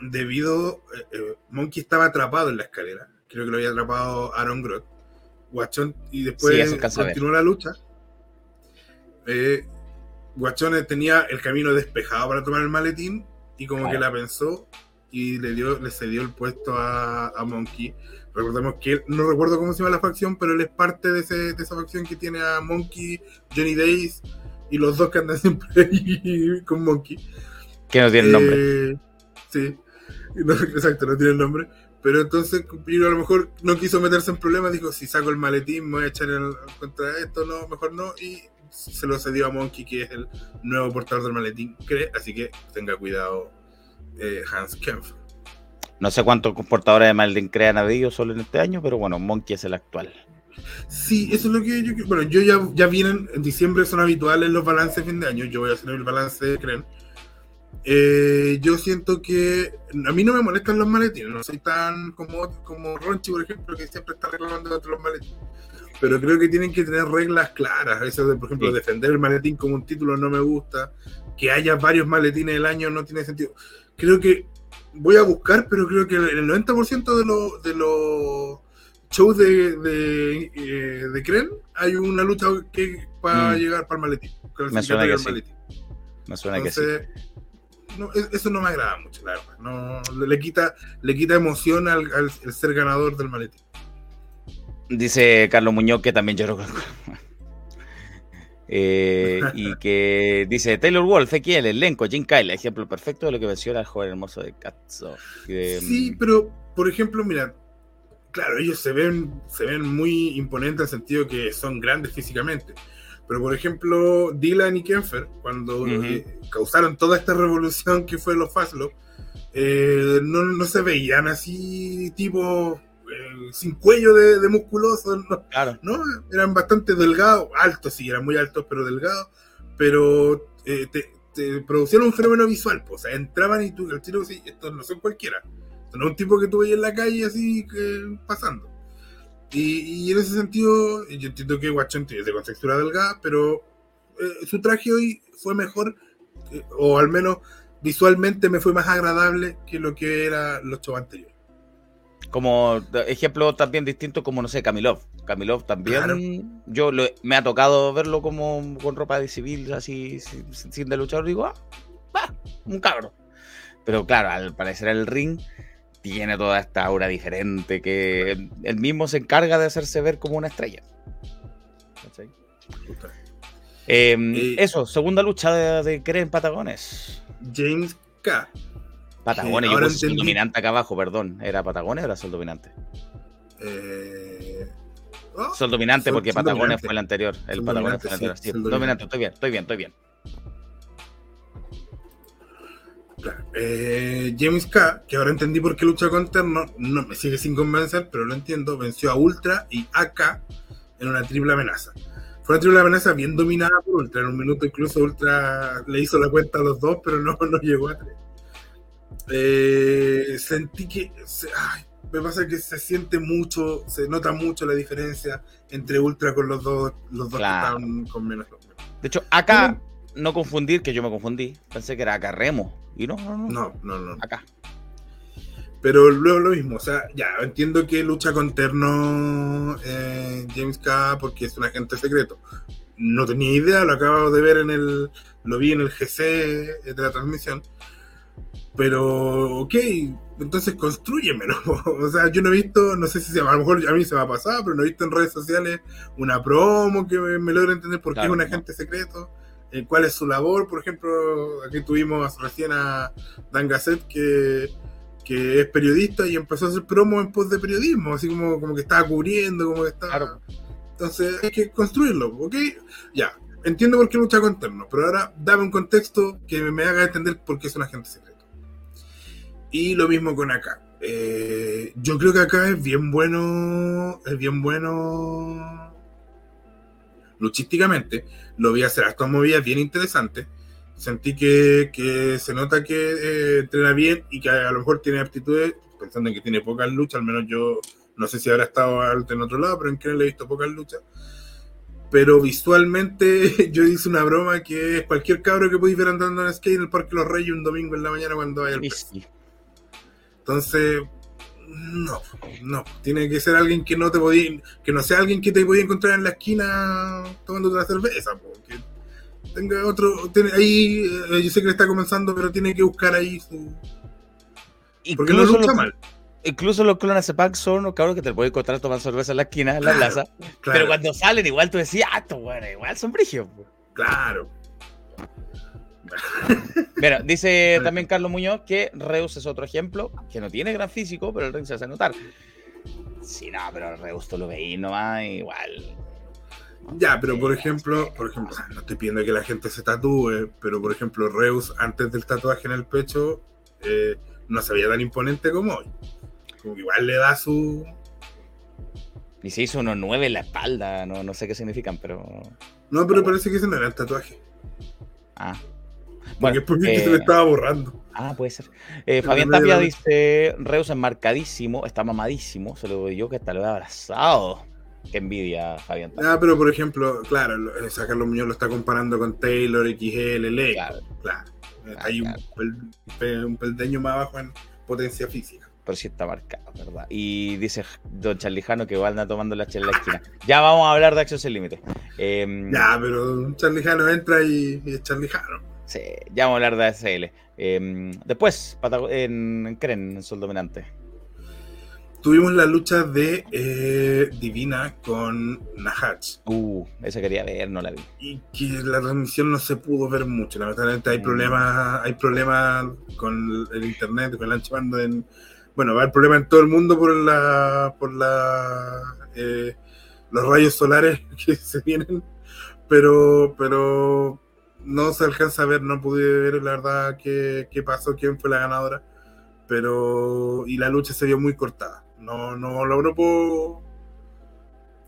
[SPEAKER 4] debido eh, eh, Monkey estaba atrapado en la escalera. Creo que lo había atrapado Aaron Groth. Guachón, y después
[SPEAKER 2] Sí,
[SPEAKER 4] continuó la lucha. Eh, Guachón tenía el camino despejado para tomar el maletín y como que la pensó y le dio le cedió el puesto a, a Monkey. Recordemos que él- no recuerdo cómo se llama la facción, pero él es parte de, ese- de esa facción que tiene a Monkey, Johnny Days y los dos que andan siempre ahí con Monkey.
[SPEAKER 2] Que no tiene nombre.
[SPEAKER 4] Eh, sí, No, exacto, no tiene nombre. Pero entonces Piro a lo mejor no quiso meterse en problemas, dijo, si saco el maletín me voy a echar el- contra esto, no, mejor no. Y se lo cedió a Monkey, que es el nuevo portador del maletín, cree, así que tenga cuidado eh, Hans Kempf.
[SPEAKER 2] No sé cuántos portadores de Maldin crean habido solo en este año, pero bueno, Monkey es el actual.
[SPEAKER 4] Sí, eso es lo que yo... Bueno, yo ya, ya vienen, en diciembre son habituales los balances de fin de año, yo voy a hacer el balance de Cren. Eh, yo siento que a mí no me molestan los maletines, no soy tan como, como Ronchi, por ejemplo, que siempre está reclamando entre los maletines. Pero creo que tienen que tener reglas claras. Eso de, por ejemplo,
[SPEAKER 2] Sí.
[SPEAKER 4] defender el maletín como un título no me gusta. Que haya varios maletines el año no tiene sentido. Creo que voy a buscar, pero creo que el 90% de los de los shows de, de, eh, de Kren hay una lucha que para
[SPEAKER 2] Mm.
[SPEAKER 4] llegar para el maletín.
[SPEAKER 2] Me suena que
[SPEAKER 4] clasificatoria al
[SPEAKER 2] sí.
[SPEAKER 4] maletín.
[SPEAKER 2] Me suena que sí.
[SPEAKER 4] Entonces, no, es- eso no me agrada mucho, la verdad. No, le, quita, le quita emoción al, al- al ser ganador del maletín.
[SPEAKER 2] Dice Carlos Muñoz que también lloró con... Eh, y que dice Taylor Wolf, aquí el elenco, Jim Kyle, ejemplo perfecto de lo que menciona el joven hermoso de Katzo.
[SPEAKER 4] Sí, pero por ejemplo, mira, claro, ellos se ven, se ven muy imponentes en el sentido que son grandes físicamente. Pero por ejemplo, Dylan y Kenfer, cuando eh, causaron toda esta revolución que fue los Fastlock, eh, no, no se veían así tipo sin cuello de, de musculosos, no,
[SPEAKER 2] Claro,
[SPEAKER 4] no, eran bastante delgados, altos, sí, eran muy altos, pero delgados, pero eh, te, te producían un fenómeno visual, pues, o sea, entraban y tú, el tiro, sí, estos no son cualquiera, Esto no es un tipo que tú veías en la calle así que, pasando. Y, y en ese sentido, yo entiendo que Guachón es de contextura delgada, pero eh, su traje hoy fue mejor, eh, o al menos visualmente me fue más agradable que lo que era los shows anteriores.
[SPEAKER 2] Como ejemplo también distinto como, no sé, Kamilov. Kamilov también,
[SPEAKER 4] Claro.
[SPEAKER 2] yo lo- me ha tocado verlo como con ropa de civil, así, sin, sin de luchador, digo, ah, va, un cabro. Pero claro, al parecer el ring tiene toda esta aura diferente que él mismo se encarga de hacerse ver como una estrella. ¿Cachai? Eh,
[SPEAKER 4] Eh,
[SPEAKER 2] eso, segunda lucha de, de Keren Patagones.
[SPEAKER 4] James K.
[SPEAKER 2] Patagones,
[SPEAKER 4] Sí,
[SPEAKER 2] yo puse Sol
[SPEAKER 4] entendí.
[SPEAKER 2] dominante acá abajo, perdón. ¿Era Patagones o era Sol dominante?
[SPEAKER 4] Eh... oh,
[SPEAKER 2] Sol dominante
[SPEAKER 4] Sol-
[SPEAKER 2] porque
[SPEAKER 4] Sol
[SPEAKER 2] Patagones
[SPEAKER 4] dominante.
[SPEAKER 2] fue el anterior. El
[SPEAKER 4] Sol
[SPEAKER 2] Patagones
[SPEAKER 4] dominante,
[SPEAKER 2] fue el anterior.
[SPEAKER 4] sí,
[SPEAKER 2] Sí,
[SPEAKER 4] Sol
[SPEAKER 2] dominante.
[SPEAKER 4] dominante.
[SPEAKER 2] estoy bien, estoy bien, estoy bien.
[SPEAKER 4] Claro. Eh, James K, que ahora entendí por qué lucha con Terno, no me sigue sin convencer, pero lo entiendo, venció a Ultra y AK en una triple amenaza. Fue una triple amenaza bien dominada por Ultra. En un minuto incluso Ultra le hizo la cuenta a los dos, pero no, no llegó a tres. Eh, sentí que... se- ay, me pasa que se siente mucho, se nota mucho la diferencia entre Ultra con los dos, los dos
[SPEAKER 2] Claro.
[SPEAKER 4] que estaban con menos.
[SPEAKER 2] De hecho, acá, no confundir, que yo me confundí. Pensé que era acá Remo. Y no, no, no.
[SPEAKER 4] No, no, no.
[SPEAKER 2] Acá.
[SPEAKER 4] Pero luego lo mismo, o sea, ya entiendo que lucha con Terno eh, James K porque es un agente secreto. No tenía idea, lo acabo de ver en el. Lo vi en el GC de la transmisión. Pero, ok, entonces construyemelo. o sea, yo no he visto, no sé si se, a lo mejor a mí se me ha pasado, pero no he visto en redes sociales una promo que me, me logre entender por qué
[SPEAKER 2] Claro,
[SPEAKER 4] es un
[SPEAKER 2] no.
[SPEAKER 4] agente secreto, eh, cuál es su labor. Por ejemplo, aquí tuvimos recién a Dan Gasset que que es periodista y empezó a hacer promo en pos de periodismo, así como, como que estaba cubriendo, como que estaba.
[SPEAKER 2] Claro.
[SPEAKER 4] Entonces hay que construirlo, ¿ok? Ya, entiendo por qué lucha con Terno, pero ahora dame un contexto que me haga entender por qué es un agente secreto. Y lo mismo con acá. Eh, yo creo que acá es bien bueno, es bien bueno luchísticamente. Lo vi hacer estas movidas bien interesantes sentí que, que se nota que eh, entrena bien y que a, lo mejor tiene aptitudes, pensando en que tiene pocas luchas, al menos yo no sé si habrá estado alto en otro lado, pero en que le he visto pocas luchas. Pero visualmente yo hice una broma que es cualquier cabro que pudiera ver andando en skate en el Parque Los Reyes un domingo en la mañana cuando vaya al. Entonces, no, no. Tiene que ser alguien que no te podía, que no sea alguien que te podía encontrar en la esquina tomando una cerveza, po, que tenga otro, tiene, ahí, eh, yo sé que le está comenzando, pero tiene que buscar ahí su... Porque no lucha
[SPEAKER 2] los,
[SPEAKER 4] mal.
[SPEAKER 2] incluso los clones de Pac son los cabros que te pueden encontrar tomando cerveza en la esquina, en la plaza.
[SPEAKER 4] Claro,
[SPEAKER 2] Pero cuando salen, igual tú decías, ah, estos bueno, igual son brigios. po".
[SPEAKER 4] claro.
[SPEAKER 2] Mira, dice también Carlos Muñoz que Reus es otro ejemplo, que no tiene gran físico, pero el ring se hace notar. Sí, no, pero Reus tú lo veís nomás, igual.
[SPEAKER 4] Ya, pero por ejemplo, por ejemplo, no estoy pidiendo que la gente se tatúe, pero por ejemplo, Reus antes del tatuaje en el pecho eh, no se veía tan imponente como hoy. Como que igual le da su,
[SPEAKER 2] Y se hizo unos nueve en la espalda, no, no sé qué significan, pero.
[SPEAKER 4] No, pero parece que ese no era el tatuaje.
[SPEAKER 2] Ah. Bueno,
[SPEAKER 4] es porque se
[SPEAKER 2] eh,
[SPEAKER 4] me estaba borrando.
[SPEAKER 2] Ah, puede ser. Eh, Fabián Tapia dice: Reus es marcadísimo, está mamadísimo. Se lo digo yo que hasta lo he abrazado. Qué envidia, Fabián Tapia.
[SPEAKER 4] Ah, pero por ejemplo, claro, lo- eh, Carlos Muñoz lo está comparando con Taylor, XL, Ley.
[SPEAKER 2] Claro,
[SPEAKER 4] Claro.
[SPEAKER 2] Claro,
[SPEAKER 4] Hay un, pel- pe- un peldaño más abajo en potencia física.
[SPEAKER 2] pero sí está marcado, ¿verdad? Y dice Don Charlijano que anda tomando la chela en la esquina. Ya vamos a hablar de Acción Sin Límite. Em,
[SPEAKER 4] Ya, pero Charlie Jano entra y, y es Charlie Jano.
[SPEAKER 2] Sí, ya vamos a hablar de ASL. Em, después, en, en Cren, en Sol Dominante.
[SPEAKER 4] Tuvimos la lucha de eh, Divina con Nahach.
[SPEAKER 2] Uh, esa quería ver, no la vi.
[SPEAKER 4] y que la transmisión no se pudo ver mucho. Lamentablemente hay
[SPEAKER 2] Mm.
[SPEAKER 4] problemas, hay problemas con el internet, con el ancho banda en bueno, va a haber problemas en todo el mundo por la por la eh, los rayos solares que se vienen, pero pero no se alcanza a ver, no pude ver la verdad qué, qué pasó, quién fue la ganadora, pero y la lucha se vio muy cortada. No no logró puedo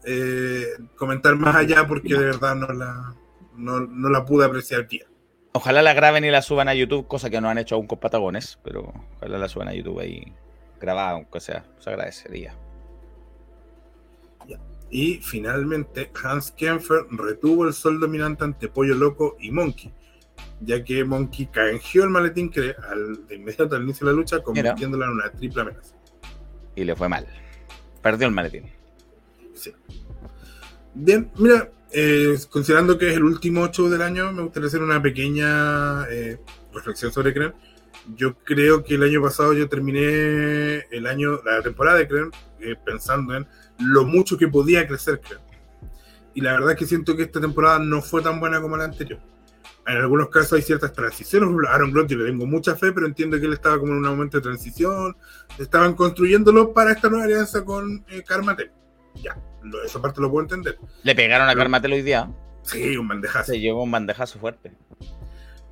[SPEAKER 4] eh, comentar más allá porque de verdad no la, no, no la pude apreciar bien.
[SPEAKER 2] Ojalá la graben y la suban a YouTube, cosa que no han hecho aún con Patagones, pero ojalá la suban a YouTube ahí grabada, aunque sea, se agradecería.
[SPEAKER 4] Y finalmente Hans Kempfer retuvo el sol dominante ante Pollo Loco y Monkey, ya que Monkey canjeó el maletín que al, de inmediato al inicio de la lucha, convirtiéndola en una triple amenaza.
[SPEAKER 2] Y le fue mal. Perdió el maletín.
[SPEAKER 4] Sí. Bien, mira, eh, considerando que es el último show del año, me gustaría hacer una pequeña eh, reflexión sobre Cren. Yo creo que el año pasado yo terminé el año, la temporada de Cren eh, pensando en lo mucho que podía crecer Cren. Y la verdad es que siento que esta temporada no fue tan buena como la anterior. En algunos casos hay ciertas transiciones. Aaron Gronk yo le tengo mucha fe, pero entiendo que él estaba como en un momento de transición. Estaban construyéndolo para esta nueva alianza con eh. Ya, esa parte lo puedo entender.
[SPEAKER 2] Le pegaron a Carmatel hoy día.
[SPEAKER 4] Sí, un bandejazo.
[SPEAKER 2] Se llevó un bandejazo fuerte.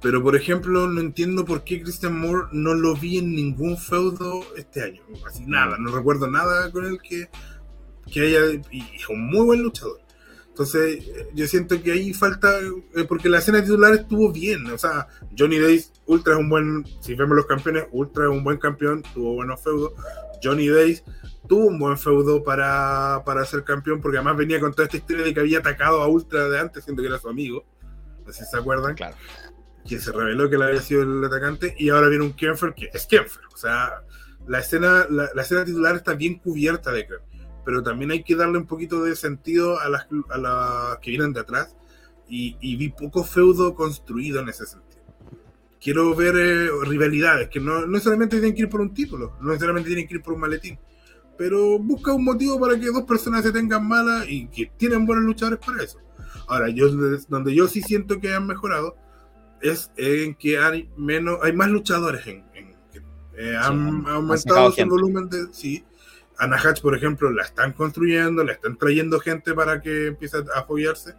[SPEAKER 4] Pero por ejemplo, no entiendo por qué Christian Moore no lo vi en ningún feudo este año. Así nada, no recuerdo nada con él que, que haya. Y es un muy buen luchador. Entonces, yo siento que ahí falta. eh, porque la escena titular estuvo bien. O sea, Johnny Days, Ultra es un buen. Si vemos los campeones, Ultra es un buen campeón, tuvo buenos feudos. Johnny Days tuvo un buen feudo para, para ser campeón, porque además venía con toda esta historia de que había atacado a Ultra de antes, siendo que era su amigo. No sé si se acuerdan
[SPEAKER 2] Claro.
[SPEAKER 4] Que se reveló que él había sido el atacante y ahora viene un Kenfer que es Kenfer. O sea, la escena, la, la escena titular está bien cubierta de Kren, pero también hay que darle un poquito de sentido a las, a las que vienen de atrás y, y vi poco feudo construido en ese sentido. Quiero ver eh, rivalidades que no, no necesariamente tienen que ir por un título, no necesariamente tienen que ir por un maletín, pero busca un motivo para que dos personas se tengan malas y que tienen buenos luchadores para eso. Ahora, yo donde yo sí siento que han mejorado es en que hay menos, hay más luchadores en, en- eh, han, aumentado su
[SPEAKER 2] gente.
[SPEAKER 4] volumen de sí. Ana Hatch, por ejemplo, la están construyendo, la están trayendo gente para que empiece a apoyarse,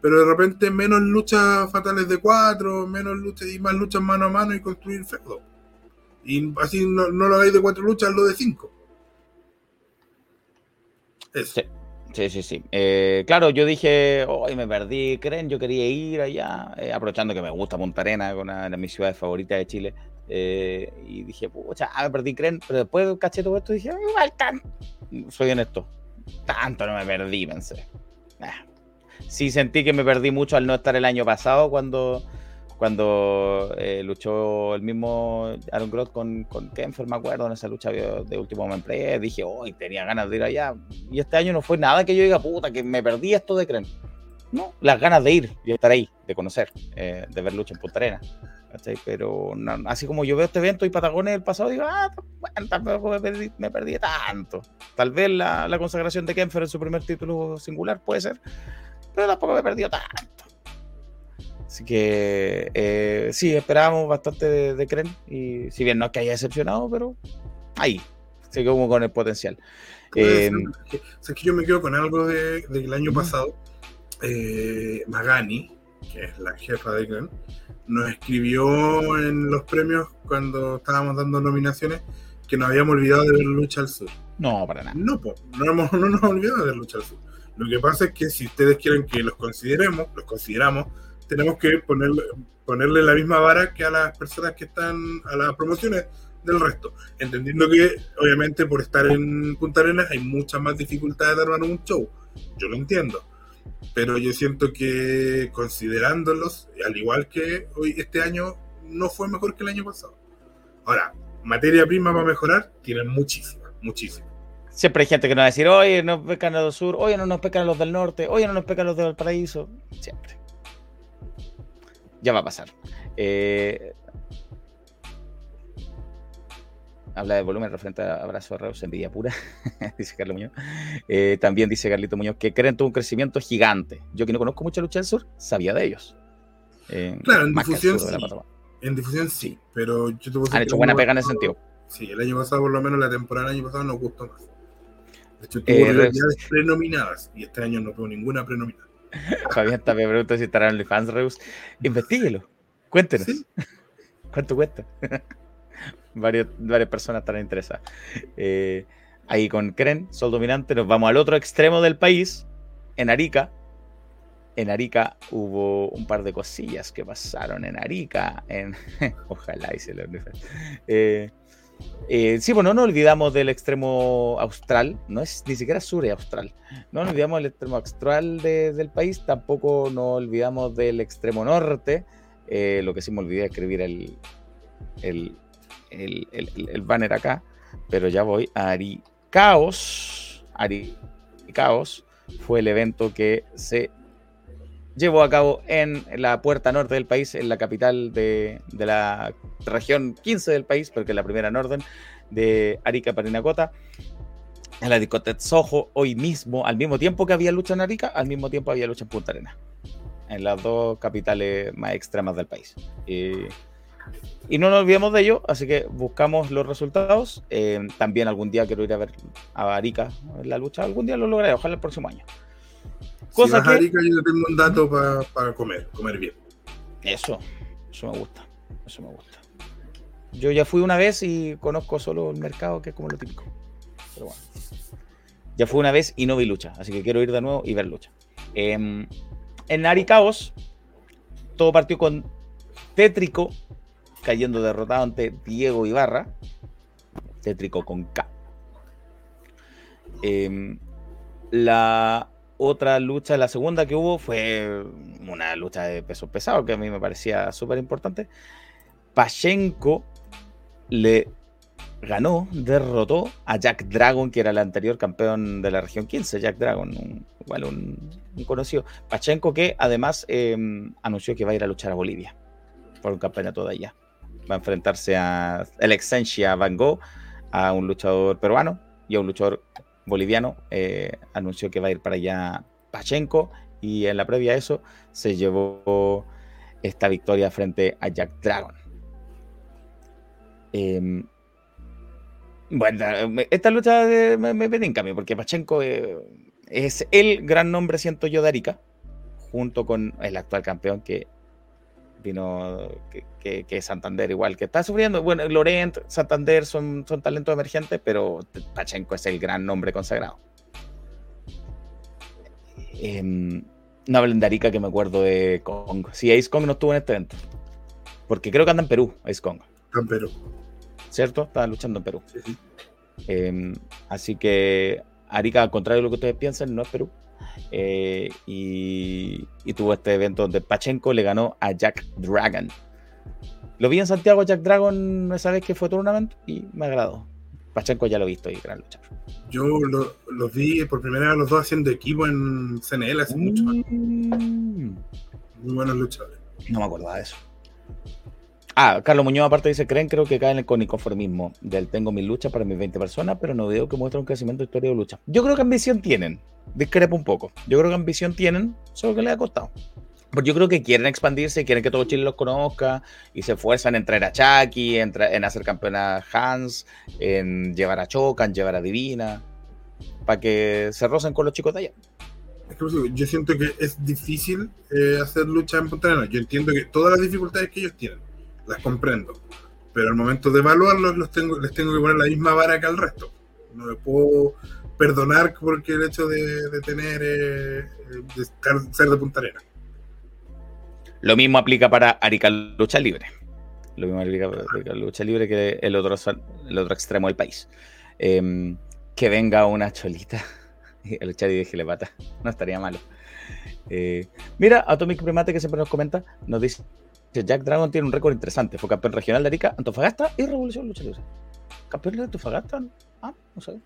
[SPEAKER 4] pero de repente menos luchas fatales de cuatro, menos luchas y más luchas mano a mano y construir feudo. Y así no, no lo hagáis de cuatro luchas, lo de cinco. Eso.
[SPEAKER 2] Sí. Sí, sí, sí. Eh, claro, yo dije, hoy me perdí, creen, yo quería ir allá, eh, aprovechando que me gusta Punta Arena, una de mis ciudades favoritas de Chile. eh, y dije, pucha, ah, me perdí, creen, pero después caché todo esto y dije, igual tanto. Soy honesto, tanto no me perdí, pensé. Ah. Sí sentí que me perdí mucho al no estar el año pasado cuando, cuando eh, luchó el mismo Aaron Groth con, con Kenfer, me acuerdo, en esa lucha de, último momento. Dije, hoy tenía ganas de ir allá. Y este año no fue nada que yo diga, puta, que me perdí esto de Cren. No, las ganas de ir y estar ahí, de conocer, eh, de ver lucha en Punta Arena. Pero no, así como yo veo este evento y Patagones del pasado, digo, ah, bueno, tampoco me perdí, me perdí tanto. Tal vez la, la consagración de Kenfer en su primer título singular puede ser, pero tampoco me he perdido tanto. Así que eh, sí, esperábamos bastante de, de Kren. Y si bien no es que haya decepcionado, pero ahí, se quedó como con el potencial. Eh,
[SPEAKER 4] es que- es yo me quedo con algo de- del año pasado. Eh, Magani, que es la jefa de Glenn, nos escribió en los premios cuando estábamos dando nominaciones que nos habíamos olvidado de ver Lucha al Sur.
[SPEAKER 2] no, para nada.
[SPEAKER 4] No, po, no, hemos- no nos hemos olvidado de ver Lucha al Sur. Lo que pasa es que si ustedes quieren que los consideremos, los consideramos, tenemos que ponerle, ponerle la misma vara que a las personas que están a las promociones del resto. Entendiendo que, obviamente, por estar en Punta Arenas hay muchas más dificultades de armar un show. Yo lo entiendo. Pero yo siento que considerándolos, al igual que hoy este año, no fue mejor que el año pasado. Ahora, materia prima para mejorar, tienen muchísima, muchísima.
[SPEAKER 2] Siempre hay gente que nos va a decir, oye, nos pecan a los sur, oye, no nos pecan los del norte, oye, no nos pecan los del paraíso. Siempre. Ya va a pasar. Eh, habla de volumen referente a Abrazo a Reus, envidia pura, dice Carlos Muñoz. Eh, también dice Carlito Muñoz que creen tuvo un crecimiento gigante. Yo que no conozco mucha lucha del sur, sabía de ellos. Eh,
[SPEAKER 4] Claro, en difusión sí. En difusión sí, pero yo te
[SPEAKER 2] Han hecho buena pega en ese sentido.
[SPEAKER 4] Sí, el año pasado, por lo menos la temporada del año pasado, nos gustó más. De hecho, tuvo
[SPEAKER 2] Eh,
[SPEAKER 4] prenominadas y este año no tuvo ninguna prenominada.
[SPEAKER 2] Fabián también pregunta si estará en OnlyFans, Reus. Investíguelo. Cuéntenos.
[SPEAKER 4] Sí.
[SPEAKER 2] ¿Cuánto cuesta? varias, varias personas estarán interesadas. Eh, ahí con Cren, Sol Dominante, nos vamos al otro extremo del país, en Arica. En Arica hubo un par de cosillas que pasaron en Arica. En... Ojalá hice el OnlyFans. Eh, eh, sí, bueno, no olvidamos del extremo austral, no es ni siquiera sur, es austral. No olvidamos del extremo austral de- del país, tampoco nos olvidamos del extremo norte. Eh, lo que sí me olvidé de escribir el, el, el, el- banner acá, pero ya voy a Arica. Caos, Ari Caos, fue el evento que se llevó a cabo en la puerta norte del país, en la capital de, de la región 15 del país, porque es la primera Norden de Arica Parinacota, en la discoteca Soho, hoy mismo, al mismo tiempo que había lucha en Arica, al mismo tiempo había lucha en Punta Arena, en las dos capitales más extremas del país. Y no nos olvidemos de ello, así que buscamos los resultados. Eh, también algún día quiero ir a ver a Arica en la lucha, algún día lo lograré, ojalá el próximo año.
[SPEAKER 4] Cosa si vas que... a Arica, yo tengo un dato para pa comer, comer bien.
[SPEAKER 2] Eso, eso me gusta, eso me gusta. Yo ya fui una vez y conozco solo el mercado, que es como lo típico. Pero bueno. Ya fui una vez y no vi lucha, así que quiero ir de nuevo y ver lucha. Eh, en Aricaos, todo partió con Tétrico cayendo derrotado ante Diego Ibarra. Tétrico con K. Eh, la otra lucha, la segunda que hubo, fue una lucha de peso pesado que a mí me parecía súper importante. Pachenko le ganó, derrotó a Jack Dragon, que era el anterior campeón de la región 15, Jack Dragon, un, igual un, conocido. Pachenko que además eh, anunció que va a ir a luchar a Bolivia por un campeonato de allá. Va a enfrentarse a el Exensia Van Gogh, a un luchador peruano y a un luchador boliviano. Eh, anunció que va a ir para allá Pachenko y en la previa a eso se llevó esta victoria frente a Jack Dragon. Eh, bueno, esta lucha me, me en cambio, porque Pachenko eh, es el gran nombre, siento yo, de Arica, junto con el actual campeón que vino, que, que, que, Santander igual, que está sufriendo. Bueno, Lorent, Santander son, son talentos emergentes, pero Pachenko es el gran nombre consagrado. Eh, no hablen de Arica que me acuerdo de Kong. Sí, Ace Kong no estuvo en este evento. Porque creo que anda en Perú, Ace Kong.
[SPEAKER 4] En Perú.
[SPEAKER 2] ¿cierto? Estaba luchando en Perú. Sí. Eh, así que Arica, al contrario de lo que ustedes piensan, no es Perú. Eh, y, y, tuvo este evento donde Pachenko le ganó a Jack Dragon. Lo vi en Santiago Jack Dragon esa vez que fue tournament y me agradó. Pachenko ya lo he visto y gran luchador.
[SPEAKER 4] Yo los lo vi por primera vez los dos haciendo equipo en CNL hace mm. mucho. Muy buenos luchadores.
[SPEAKER 2] No me acordaba de eso. Ah, Carlos Muñoz aparte dice, creen, creo que caen con inconformismo del tengo mi lucha para mis 20 personas, pero no veo que muestra un crecimiento de historia de lucha. Yo creo que ambición tienen, discrepo un poco. Yo creo que ambición tienen, solo que les ha costado. Porque yo creo que quieren expandirse, quieren que todo Chile los conozca y se esfuerzan en traer a Chucky, en, en hacer campeona Hans, en llevar a Choca, en llevar a Divina, para que se rocen con los chicos de allá.
[SPEAKER 4] Yo siento que es difícil eh, hacer lucha en Punta. Yo entiendo que todas las dificultades que ellos tienen las comprendo. Pero al momento de evaluarlos los tengo, les tengo que poner la misma vara que al resto. No me puedo perdonar porque el hecho de, de tener, eh, de estar, ser de Punta Arena.
[SPEAKER 2] Lo mismo aplica para Arica Lucha Libre. Lo mismo aplica para Arica Lucha Libre que el otro, el otro extremo del país. Eh, que venga una cholita a luchar y déjele pata. No estaría malo. Eh, mira, Atomic Primate que siempre nos comenta, nos dice Jack Dragon tiene un récord interesante. Fue campeón regional de Arica, Antofagasta y Revolución Lucha Libre. ¿Campeón de Antofagasta? Ah, no sé.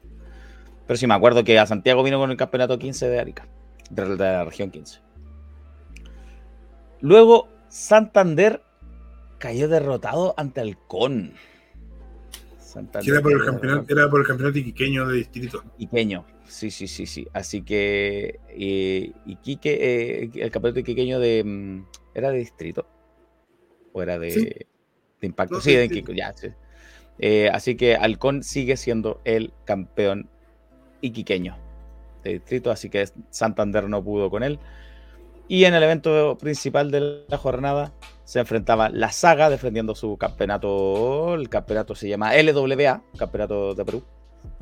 [SPEAKER 2] Pero sí me acuerdo que a Santiago vino con el campeonato 15 de Arica, de la región 15. Luego, Santander cayó derrotado ante Halcón.
[SPEAKER 4] Era por, el campeonato, era por el campeonato iquiqueño de distrito.
[SPEAKER 2] Iquiqueño, sí, sí, sí, sí. Así que eh, Iquique, eh, el campeonato iquiqueño de... mm, ¿Era de distrito? ¿O era de,
[SPEAKER 4] Sí.
[SPEAKER 2] de impacto?
[SPEAKER 4] No,
[SPEAKER 2] sí, de. Iquique, ya, sí. Eh, así que Halcón sigue siendo el campeón iquiqueño de distrito, así que Santander no pudo con él. Y en el evento principal de la jornada se enfrentaba la saga defendiendo su campeonato. El campeonato se llama LWA, Campeonato de Perú.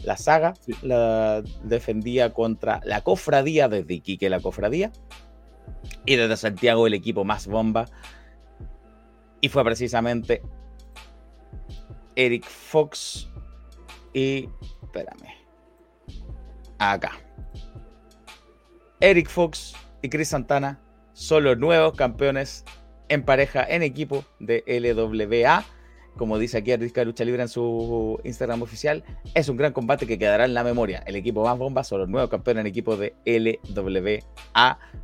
[SPEAKER 2] La saga
[SPEAKER 4] Sí.
[SPEAKER 2] la defendía contra la cofradía desde Iquique, la cofradía. Y desde Santiago, el equipo más bomba. Y fue precisamente Eric Fox y. Espérame. Acá. Eric Fox y Chris Santana son los nuevos campeones en pareja, en equipo de LWA. como dice aquí Artística de Lucha Libre en su Instagram oficial, es un gran combate que quedará en la memoria. El equipo más bomba son los nuevos campeones en equipo de LWA.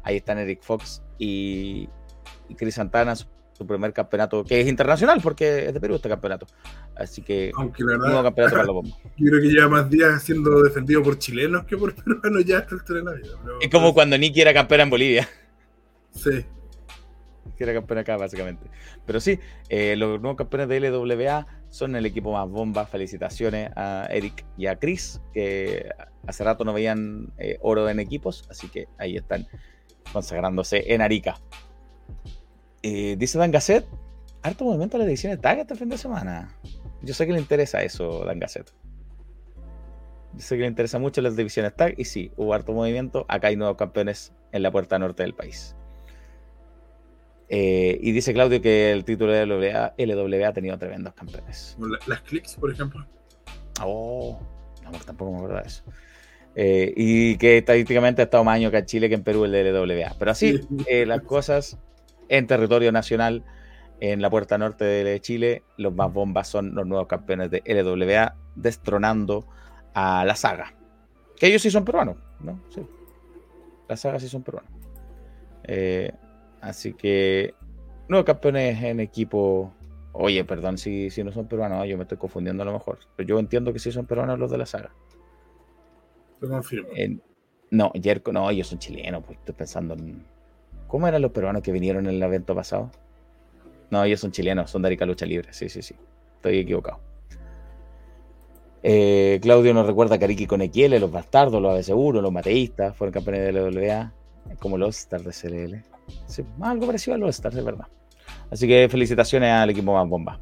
[SPEAKER 2] Ahí están Eric Fox y Chris Santana, su, primer campeonato, que es internacional porque es de Perú este campeonato. Así que,
[SPEAKER 4] Aunque la
[SPEAKER 2] nuevo
[SPEAKER 4] verdad,
[SPEAKER 2] campeonato para los bombos.
[SPEAKER 4] yo creo que lleva más días siendo defendido por chilenos que por peruanos ya hasta el tren de la vida. pero-
[SPEAKER 2] Es como cuando Nicky era campeona en Bolivia.
[SPEAKER 4] Sí.
[SPEAKER 2] que era campeón acá, básicamente. Pero sí, eh, los nuevos campeones de LWA son el equipo más bomba. Felicitaciones a Eric y a Chris, que hace rato no veían eh, oro en equipos, así que ahí están consagrándose en Arica. Eh, dice Dan Gasset, harto movimiento a la edición de tag este fin de semana. Yo sé que le interesa eso, Dan Gasset. Yo sé que le interesa mucho las divisiones tag y sí, hubo harto movimiento. Acá hay nuevos campeones en la puerta norte del país. Eh, y dice Claudio que el título de LWA, LWA ha tenido tremendos campeones.
[SPEAKER 4] La- Las clics, por ejemplo.
[SPEAKER 2] Oh, no, pues tampoco me acuerdo de eso. Eh, y que estadísticamente ha estado más años acá en Chile que en Perú el de LWA. Pero así,
[SPEAKER 4] Sí.
[SPEAKER 2] eh, las cosas en territorio nacional, en la puerta norte de Chile, los más bombas son los nuevos campeones de LWA, destronando a la saga. Que ellos sí son peruanos, ¿no? Sí. La saga sí son peruanos. Eh, así que, nuevos campeones en equipo. Oye, perdón si, si no son peruanos, yo me estoy confundiendo a lo mejor. Pero yo entiendo que sí son peruanos los de la saga.
[SPEAKER 4] Lo confirmo.
[SPEAKER 2] No, Jerko, no, ellos son chilenos, pues estoy pensando en. ¿Cómo eran los peruanos que vinieron en el evento pasado? No, ellos son chilenos, son de Arica Lucha Libre, sí, sí, sí. Estoy equivocado. Eh, Claudio nos recuerda que Ariki con Equiele, los bastardos, los ABC1, los mateístas, fueron campeones de la WA, como los Stars de CLL. Algo parecido a los Stars, de verdad. Así que felicitaciones al equipo más bomba.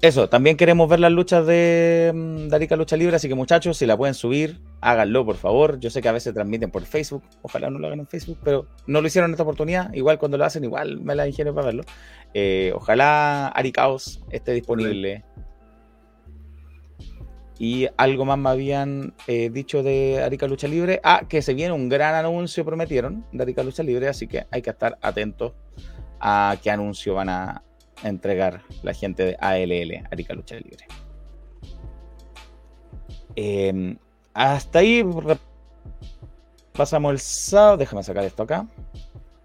[SPEAKER 2] Eso, también queremos ver las luchas de, mm, de Arica Lucha Libre, así que muchachos, si la pueden subir, háganlo por favor. Yo sé que a veces transmiten por Facebook, ojalá no lo hagan en Facebook, pero no lo hicieron en esta oportunidad. Igual cuando lo hacen, igual me la ingenio para verlo. Eh, ojalá Aricaos esté disponible. Y algo más me habían eh, dicho de Arica Lucha Libre. Ah, que se viene un gran anuncio, prometieron, de Arica Lucha Libre, así que hay que estar atentos a qué anuncio van a entregar la gente de ALL, Arica Lucha Libre. Eh, hasta ahí repasamos el sábado. Déjame sacar esto acá.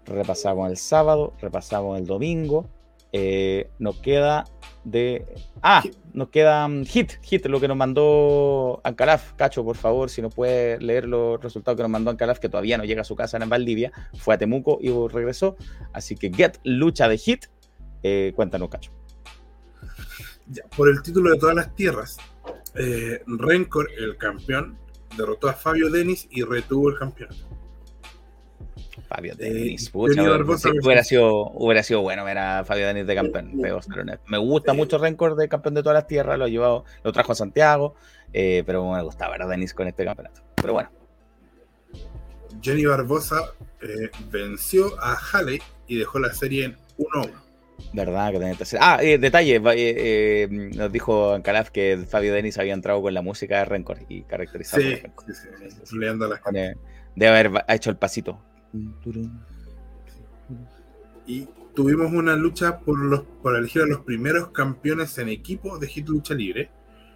[SPEAKER 2] Repasamos el sábado, repasamos el domingo. Eh, nos queda de. Ah, nos queda um, Hit, Hit, lo que nos mandó Ancalaf. Cacho, por favor, si nos puede leer los resultados que nos mandó Ancalaf, que todavía no llega a su casa en Valdivia. Fue a Temuco y regresó. Así que Get Lucha de Hit. Eh, cuéntanos, Cacho.
[SPEAKER 4] Ya, por el título de todas las tierras, eh, Rencor, el campeón, derrotó a Fabio Denis y retuvo el campeonato.
[SPEAKER 2] Fabio
[SPEAKER 4] Eh,
[SPEAKER 2] Denis, pucha,
[SPEAKER 4] Johnny Barbosa
[SPEAKER 2] sí, hubiera, sido, hubiera sido bueno ver a Fabio Denis de campeón. Me gusta mucho Rencor de campeón de todas las tierras, lo ha llevado, lo trajo a Santiago, eh, pero me gustaba ver a Denis con este campeonato. Pero bueno,
[SPEAKER 4] Jenny Barbosa eh, venció a Halley y dejó la serie en 1-1.
[SPEAKER 2] Verdad que tenía tercera. Ah, eh, detalle, eh, eh, nos dijo Ancalaf que Fabio Denis había entrado con la música de Rencor y caracterizado
[SPEAKER 4] Sí,
[SPEAKER 2] Rencor.
[SPEAKER 4] sí, sí, las
[SPEAKER 2] Pone- Debe haber hecho el pasito.
[SPEAKER 4] Y tuvimos una lucha por, los, por elegir a los primeros campeones en equipo de Hit Lucha Libre.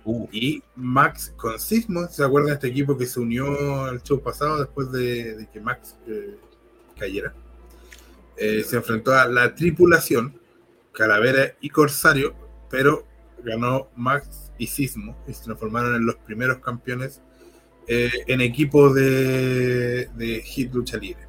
[SPEAKER 2] Uh,
[SPEAKER 4] Y Max con Sismo, ¿se acuerdan de este equipo que se unió al show pasado después de, de que Max cayera? Se enfrentó a la tripulación, Calavera y Corsario, pero ganó Max y Sismo y se transformaron en los primeros campeones eh, en equipo de, de Hit Lucha Libre.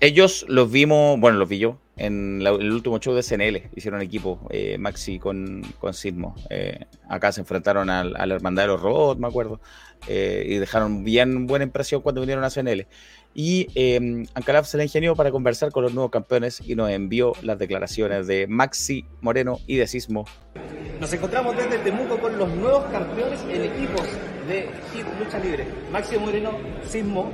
[SPEAKER 2] Ellos los vimos, bueno, los vi yo en la- el último show de CNL. Hicieron equipo, eh, Maxi con, con Sismo. Eh, acá se enfrentaron al- a, la Hermandad de los Robots, me acuerdo. eh, y dejaron bien buena impresión cuando vinieron a CNL. Y eh, Ancalaf se le ingenió para conversar con los nuevos campeones y nos envió las declaraciones de Maxi Moreno y de Sismo.
[SPEAKER 8] Nos encontramos desde Temuco con los nuevos campeones en equipos de Hit Lucha Libre. Máximo Moreno, Sismo.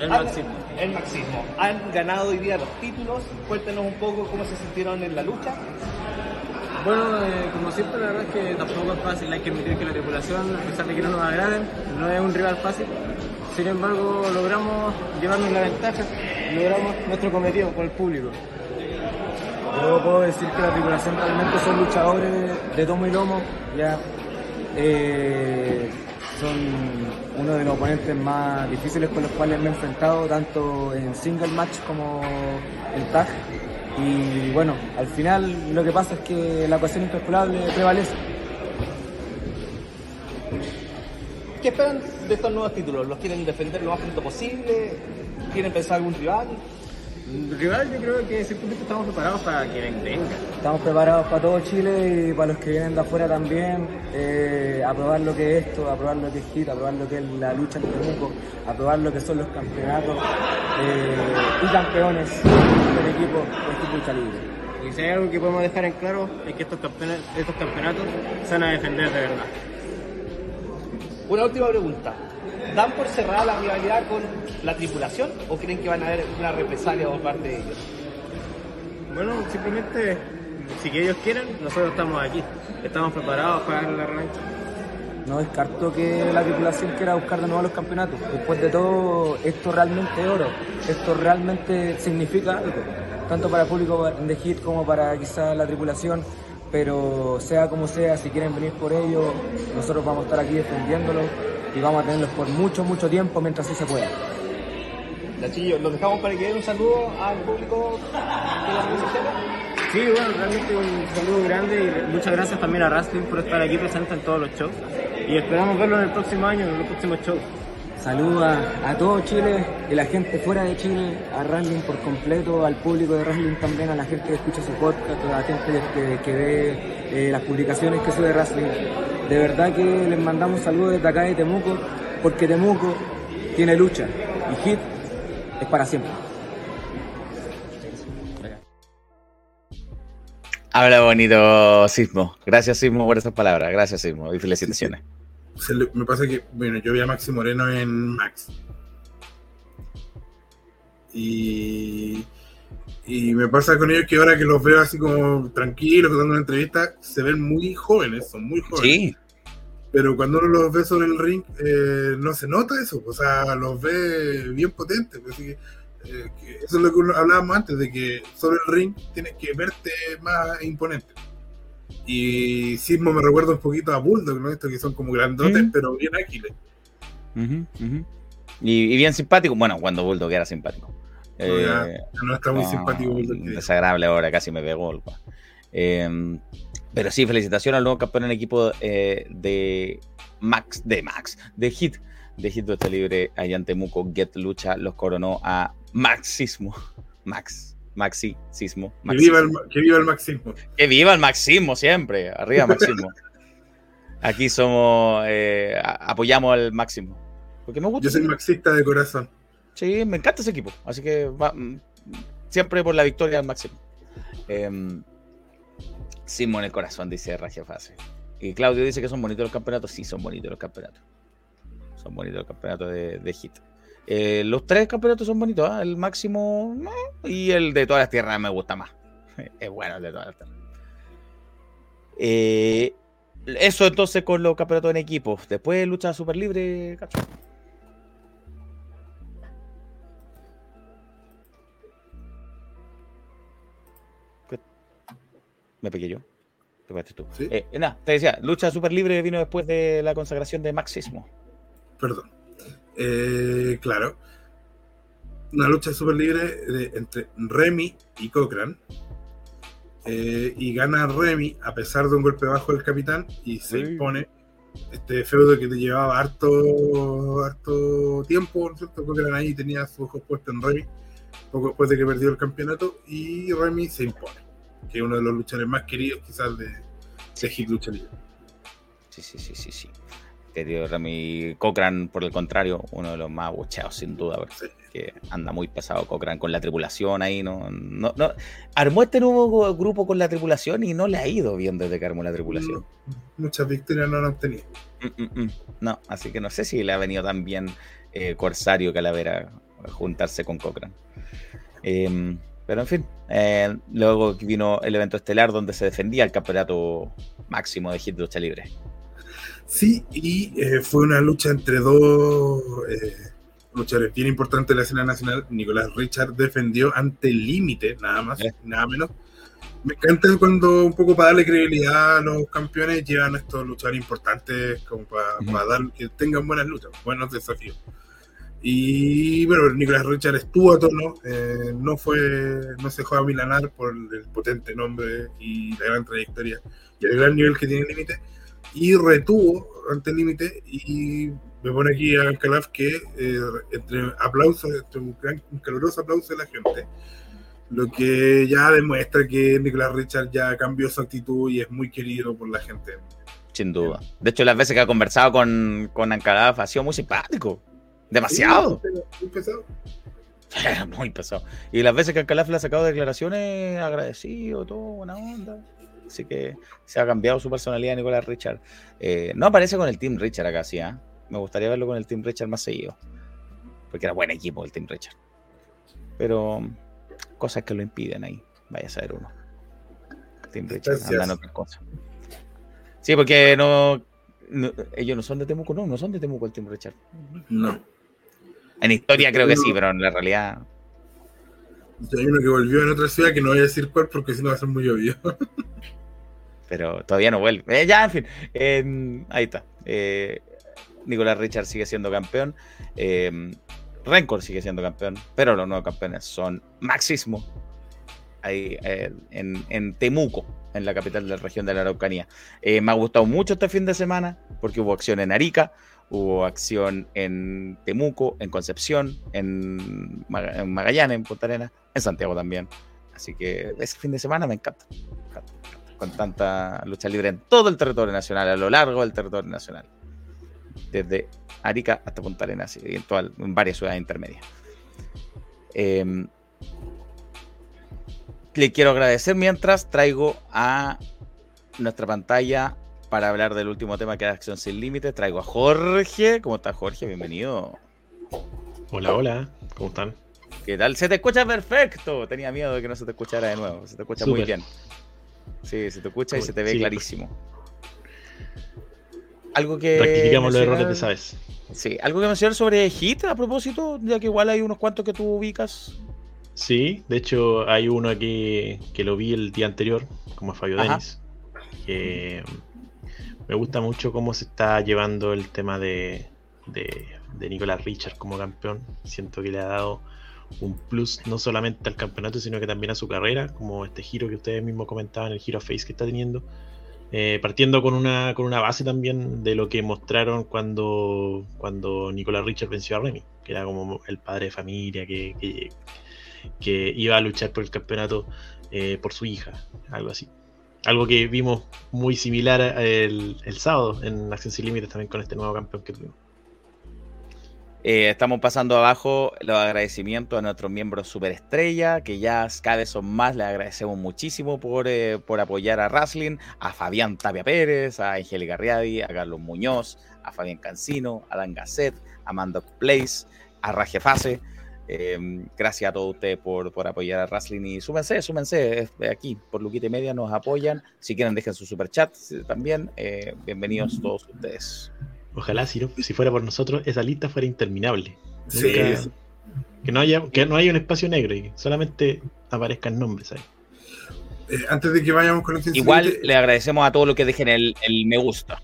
[SPEAKER 7] El
[SPEAKER 8] han-
[SPEAKER 7] máximo.
[SPEAKER 8] El Maxismo. Han ganado hoy día los títulos. Cuéntenos un poco cómo se sintieron en la lucha.
[SPEAKER 7] Bueno, eh, como siempre, la verdad es que tampoco es fácil. Hay que admitir que la tripulación, a pesar de que no nos agraden, no es un rival fácil. Sin embargo, logramos llevarnos la ventaja, logramos nuestro cometido con el público.
[SPEAKER 9] Yo puedo decir que la tripulación realmente son luchadores de tomo y lomo, ya eh, son uno de los oponentes más difíciles con los cuales me he enfrentado, tanto en single match como en tag. Y bueno, al final lo que pasa es que la ecuación incalculable prevalece.
[SPEAKER 8] ¿Qué esperan de estos nuevos títulos? ¿Los quieren defender lo más pronto posible? ¿Quieren pensar algún rival?
[SPEAKER 9] Rival, yo creo que simplemente estamos preparados para que venga. Estamos preparados para todo Chile y para los que vienen de afuera también, eh, a probar lo que es esto, a probar lo que es HIT, a probar lo que es la lucha en Temuco, a probar lo que son los campeonatos eh, y campeones del equipo de Lucha Libre.
[SPEAKER 10] Y si hay algo que podemos dejar en claro es que estos campeonatos, estos campeonatos se van a defender de verdad.
[SPEAKER 8] Una última pregunta. ¿Dan por cerrada la rivalidad con la tripulación o creen que van a haber una represalia por parte de ellos?
[SPEAKER 10] Bueno, simplemente, si que ellos quieren, nosotros estamos aquí. Estamos preparados para la revancha.
[SPEAKER 9] No descarto que la tripulación quiera buscar de nuevo los campeonatos. Después de todo, esto realmente es oro. Esto realmente significa algo. Tanto para el público de Hit como para quizás la tripulación. Pero sea como sea, si quieren venir por ello, nosotros vamos a estar aquí defendiéndolo y vamos a tenerlos por mucho, mucho tiempo mientras así se pueda.
[SPEAKER 8] Nachillo, los dejamos para que den un saludo al público de la.
[SPEAKER 10] Sí, bueno, realmente un saludo grande y muchas gracias también a Wrestling por estar aquí presente en todos los shows. Y esperamos verlo en el próximo año, en los próximos shows.
[SPEAKER 9] Saludos a, todo Chile y la gente fuera de Chile, a Wrestling por completo, al público de Wrestling también, a la gente que escucha su podcast, a la gente que, que ve eh, las publicaciones que sube Wrestling. De verdad que les mandamos saludos desde acá de Temuco, porque Temuco tiene lucha y Hit es para siempre.
[SPEAKER 2] Habla bonito, Sismo. Gracias, Sismo, por esas palabras. Gracias, Sismo. Y felicitaciones.
[SPEAKER 4] Se le- me pasa que, bueno, yo vi a Maxi Moreno en Max. Y, y me pasa con ellos que ahora que los veo así como tranquilos, dando una entrevista, se ven muy jóvenes, son muy jóvenes.
[SPEAKER 2] Sí,
[SPEAKER 4] Pero cuando uno los ve sobre el ring, eh, no se nota eso, o sea, los ve bien potentes. Así que, eh, que eso es lo que hablábamos antes, de que sobre el ring tienes que verte más imponente. Y Sismo me recuerda un poquito a Bulldog, ¿no? Estos que son como grandotes,
[SPEAKER 2] Mm.
[SPEAKER 4] pero bien ágiles.
[SPEAKER 2] Y, y bien simpático. Bueno, cuando Bulldog era simpático.
[SPEAKER 4] No, ya,
[SPEAKER 2] Eh,
[SPEAKER 4] no está muy
[SPEAKER 2] no,
[SPEAKER 4] simpático Bulldog.
[SPEAKER 2] Desagradable ahora, casi me pegó. el. Eh, pero sí, felicitaciones al nuevo campeón en equipo eh, de Max, de Max, de Hit, de Hit Lucha Libre allá en Temuco. Get Lucha los coronó a Maxismo. Max, Maxi, Sismo.
[SPEAKER 4] Que viva, el,
[SPEAKER 2] Maxismo.
[SPEAKER 4] que viva el Maxismo.
[SPEAKER 2] Que viva el Maxismo siempre. Arriba Maxismo. Aquí somos, eh, apoyamos al máximo. Porque me gusta.
[SPEAKER 4] Yo soy maxista de corazón.
[SPEAKER 2] Sí, me encanta ese equipo. Así que va- mm, siempre por la victoria al máximo. Eh, Sismo en el corazón, dice Raja Fase. Y Claudio dice que son bonitos los campeonatos. Sí, son bonitos los campeonatos. Son bonitos los campeonatos de, de Hit. Eh, los tres campeonatos son bonitos, ¿ah? el máximo no, y el de todas las tierras me gusta más. Es bueno el de todas las tierras. Eh, eso entonces con los campeonatos en equipo. Después lucha super libre, cacho. Me pegué yo. Te tú.
[SPEAKER 4] Sí.
[SPEAKER 2] Eh, nada, te decía, lucha super libre vino después de la consagración de Maxismo.
[SPEAKER 4] Perdón. Eh, claro. Una lucha súper libre de- entre Remy y Cochran. Eh, y gana Remy a pesar de un golpe bajo del capitán y se impone este feudo que te llevaba harto, harto tiempo, ¿no cierto? Cochran ahí tenía sus ojos puestos en Remy poco después de que perdió el campeonato y Remy se impone, que es uno de los luchadores más queridos quizás de, de Hit Lucha Libre.
[SPEAKER 2] Sí, sí, sí, sí, sí. Querido Remy Cochran, por el contrario, uno de los más bucheados, sin duda,
[SPEAKER 4] Sí.
[SPEAKER 2] porque anda muy pesado Cochran con la tripulación ahí, ¿no? no, no armó este nuevo grupo con la tripulación y no le ha ido bien desde que armó la tripulación.
[SPEAKER 4] Muchas victorias no lo han obtenido.
[SPEAKER 2] Mm, mm, mm. No, así que no sé si le ha venido tan bien eh, Corsario Calavera juntarse con Cochran. Em, pero en fin, eh, luego vino el evento estelar donde se defendía el campeonato máximo de Hit Lucha Libre.
[SPEAKER 4] Sí, y eh, fue una lucha entre dos eh, luchadores bien importantes de la escena nacional. Nicolás Richard defendió ante el límite, nada más,
[SPEAKER 2] Eh.
[SPEAKER 4] nada menos, Me encanta cuando, un poco para darle credibilidad a los campeones, llevan estos luchadores importantes como para,
[SPEAKER 2] Ujú.
[SPEAKER 4] para dar que tengan buenas luchas, buenos desafíos. Y bueno, Nicolás Richard estuvo a tono, eh, no fue, no se dejó amilanar por el potente nombre y la gran trayectoria y el gran nivel que tiene el límite, y retuvo ante el límite y me pone aquí a Calaf que eh, entre aplausos, entre un, gran, un caluroso aplauso de la gente, lo que ya demuestra que Nicolás Richard ya cambió su actitud y es muy querido por la gente.
[SPEAKER 2] Sin duda. De hecho, las veces que ha conversado con, con Ancalaf ha sido muy simpático. Demasiado.
[SPEAKER 4] Muy pesado.
[SPEAKER 2] muy pesado. Y las veces que Ancalaf le ha sacado declaraciones, agradecido, todo, buena onda. Así que se ha cambiado su personalidad Nicolás Richard. Eh, no aparece con el Team Richard acá, sí, ¿ah? Me gustaría verlo con el Team Richard más seguido. Porque era buen equipo el Team Richard. Pero cosas que lo impiden ahí. Vaya a saber uno. El Team Richard
[SPEAKER 4] Gracias.
[SPEAKER 2] anda en otras cosas. Sí, porque no, no- ellos no son de Temuco, no, no son de Temuco el Team Richard.
[SPEAKER 4] No.
[SPEAKER 2] En historia creo que sí, pero en la realidad
[SPEAKER 4] Y hay uno que volvió en otra ciudad que no voy a decir cuál porque si no va a ser muy obvio.
[SPEAKER 2] pero todavía no vuelve. Eh, ya, en fin, ahí está. Eh, Nicolás Richard sigue siendo campeón. Eh, Rencor sigue siendo campeón, pero los nuevos campeones son Maxismo, ahí eh, en, en Temuco, en la capital de la región de la Araucanía. Me ha gustado mucho este fin de semana porque hubo acción en Arica, hubo acción en Temuco, en Concepción, en, Maga- en Magallanes, en Punta Arenas, en Santiago también. Así que ese fin de semana me encanta. Con tanta lucha libre en todo el territorio nacional, a lo largo del territorio nacional. Desde Arica hasta Punta Arenas y en, en varias ciudades intermedias. Em, le quiero agradecer mientras traigo a nuestra pantalla para hablar del último tema que es Acción Sin Límites. Traigo a Jorge. ¿Cómo estás, Jorge? Bienvenido.
[SPEAKER 11] Hola, hola, ¿cómo están?
[SPEAKER 2] ¿Qué tal? Se te escucha perfecto. Tenía miedo de que no se te escuchara de nuevo. Se te escucha muy bien. Sí, se te escucha y se te ve
[SPEAKER 11] sí,
[SPEAKER 2] clarísimo. Algo que.
[SPEAKER 11] Rectificamos los errores de sabes.
[SPEAKER 2] Sí, algo que mencionar sobre Hit a propósito, ya que igual hay unos cuantos que tú ubicas.
[SPEAKER 11] Sí, de hecho hay uno aquí que lo vi el día anterior, como Fabio. Denis, que me gusta mucho cómo se está llevando el tema de, de, de Nicolás Richard como campeón. Siento que le ha dado un plus no solamente al campeonato, sino que también a su carrera, como este giro que ustedes mismos comentaban, el giro face que está teniendo. Eh, partiendo con una, con una base también de lo que mostraron cuando, cuando Nicolás Richard venció a Remy, que era como el padre de familia que, que, que iba a luchar por el campeonato eh, por su hija, algo así. Algo que vimos muy similar el, el sábado en Acción Sin Límites también con este nuevo campeón que tuvimos.
[SPEAKER 2] Eh, estamos pasando abajo los agradecimientos a nuestros miembros superestrella, que ya cada vez son más. Les agradecemos muchísimo por, eh, por apoyar a Wrestling, a Fabián Tapia Pérez, a Angélica Riadi, a Carlos Muñoz, a Fabián Cancino, a Dan Gasset, a Amanda Place, a Rajefase. Eh, gracias a todos ustedes por, por apoyar a Wrestling y súmense, súmense aquí, por Luquite Media nos apoyan. Si quieren, dejen su super chat también. Eh, bienvenidos todos ustedes.
[SPEAKER 11] Ojalá si, no- si fuera por nosotros esa lista fuera interminable.
[SPEAKER 4] Sí,
[SPEAKER 11] Nunca-. Que no haya, que no haya un espacio negro y que solamente aparezcan nombres ahí.
[SPEAKER 4] Eh, antes de que vayamos con el
[SPEAKER 2] Igual le agradecemos a todos los que dejen el, el me gusta.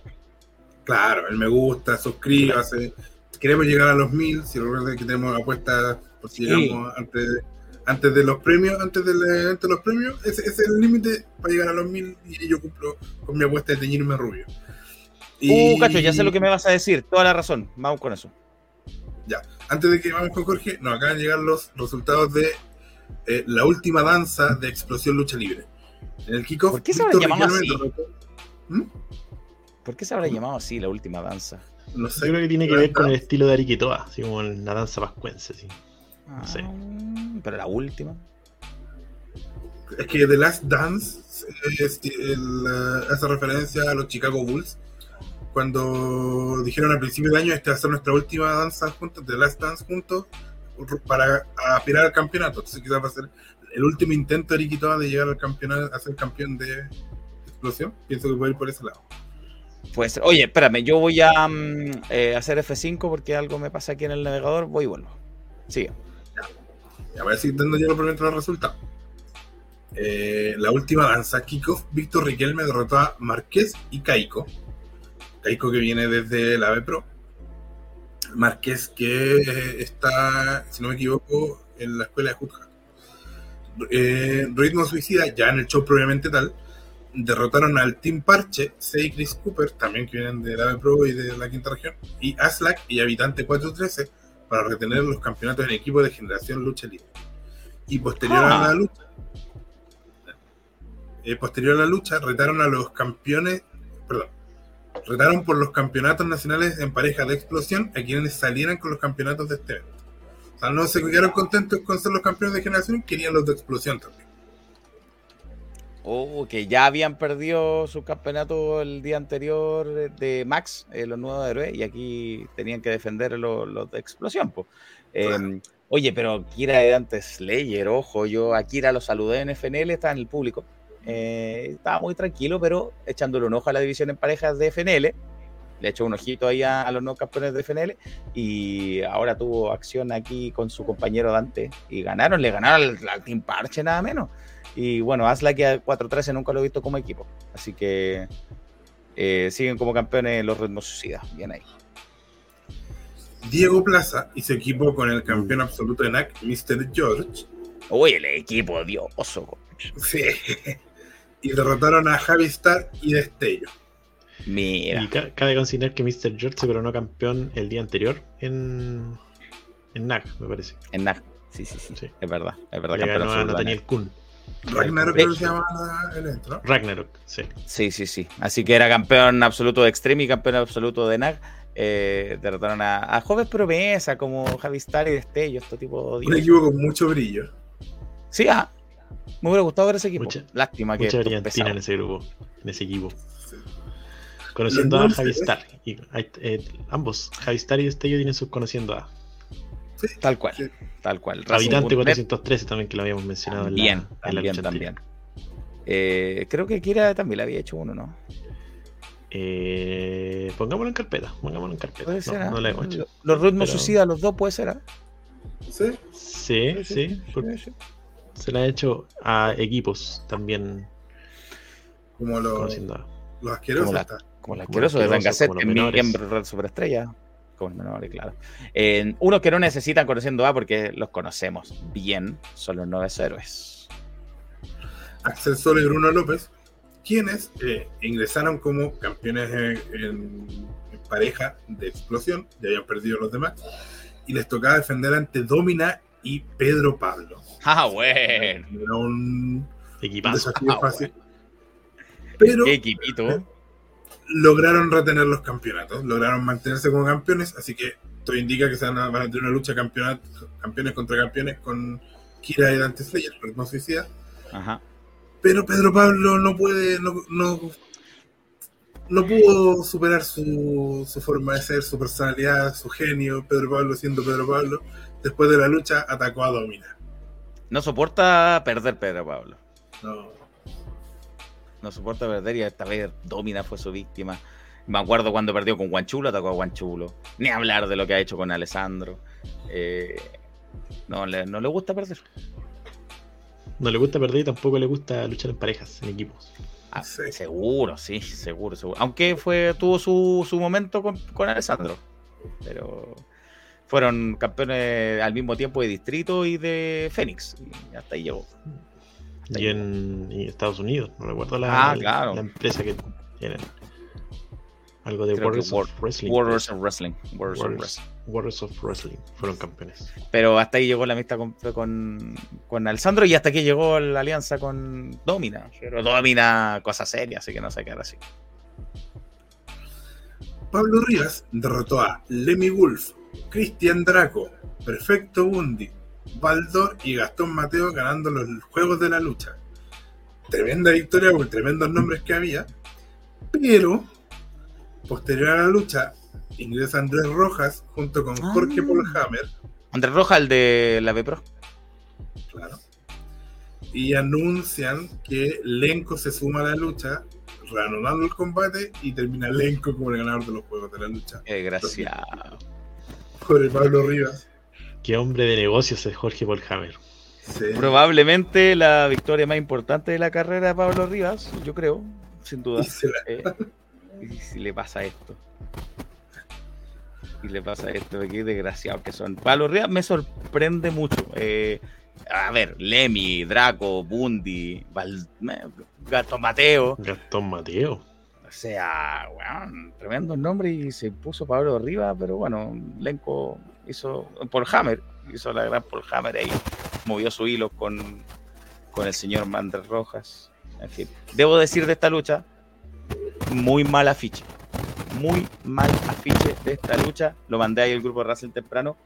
[SPEAKER 4] Claro, el me gusta, suscríbase. Queremos llegar a los mil. Si recuerden que tenemos apuestas por si
[SPEAKER 2] Sí.
[SPEAKER 4] llegamos antes, antes de los premios, antes de, la- antes de los premios, ese, ese es el límite para llegar a los mil y yo cumplo con mi apuesta de teñirme rubio.
[SPEAKER 2] Uh, cacho, ya sé lo que me vas a decir. Toda la razón. Vamos con eso.
[SPEAKER 4] Ya, antes de que vamos con Jorge, nos acaban de llegar los resultados de eh, la última danza de Explosión Lucha Libre. En el kickoff,
[SPEAKER 2] ¿Por qué se habrá
[SPEAKER 4] Víctor
[SPEAKER 2] llamado así?
[SPEAKER 4] derrotó-
[SPEAKER 2] ¿Por qué se habrá llamado así la última danza?
[SPEAKER 4] No
[SPEAKER 11] Yo
[SPEAKER 4] sé.
[SPEAKER 11] creo que tiene que ver con el estilo de Ariquitoa, así como la danza pascuense. Así. Sé.
[SPEAKER 2] Ah, Pero la última.
[SPEAKER 4] Es que The Last Dance es- el, hace referencia a los Chicago Bulls. Cuando dijeron al principio de año, esta va a ser nuestra última danza juntos, The Last Dance juntos, para aspirar al campeonato. Entonces quizás va a ser el último intento de Riquitoa de llegar al campeonato, a ser campeón de explosión. Pienso que puede ir por ese lado.
[SPEAKER 2] Puede ser. Oye, espérame, yo voy a mm, eh, hacer F5 porque algo me pasa aquí en el navegador. Voy y vuelvo. Sigue.
[SPEAKER 4] Ya a seguir dando yo los primeros resultados. Eh, la última danza kickoff, Víctor Riquelme derrotó a Marqués y Caico. Caico que viene desde la B Pro. Marqués que está, si no me equivoco, en la escuela de Jutja. Eh, Ritmo Suicida, ya en el show probablemente tal, derrotaron al Team Parche, Sei Chris Cooper, también que vienen de la B Pro y de la quinta región, y Aslak y Habitante 413 para retener los campeonatos en equipo de generación lucha libre. Y posterior a la lucha, eh, posterior a la lucha, retaron a los campeones, perdón, retaron por los campeonatos nacionales en pareja de explosión a quienes salieran con los campeonatos de este evento. O sea, no se quedaron contentos con ser los campeones de generación, querían los de explosión también.
[SPEAKER 2] Oh, que ya habían perdido su campeonato el día anterior de Max, eh, los nuevos héroes, y aquí tenían que defender los, los de explosión. Eh, oye, pero Kira de Dante Slayer, ojo, yo a Kira lo saludé en FNL, está en el público. Eh, estaba muy tranquilo, pero echándole un ojo a la división en parejas de FNL. Le echó un ojito ahí a, a los nuevos campeones de FNL y ahora tuvo acción aquí con su compañero Dante y ganaron, le ganaron al, al Team Parche nada menos. Y bueno, Asla que a 4-13 nunca lo he visto como equipo. Así que eh, siguen como campeones los ritmos suicidas. Bien ahí.
[SPEAKER 4] Diego Plaza y su equipo con el campeón absoluto de NAC, Mr. George.
[SPEAKER 2] Uy, el equipo dioso.
[SPEAKER 4] Sí. Y derrotaron a Javi Star y Destello.
[SPEAKER 2] Mira.
[SPEAKER 11] Y ca- cabe consignar que Mr. George se coronó campeón el día anterior en, en NAC, me parece.
[SPEAKER 2] En NAC. Sí, sí, sí, Es verdad. Es verdad.
[SPEAKER 11] Le
[SPEAKER 2] campeón
[SPEAKER 11] ganó a
[SPEAKER 2] NAC.
[SPEAKER 11] Kuhn.
[SPEAKER 4] Ragnarok creo que se llama la- el.
[SPEAKER 11] Ragnarok, sí.
[SPEAKER 2] Sí, sí, sí. Así que era campeón absoluto de Extreme y campeón absoluto de NAC. Eh, derrotaron a, a jóvenes promesa como Javi Star y Destello, este tipo de
[SPEAKER 4] Un equipo con mucho brillo.
[SPEAKER 2] Sí, ah, me hubiera gustado ver ese equipo.
[SPEAKER 11] Mucha-
[SPEAKER 2] Lástima que
[SPEAKER 11] Mucha en ese grupo, en ese equipo. Conociendo a
[SPEAKER 4] dos,
[SPEAKER 11] Javi
[SPEAKER 4] ¿eh?
[SPEAKER 11] Star. Y, eh, ambos, Javi Star y Destello tienen sus conociendo a.
[SPEAKER 2] Tal cual,
[SPEAKER 4] Sí.
[SPEAKER 2] tal cual.
[SPEAKER 11] Habitante
[SPEAKER 2] Racing.net
[SPEAKER 11] 413 también que lo habíamos mencionado en la,
[SPEAKER 2] También,
[SPEAKER 11] en la
[SPEAKER 2] también, también. Eh, creo que Kira también le había hecho uno, ¿no?
[SPEAKER 11] Eh, pongámoslo en carpeta, pongámoslo en carpeta.
[SPEAKER 2] Puede
[SPEAKER 11] No,
[SPEAKER 2] ser. ¿ah?
[SPEAKER 11] no lo hemos hecho.
[SPEAKER 2] Los ritmos
[SPEAKER 11] Pero-
[SPEAKER 2] suicidas, los dos, puede ser. ¿ah?
[SPEAKER 4] ¿Sí?
[SPEAKER 11] Sí, sí,
[SPEAKER 2] Sí, sí.
[SPEAKER 11] se le ha hecho a equipos también
[SPEAKER 4] Como los, los asquerosos.
[SPEAKER 2] Como la-
[SPEAKER 4] está.
[SPEAKER 2] Como
[SPEAKER 11] los
[SPEAKER 2] de
[SPEAKER 11] asquerosos, como los
[SPEAKER 2] en mi miembro Superestrella. Como el menor, claro. Eh, unos que no necesitan conociendo A porque los conocemos bien son los nueve héroes.
[SPEAKER 4] Axel Solo y Bruno López, quienes eh, ingresaron como campeones en, en- en pareja de explosión, ya habían perdido los demás, y les tocaba defender ante Domina y Pedro Pablo.
[SPEAKER 2] Ah, bueno.
[SPEAKER 4] Era un, desafío
[SPEAKER 2] Ah,
[SPEAKER 4] fácil. Pero
[SPEAKER 2] Qué equipito.
[SPEAKER 4] Lograron retener los campeonatos, lograron mantenerse como campeones, así que todo indica que se van a, van a tener una lucha campeonato, campeones contra campeones con Kira y Dante Slayer, no suicida.
[SPEAKER 2] Ajá.
[SPEAKER 4] Pero Pedro Pablo no puede, no, no, no pudo superar su, su forma de ser, su personalidad, su genio. Pedro Pablo siendo Pedro Pablo, después de la lucha atacó a Domina.
[SPEAKER 2] No soporta perder Pedro Pablo.
[SPEAKER 4] No,
[SPEAKER 2] No soporta perder y esta vez Domina fue su víctima. Me acuerdo cuando perdió con Guanchulo, atacó a Guanchulo. Ni hablar de lo que ha hecho con Alessandro. Eh, no, le, no le gusta perder.
[SPEAKER 11] No le gusta perder y tampoco le gusta luchar en parejas, en equipos.
[SPEAKER 2] Ah,
[SPEAKER 4] Sí.
[SPEAKER 2] Seguro, sí, seguro, seguro. Aunque fue, tuvo su, su momento con, con Alessandro. Pero fueron campeones al mismo tiempo de Distrito y de Fénix. Y hasta ahí llegó.
[SPEAKER 11] Y en y Estados Unidos, no recuerdo la,
[SPEAKER 2] Ah, claro.
[SPEAKER 11] la empresa que tienen. Algo de Warriors
[SPEAKER 2] War-
[SPEAKER 11] of Wrestling.
[SPEAKER 2] Warriors
[SPEAKER 11] parece.
[SPEAKER 2] of Wrestling. Warriors of Wrestling.
[SPEAKER 11] Warriors of Wrestling fueron campeones.
[SPEAKER 2] Pero hasta ahí llegó la amistad con, con, con Alessandro y hasta aquí llegó la alianza con Domina. Pero Domina, cosa seria, así que no sé qué ahora sí.
[SPEAKER 4] Pablo Rivas derrotó a Lemmy Wolf, Cristian Draco, Perfecto Bundy, Baldor y Gastón Mateo ganando los juegos de la lucha. Tremenda victoria por tremendos nombres que había, pero posterior a la lucha ingresa Andrés Rojas junto con Jorge
[SPEAKER 2] Ah.
[SPEAKER 4] Polhammer,
[SPEAKER 2] Andrés Roja, el de la B-Pro.
[SPEAKER 4] claro, y anuncian que Lenco se suma a la lucha, reanudando el combate y termina Lenco como el ganador de los juegos de la lucha.
[SPEAKER 2] Qué desgraciado.
[SPEAKER 4] Por el Pablo Rivas.
[SPEAKER 11] Qué hombre de negocios es Jorge Polhammer.
[SPEAKER 4] Sí.
[SPEAKER 2] Probablemente la victoria más importante de la carrera de Pablo Rivas, yo creo, sin duda.
[SPEAKER 4] Y se la-
[SPEAKER 2] Eh, y si le pasa esto. Y le pasa esto, qué desgraciado que son. Pablo Rivas me sorprende mucho. Eh, a ver, Lemmy, Draco, Bundy, Val- eh, Gato Mateo.
[SPEAKER 11] Gastón Mateo.
[SPEAKER 2] O sea, weón, tremendo nombre y se puso Pablo Rivas, pero bueno, Lenco hizo por Hammer, hizo la gran Paul Hammer ahí, movió su hilo con, con el señor Mander Rojas. En fin, debo decir de esta lucha, muy mal afiche, muy mal afiche de esta lucha. Lo mandé ahí al grupo de Wrestling temprano.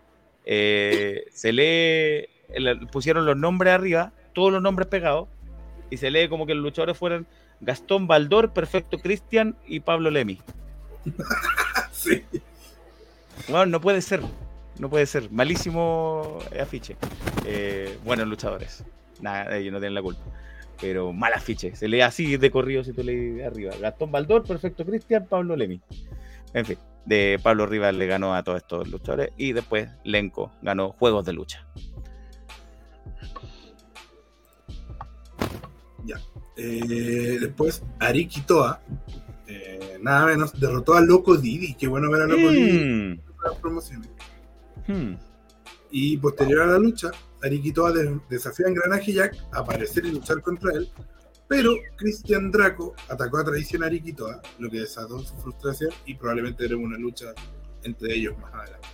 [SPEAKER 2] Eh, se lee, el- pusieron los nombres arriba, todos los nombres pegados, y se lee como que los luchadores fueran Gastón Baldor, Perfecto Cristian y Pablo Lemi.
[SPEAKER 4] Sí.
[SPEAKER 2] Bueno, no puede ser. No puede ser. Malísimo afiche. Eh, buenos luchadores. Nada, ellos no tienen la culpa. Pero mal afiche. Se lee así de corrido si tú lees arriba. Gastón Baldor, Perfecto Cristian, Pablo Lemi. En fin, de Pablo Rivas le ganó a todos estos luchadores. Y después Lenco ganó Juegos de Lucha.
[SPEAKER 4] Eh, después, Ariki Toa, eh, nada menos, derrotó a Loco Didi. Qué bueno ver a Loco Didi
[SPEAKER 2] Mm,
[SPEAKER 4] las promociones.
[SPEAKER 2] Hmm.
[SPEAKER 4] Y posterior a la lucha, Ariki Toa de- desafía a Engranaje Jack a aparecer y luchar contra él. Pero Christian Draco atacó a traición a Ariki Toa, lo que desató su frustración y probablemente veremos una lucha entre ellos más adelante.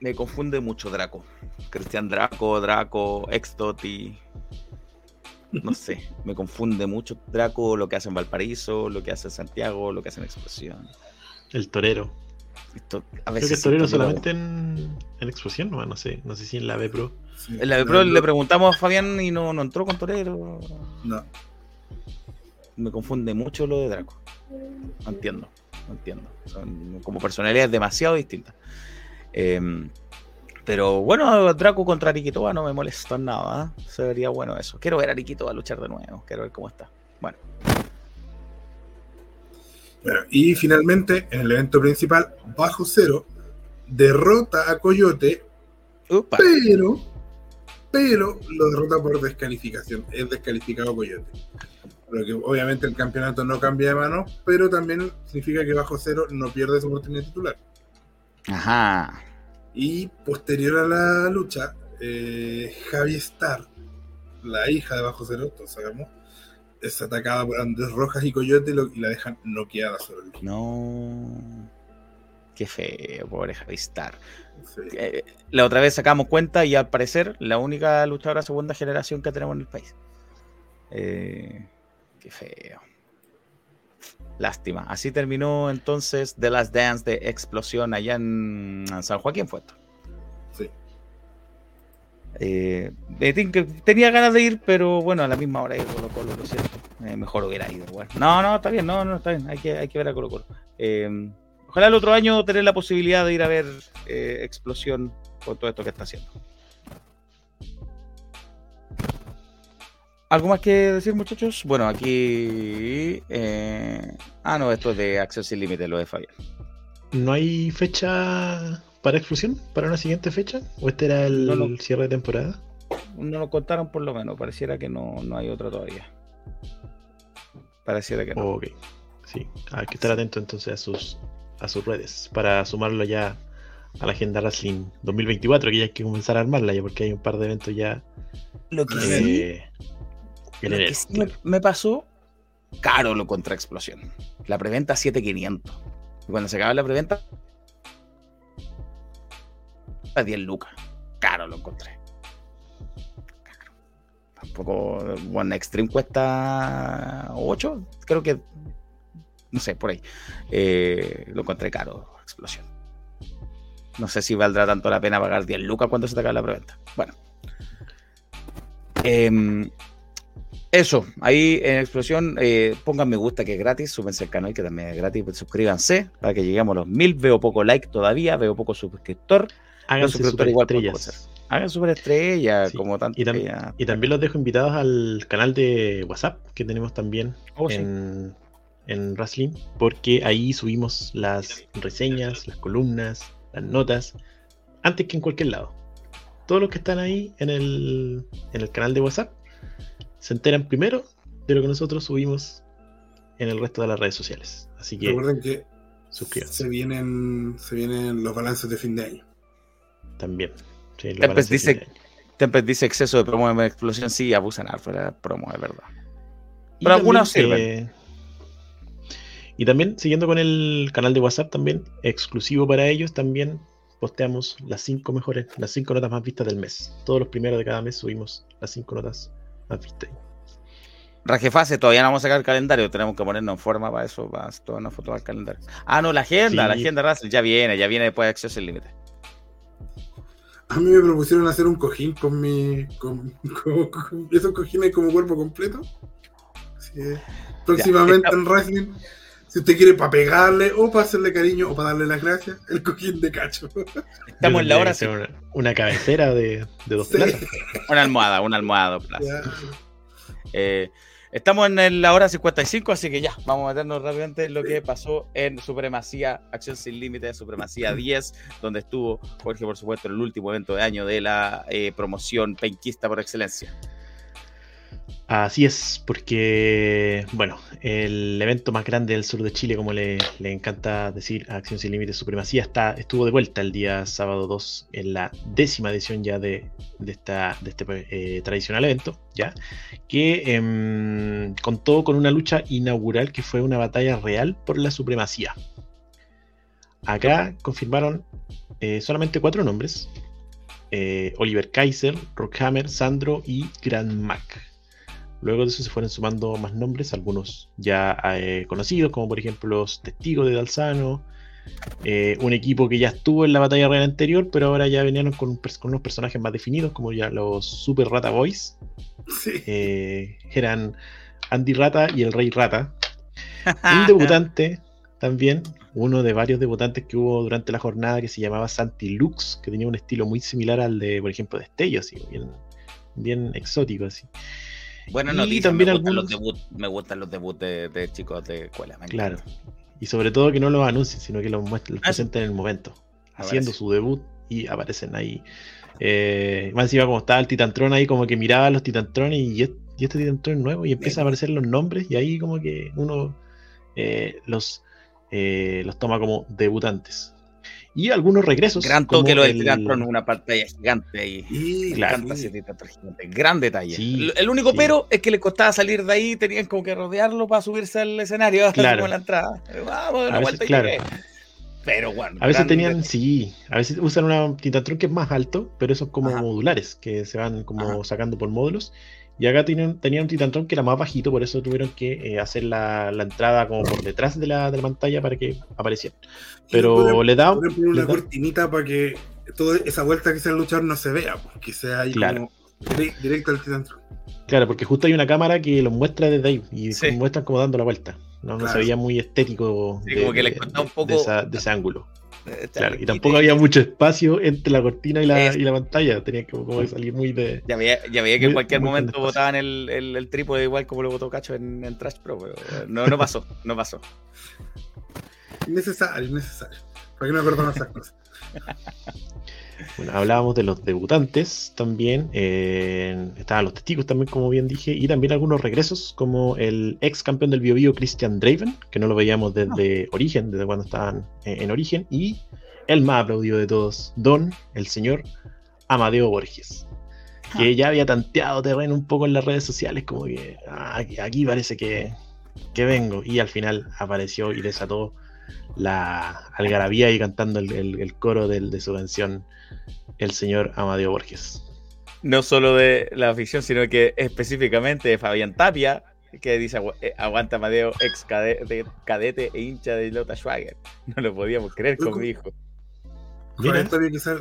[SPEAKER 2] Me confunde mucho Draco. Cristian Draco, Draco, Extoti. No sé, me confunde mucho Draco, lo que hace en Valparaíso, lo que hace en Santiago, lo que hace en Explosión.
[SPEAKER 11] El torero.
[SPEAKER 2] Esto, a
[SPEAKER 11] Creo
[SPEAKER 2] veces
[SPEAKER 11] que el torero solamente en, en explosión, no, no sé. No sé si en la B Pro.
[SPEAKER 4] Sí.
[SPEAKER 2] En la de Pro le preguntamos a Fabián y no, no entró con Torero.
[SPEAKER 4] No,
[SPEAKER 2] Me confunde mucho lo de Draco. No entiendo, no entiendo. Son como personalidades demasiado distintas. Em, pero bueno, Draco contra Ariquitoa no me molesta en nada. ¿eh? Se vería bueno eso. Quiero ver a Ariquitoa luchar de nuevo. Quiero ver cómo está. Bueno,
[SPEAKER 4] Bueno, y finalmente, en el evento principal, Bajo Cero derrota a Coyote, pero, pero lo derrota por descalificación. Es descalificado Coyote. Lo que obviamente el campeonato no cambia de mano, pero también significa que Bajo Cero no pierde su oportunidad titular.
[SPEAKER 2] Ajá.
[SPEAKER 4] Y posterior a la lucha, eh, Javi Star, la hija de Bajo Cero, todos sabemos, es atacada por Andrés Rojas y Coyote y, lo- y la dejan noqueada sobre el.
[SPEAKER 2] No. Qué feo, pobre Javistar.
[SPEAKER 4] Sí.
[SPEAKER 2] Eh, la otra vez sacamos cuenta y al parecer la única luchadora segunda generación que tenemos en el país. Eh, qué feo. Lástima. Así terminó entonces The Last Dance de Explosión allá en San Joaquín fue esto.
[SPEAKER 4] Sí.
[SPEAKER 2] Eh, tenía ganas de ir, pero bueno, a la misma hora de Colo Colo, lo siento. Eh, mejor hubiera ido. Bueno. No, no, está bien, no, no, está bien. Hay que, hay que ver a Colo Colo. Eh, ojalá el otro año tener la posibilidad de ir a ver eh, Explosión con todo esto que está haciendo. ¿Algo más que decir, muchachos? Bueno, aquí. Ah, no, esto es de Access Sin lo de Fabián.
[SPEAKER 11] ¿No hay fecha para explosión? ¿Para una siguiente fecha? ¿O este era el
[SPEAKER 2] No,
[SPEAKER 11] cierre de temporada?
[SPEAKER 2] No nos contaron por lo menos, pareciera que no, no hay otra todavía. Pareciera que no.
[SPEAKER 11] Ok. Sí, hay que estar atento entonces a sus a sus redes para sumarlo ya a la agenda Wrestling 2024, que ya hay que comenzar a armarla ya porque hay un par de eventos ya
[SPEAKER 2] Lo que sí,
[SPEAKER 11] eh, en
[SPEAKER 2] lo que
[SPEAKER 11] enero.
[SPEAKER 2] sí me, me pasó, caro lo contra explosión. La preventa 7500. Y cuando se acaba la preventa, a 10 lucas. Caro lo encontré. Tampoco One Extreme cuesta 8, creo que no sé, por ahí. Eh, lo encontré caro, explosión. No sé si valdrá tanto la pena pagar 10 lucas cuando se te acabe la preventa. Bueno. Em, eso, ahí en Explosión, eh, pongan me gusta que es gratis, súbense al canal que también es gratis, pues suscríbanse para que lleguemos a los mil. Veo poco like todavía, veo poco suscriptor. Pueden
[SPEAKER 11] superestrellas.
[SPEAKER 2] Hagan superestrella,
[SPEAKER 11] Sí,
[SPEAKER 2] como tanto.
[SPEAKER 11] Y, tam-
[SPEAKER 2] que ya-
[SPEAKER 11] y también los dejo invitados al canal de WhatsApp que tenemos también
[SPEAKER 2] Oh, sí.
[SPEAKER 11] en, en Wrestling, porque ahí subimos las reseñas, las columnas, las notas, antes que en cualquier lado. todos los que están ahí en el, en el canal de WhatsApp se enteran primero de lo que nosotros subimos en el resto de las redes sociales. Así que
[SPEAKER 4] Recuerden que
[SPEAKER 11] suscríbanse
[SPEAKER 4] se vienen, se vienen los balances de fin de año.
[SPEAKER 11] También. Sí,
[SPEAKER 2] Tempest
[SPEAKER 11] de
[SPEAKER 2] dice,
[SPEAKER 11] de.
[SPEAKER 2] Tempest dice exceso de promo en explosión. Sí, abusan harto de promo, es verdad. Pero
[SPEAKER 11] también,
[SPEAKER 2] sirven.
[SPEAKER 11] y también, siguiendo con el canal de WhatsApp, también exclusivo para ellos, también posteamos las cinco mejores, las cinco notas más vistas del mes. Todos los primeros de cada mes subimos las cinco notas más vistas.
[SPEAKER 2] Rajefase, todavía no vamos a sacar el calendario. Tenemos que ponernos en forma para eso, para todas una foto al calendario. Ah, no, la agenda, la agenda Russell ya viene, ya viene después de Acceso al Límite.
[SPEAKER 4] A mí me propusieron hacer un cojín con mi. con, con- con esos cojines como cuerpo completo. Así que, próximamente en Wrestling, si usted quiere para pegarle o para hacerle cariño o para darle las gracias, el cojín de cacho.
[SPEAKER 2] Estamos en la hora,
[SPEAKER 11] ser Una, una cabecera de, de dos
[SPEAKER 4] Sí.
[SPEAKER 11] plazas.
[SPEAKER 2] Una almohada, una almohada. Plaza.
[SPEAKER 4] Ya.
[SPEAKER 2] Eh, estamos en la hora 55, así que ya, vamos a meternos rápidamente en lo que pasó en Supremacía, Acción Sin Límite, Supremacía 10, donde estuvo Jorge, por supuesto, en el último evento de año de la eh, promoción penquista por excelencia.
[SPEAKER 11] Así es, porque, bueno, el evento más grande del sur de Chile, como le, le encanta decir Acción Sin Límites Supremacía, está, estuvo de vuelta el día sábado 2 en la décima edición ya de, de, esta, de este eh, tradicional evento, ya, que em, contó con una lucha inaugural que fue una batalla real por la supremacía. Acá confirmaron eh, solamente cuatro nombres. eh, Oliver Kaiser, Rockhammer, Sandro y Grand Mac. Luego de eso se fueron sumando más nombres, algunos ya eh, conocidos, como por ejemplo los Testigos de Dalzano, eh, un equipo que ya estuvo en la batalla real anterior, pero ahora ya venían con, con unos personajes más definidos, como ya los Super Rata Boys.
[SPEAKER 4] Sí.
[SPEAKER 11] Eh, eran Andy Rata y el Rey Rata. Un debutante también, uno de varios debutantes que hubo durante la jornada que se llamaba Santi Lux, que tenía un estilo muy similar al de, por ejemplo, de Destello, así, bien, bien exótico así.
[SPEAKER 2] Bueno,
[SPEAKER 11] Y también
[SPEAKER 2] me, gustan los debut, me gustan los debuts de, de chicos de escuela.
[SPEAKER 11] Claro. Y sobre todo que no los anuncien, sino que los, muest- los
[SPEAKER 2] Ah,
[SPEAKER 11] presenten en el momento,
[SPEAKER 2] Aparece.
[SPEAKER 11] haciendo su debut y aparecen ahí. Eh, más encima como estaba el Titantron ahí, como que miraba a los Titantrones y, est- y este Titantron nuevo y empiezan a aparecer los nombres y ahí como que uno eh, los, eh, los toma como debutantes. Y algunos regresos.
[SPEAKER 2] Gran toque lo del
[SPEAKER 11] el-
[SPEAKER 2] Titantron, una pantalla gigante ahí.
[SPEAKER 4] Y,
[SPEAKER 2] Me
[SPEAKER 11] Claro.
[SPEAKER 2] encanta ese Titantron gigante. Gran detalle.
[SPEAKER 11] Sí,
[SPEAKER 2] el, único
[SPEAKER 11] sí.
[SPEAKER 2] pero es que le costaba salir de ahí, tenían como que rodearlo para subirse al escenario,
[SPEAKER 11] Claro.
[SPEAKER 2] como en la entrada. Vamos, de una
[SPEAKER 11] veces,
[SPEAKER 2] vuelta y
[SPEAKER 11] claro.
[SPEAKER 2] Pero bueno.
[SPEAKER 11] A veces tenían,
[SPEAKER 2] detalle.
[SPEAKER 11] sí, a veces usan una Titantron que es más alto, pero esos como
[SPEAKER 2] Ajá.
[SPEAKER 11] modulares, que se van como
[SPEAKER 2] Ajá.
[SPEAKER 11] sacando por módulos. Y acá tenían, tenían un Titantron que era más bajito, por eso tuvieron que eh, hacer la, la entrada como por detrás de la, de la pantalla para que apareciera. Pero le da,
[SPEAKER 4] podrían poner
[SPEAKER 11] le
[SPEAKER 4] una
[SPEAKER 11] da-
[SPEAKER 4] cortinita para que toda esa vuelta que sea el luchador no se vea, pues, que sea ahí
[SPEAKER 11] Claro.
[SPEAKER 4] como dire- directo al Titantron.
[SPEAKER 11] Claro, porque justo hay una cámara que los muestra desde ahí y
[SPEAKER 2] Sí.
[SPEAKER 11] muestran como dando la vuelta. No, no se veía muy estético
[SPEAKER 2] Sí, como que un poco-
[SPEAKER 11] de, esa- de ese ángulo. Claro, y tampoco había mucho espacio entre la cortina y la, y la pantalla. Tenía que como salir muy de.
[SPEAKER 2] Ya veía, ya veía que en cualquier
[SPEAKER 11] muy
[SPEAKER 2] momento botaban el, el, el trípode igual como lo botó Cacho en, en Trash Pro, pero no, no pasó, no pasó.
[SPEAKER 4] Innecesario, innecesario. ¿Para qué no acordamos esas cosas?
[SPEAKER 11] Bueno, hablábamos de los debutantes también. eh, estaban los testigos también, como bien dije. Y también algunos regresos, como el ex campeón del Bio Bio, Christian Draven, que no lo veíamos desde Origen, desde cuando estaban eh, en Origen. Y el más aplaudido de todos, Don, el señor Amadeo Borges. Que ya había tanteado terreno un poco en las redes sociales, como que "Ah, aquí- aquí parece que, que vengo. Y al final apareció y desató la algarabía y cantando el, el- el coro del- de su canción, el señor Amadeo Borges.
[SPEAKER 2] No solo de la afición, sino que específicamente de Fabián Tapia, que dice "Agu- eh, aguanta Amadeo, ex cadete, cadete e hincha de Lota Schwager. No lo podíamos creer con mi hijo.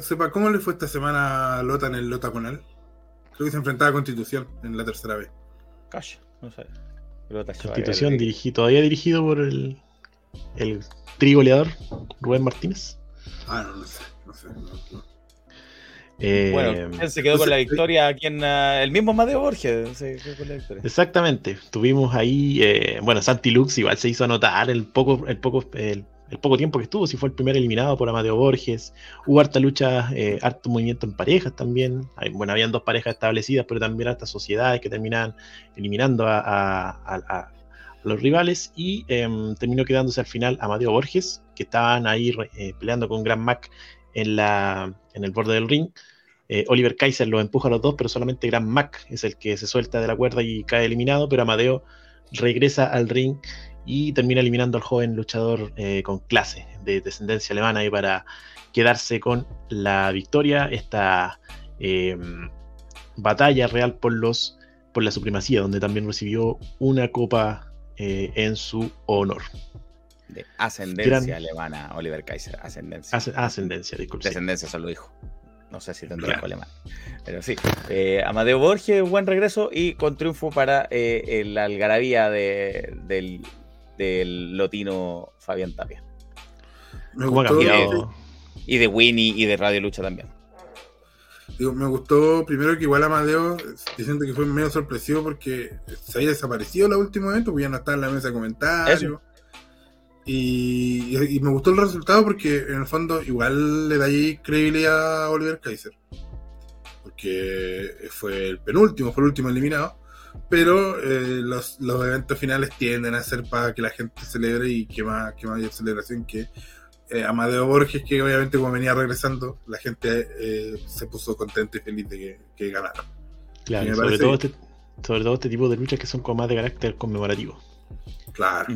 [SPEAKER 4] Sepa cómo le fue esta semana a Lota en el Lota Conal. Creo que se enfrentaba a Constitución en la tercera vez.
[SPEAKER 2] Calla, no sé. Lota.
[SPEAKER 11] Constitución dirigido, todavía dirigido por el, el trigoleador Rubén Martínez.
[SPEAKER 4] Ah, no, no sé. No sé no, no.
[SPEAKER 11] Eh,
[SPEAKER 2] Bueno, ¿quién se quedó con la victoria aquí en ah, el mismo Amadeo Borges? Se quedó con la victoria.
[SPEAKER 11] Exactamente, tuvimos ahí, eh, bueno, Santi Lux igual se hizo notar el poco, el poco, el el poco tiempo que estuvo, si fue el primer eliminado por Amadeo Borges. Hubo harta lucha, eh, harto movimiento en parejas también. Hay- bueno, habían dos parejas establecidas, pero también hartas sociedades que terminaban eliminando a, a- a- los rivales. Y em, terminó quedándose al final Amadeo Borges, que estaban ahí eh, peleando con Gran Mac en, la, en el borde del ring. Eh, Oliver Kaiser los empuja a los dos, pero solamente Gran Mac es el que se suelta de la cuerda y cae eliminado, pero Amadeo regresa al ring y termina eliminando al joven luchador eh, con clase de descendencia alemana y para quedarse con la victoria, esta eh, batalla real por los por la supremacía, donde también recibió una copa eh, en su honor.
[SPEAKER 2] De ascendencia
[SPEAKER 11] Gran-
[SPEAKER 2] alemana, Oliver Kaiser. Ascendencia.
[SPEAKER 11] Asc- ascendencia, disculpe.
[SPEAKER 2] Descendencia solo dijo. No sé si tendrá
[SPEAKER 11] Claro.
[SPEAKER 2] alemán. Pero sí. Eh, Amadeo Borges, buen regreso y con triunfo para eh, el algarabía de- del, del lotino Fabián Tapia. Y de Winnie y de Radio Lucha también.
[SPEAKER 4] Digo, me gustó primero que igual Amadeo, diciendo que fue medio sorpresivo porque se había desaparecido el último evento, porque ya no estaba en la mesa de comentarios.
[SPEAKER 2] Eso.
[SPEAKER 4] Y, y- y me gustó el resultado porque en el fondo igual le da ahí credibilidad a Oliver Kaiser. Porque fue el penúltimo, fue el último eliminado. Pero eh, los, los eventos finales tienden a ser para que la gente celebre y que más, que más haya celebración que eh, Amadeo Borges, que obviamente como venía regresando, la gente eh, se puso contenta y feliz de que, que ganara.
[SPEAKER 11] Claro, sobre,
[SPEAKER 4] parece
[SPEAKER 11] todo este, sobre todo este tipo de luchas que son como más de carácter conmemorativo.
[SPEAKER 4] Claro.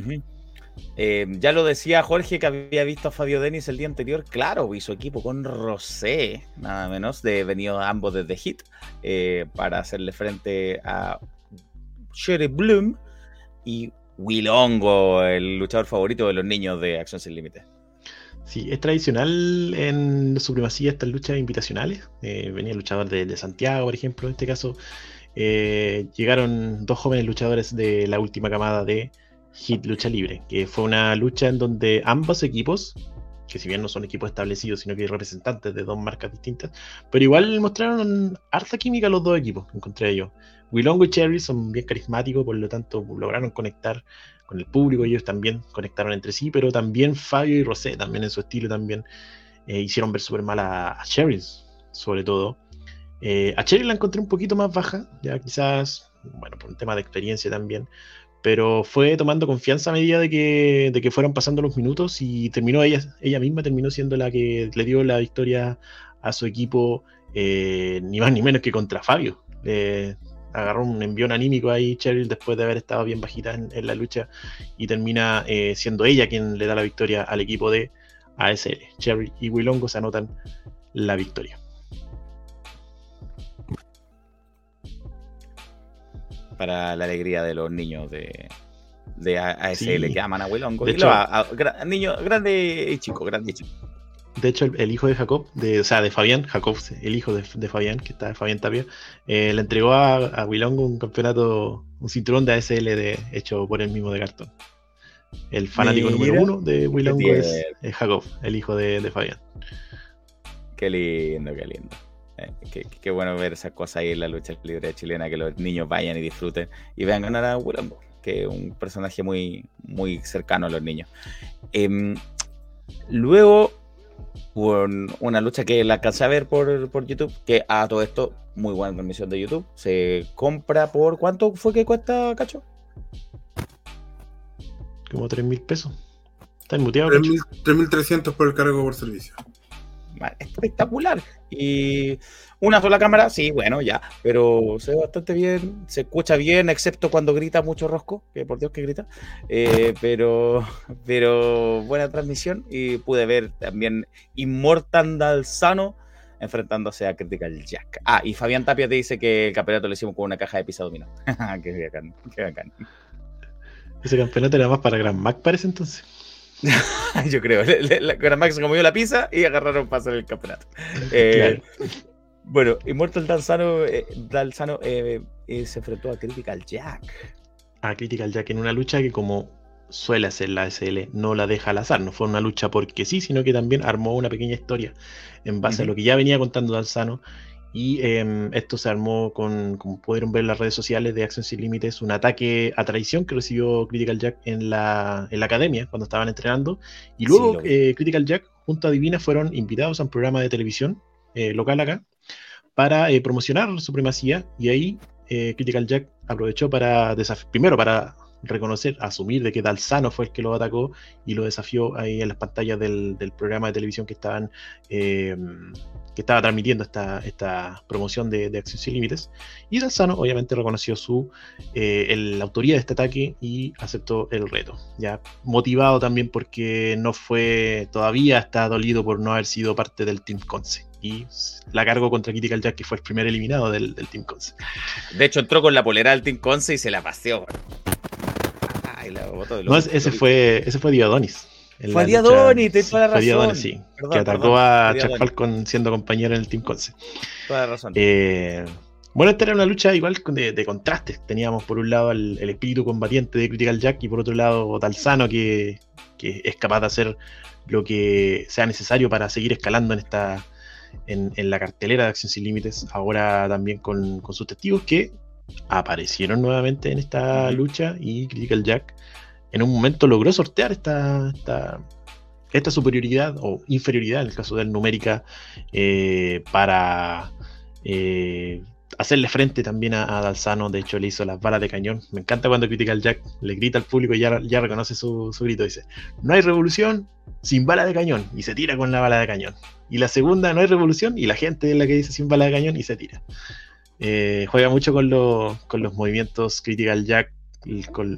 [SPEAKER 2] Eh, ya lo decía Jorge que había visto a Fabio Denis el día anterior. Claro, y su equipo con Rosé, nada menos, de venido ambos desde Hit, eh, para hacerle frente a Sherry Bloom y Willongo, el luchador favorito de los niños de Acción Sin Límites.
[SPEAKER 11] Sí, es tradicional en supremacía estas luchas invitacionales. Eh, venía luchador de, de Santiago, por ejemplo. En este caso, eh, llegaron dos jóvenes luchadores de la última camada de Hit Lucha Libre, que fue una lucha en donde ambos equipos, que si bien no son equipos establecidos, sino que representantes de dos marcas distintas, pero igual mostraron harta química los dos equipos, encontré yo. Willongo y Cherry son bien carismáticos, por lo tanto lograron conectar con el público, ellos también conectaron entre sí, pero también Fabio y Rosé, también en su estilo, también eh, hicieron ver súper mal a, a sobre todo. Eh, a Cherry la encontré un poquito más baja, ya quizás, bueno, por un tema de experiencia también, pero fue tomando confianza a medida de que, de que fueron pasando los minutos y terminó ella, ella misma terminó siendo la que le dio la victoria a su equipo, eh, ni más ni menos que contra Fabio. Agarró un envión anímico ahí Cheryl después de haber estado bien bajita en, en la lucha y termina eh, siendo ella quien le da la victoria al equipo de ASL. Cheryl y Willongo se anotan la victoria.
[SPEAKER 2] Para la alegría de los niños de, de ASL
[SPEAKER 11] Sí.
[SPEAKER 2] que aman a
[SPEAKER 11] hecho-
[SPEAKER 2] gra- niños grande y chico, grande y chico.
[SPEAKER 11] De hecho, el, el hijo de Jacob, de, o sea, de Fabián, Jacob, el hijo de, de Fabián, que está Fabián Tapia, eh, le entregó a, a un campeonato, un cinturón de ASL de, hecho por él mismo de cartón. El fanático
[SPEAKER 2] Mira,
[SPEAKER 11] número uno de Willongo es, es Jacob, el hijo de, de Fabián.
[SPEAKER 2] Qué lindo, qué lindo. Eh, qué, qué bueno ver esas cosas ahí en la lucha libre chilena, que los niños vayan y disfruten y vean ganar a Willongo, que es un personaje muy, muy cercano a los niños. Em, luego, una lucha que la alcancé a ver por, por YouTube, que a todo esto, muy buena transmisión de YouTube, se compra por ¿cuánto fue que cuesta, Cacho?
[SPEAKER 11] Como 3 mil pesos. Está?
[SPEAKER 4] 3.000 3.300 por el cargo por servicio.
[SPEAKER 2] Espectacular. Y una sola cámara, sí, bueno, ya, pero se ve bastante bien, se escucha bien, excepto cuando grita mucho Rosco, que por Dios que grita, Eh, pero, pero buena transmisión y pude ver también Immortal Dalzano enfrentándose a Critical Jack. Ah, y Fabián Tapia te dice que el campeonato lo hicimos con una caja de pizza dominó. qué bacán, qué bacán.
[SPEAKER 11] Ese campeonato era más para Gran Mac, parece entonces.
[SPEAKER 2] Yo creo. Gran Max se comió la pizza y agarraron para hacer el campeonato. Eh, Bueno, Immortal Dalzano, eh, Dalzano eh, eh, se enfrentó a Critical Jack.
[SPEAKER 11] A Critical Jack en una lucha que como suele hacer la SL, no la deja al azar. No fue una lucha porque sí, sino que también armó una pequeña historia en base a lo que ya venía contando Dalzano Y em, esto se armó con, como pudieron ver en las redes sociales de Acción Sin Límites, un ataque a traición que recibió Critical Jack en la, en la academia cuando estaban entrenando. Y luego eh, Critical Jack junto a Divina fueron invitados a un programa de televisión eh, local acá para eh, promocionar supremacía. Y ahí Critical Jack aprovechó para primero para reconocer, asumir de que Dalzano fue el que lo atacó y lo desafió ahí en las pantallas del, programa de televisión que estaban em, que estaba transmitiendo esta, esta promoción de, Acción Sin Límites. Y Dalzano obviamente reconoció su eh, la autoría de este ataque y aceptó el reto. Ya motivado también porque no fue, todavía está dolido por no haber sido parte del Team Conce. Y la cargó contra Critical Jack, que fue el primer eliminado del, Team Conce.
[SPEAKER 2] De hecho, entró con la polera del Team Conce y se la paseó.
[SPEAKER 11] no, ese fue, ese fue Diodonis.
[SPEAKER 2] Fue Diodonis, te toda la razón.
[SPEAKER 11] sí, que atacó a Chuck Falcon siendo compañero en el Team Conce.
[SPEAKER 2] Toda la razón.
[SPEAKER 11] Eh, bueno, esta era una lucha igual de, de contrastes. Teníamos por un lado el, espíritu combatiente de Critical Jack y por otro lado Talzano que, que, es capaz de hacer lo que sea necesario para seguir escalando en esta en, la cartelera de Acción Sin Límites. Ahora también con, con sus testigos que aparecieron nuevamente en esta lucha y Critical Jack en un momento logró sortear esta, esta, superioridad o inferioridad, en el caso de él, numérica, eh, para eh, hacerle frente también a, Dalzano. De hecho, le hizo las balas de cañón. Me encanta cuando Critical Jack le grita al público y ya, ya reconoce su, su grito. Dice: No hay revolución sin bala de cañón. Y se tira con la bala de cañón. Y la segunda, no hay revolución. Y la gente es la que dice sin bala de cañón y se tira. Eh, juega mucho con, con los movimientos Critical Jack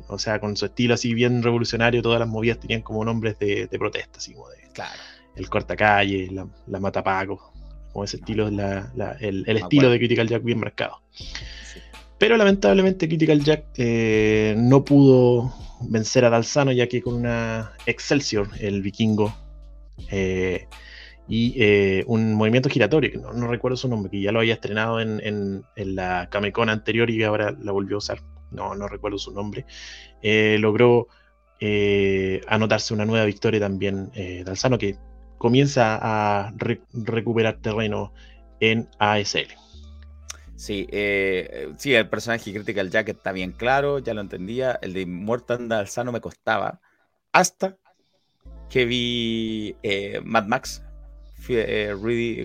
[SPEAKER 11] o sea, con su estilo así bien revolucionario, todas las movidas tenían como nombres de, protesta, así como de el cortacalle, la, la matapaco, como ese estilo, el, estilo de Critical Jack bien marcado. Pero lamentablemente Critical Jack eh, no pudo vencer a Dalzano, ya que con una Excelsior, el vikingo, eh, y eh, un movimiento giratorio, que no, recuerdo su nombre, que ya lo había estrenado en, en, en la Camecon anterior y ahora la volvió a usar. No, no recuerdo su nombre, logró anotarse una nueva victoria también Dalzano, que comienza a recuperar terreno en ASL.
[SPEAKER 2] Sí, sí, el personaje Critical Jack está bien claro, ya lo entendía. El de Mortal Dalzano me costaba hasta que vi Mad Max,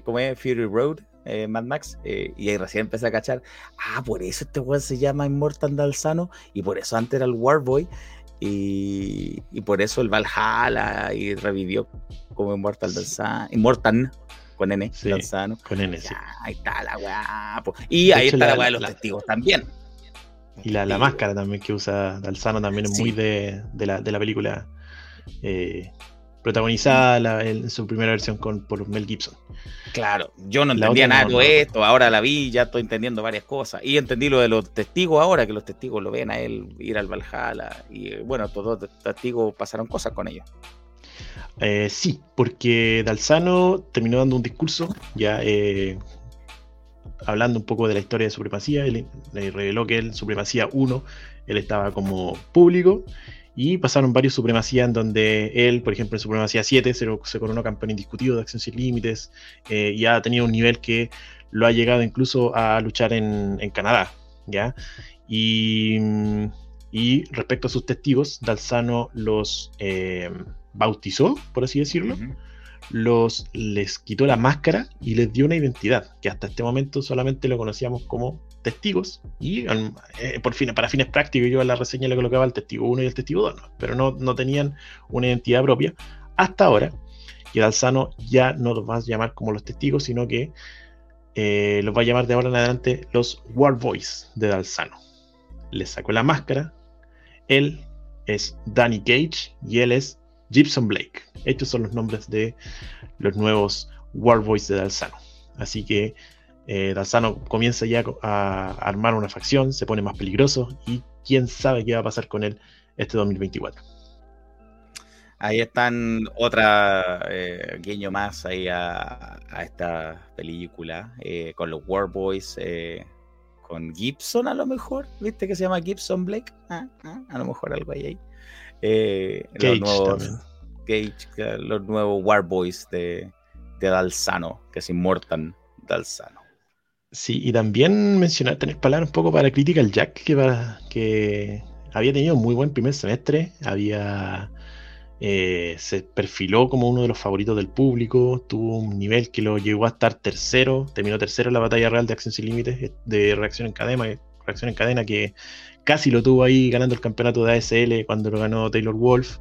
[SPEAKER 2] ¿cómo es? Fury Road, eh, Mad Max, eh, y ahí recién empecé a cachar, ah, por eso este weón se llama Immortal Dalsano, y por eso antes era el Warboy, y, y por eso el Valhalla, y revivió como Immortal Dalsano, Immortal, con N, Dalsano.
[SPEAKER 11] Con N, sí.
[SPEAKER 2] Ahí está la weá. Y ahí está la, weá de los testigos también.
[SPEAKER 11] Y la, la, máscara también que usa Dalsano también es muy de, de, la, de la película eh, protagonizada en su primera versión con, por Mel Gibson.
[SPEAKER 2] Claro, yo no entendía nada de esto, ahora la vi, ya estoy entendiendo varias cosas. Y entendí lo de los testigos ahora, que los testigos lo ven a él ir al Valhalla. Y bueno, todos los testigos pasaron cosas con ellos.
[SPEAKER 11] Eh, sí, porque Dalzano terminó dando un discurso, ya eh, hablando un poco de la historia de supremacía. le reveló que él, Supremacía 1, él estaba como público y pasaron varios supremacías en donde él, por ejemplo, en Supremacía 7 se, se coronó campeón indiscutido de Acción Sin Límites eh, y ha tenido un nivel que lo ha llegado incluso a luchar en, Canadá. ¿ya? Y, y, respecto a sus testigos, Dalzano los eh, bautizó, por así decirlo. Los, les quitó la máscara y les dio una identidad que hasta este momento solamente lo conocíamos como testigos y eh, por fin, para fines prácticos yo en la reseña le colocaba el testigo 1 y el testigo 2, pero no, no, tenían una identidad propia hasta ahora que Dalzano ya no los va a llamar como los testigos, sino que eh, los va a llamar de ahora en adelante los War Boys de Dalzano. Le sacó la máscara, él es Danny Gage y él es Gibson Blake. Estos son los nombres de los nuevos War Boys de Dalzano. Así que eh, Dalzano comienza ya a armar una facción, se pone más peligroso y quién sabe qué va a pasar con él este 2024.
[SPEAKER 2] Ahí están otra eh, guiño más ahí a, esta película eh, con los War Boys, eh, con Gibson a lo mejor, ¿viste que se llama Gibson Blake? Ah, ah, a lo mejor algo ahí. los nuevos Gage, los nuevos War Boys de, de Dalzano, que se inmortan Dalzano.
[SPEAKER 11] Sí, y también mencionar, tener palabras un poco para Critical Jack, que, para, que había tenido un muy buen primer semestre, había eh, se perfiló como uno de los favoritos del público, tuvo un nivel que lo llevó a estar tercero, terminó tercero en la batalla real de Acción Sin Límites, eh, de reacción en cadena, reacción en cadena que casi lo tuvo ahí ganando el campeonato de ASL cuando lo ganó Taylor Wolf.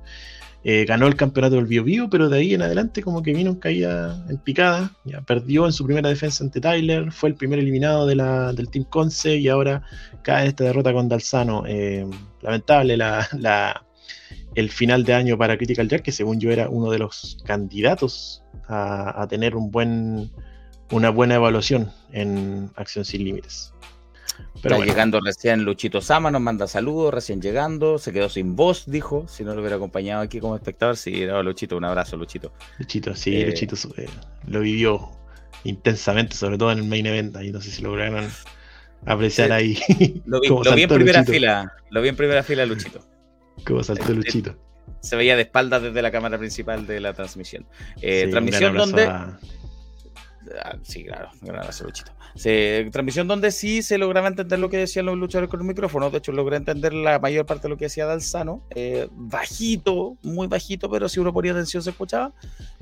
[SPEAKER 11] Eh, ganó el campeonato del Bio Bio, pero de ahí en adelante como que vino en caída en picada. Ya perdió en su primera defensa ante Tyler, fue el primer eliminado de la, del Team Conce y ahora cae esta derrota con Dalsano. lamentable la, el final de año para Critical Jack, que según yo era uno de los candidatos a, tener un buen, una buena evaluación en Acción Sin Límites.
[SPEAKER 2] Pero Está llegando recién Luchito Sama, nos manda saludos, recién llegando, se quedó sin voz, dijo, si no lo hubiera acompañado aquí como espectador, sí, era Luchito, un abrazo, Luchito.
[SPEAKER 11] Luchito, sí, eh, Luchito eh, lo vivió intensamente, sobre todo en el main event, ahí no sé si lograron apreciar ahí.
[SPEAKER 2] Lo vi, lo vi en primera fila, lo vi en primera fila, Luchito.
[SPEAKER 11] Como saltó Luchito.
[SPEAKER 2] Se veía de espaldas desde la cámara principal de la transmisión. Eh, transmisión donde. Ah, sí, claro. Se, transmisión donde sí se lograba entender lo que decían los luchadores con el micrófono. De hecho, logré entender la mayor parte de lo que decía Dalzano. Eh, bajito, muy bajito, pero si uno ponía atención se escuchaba.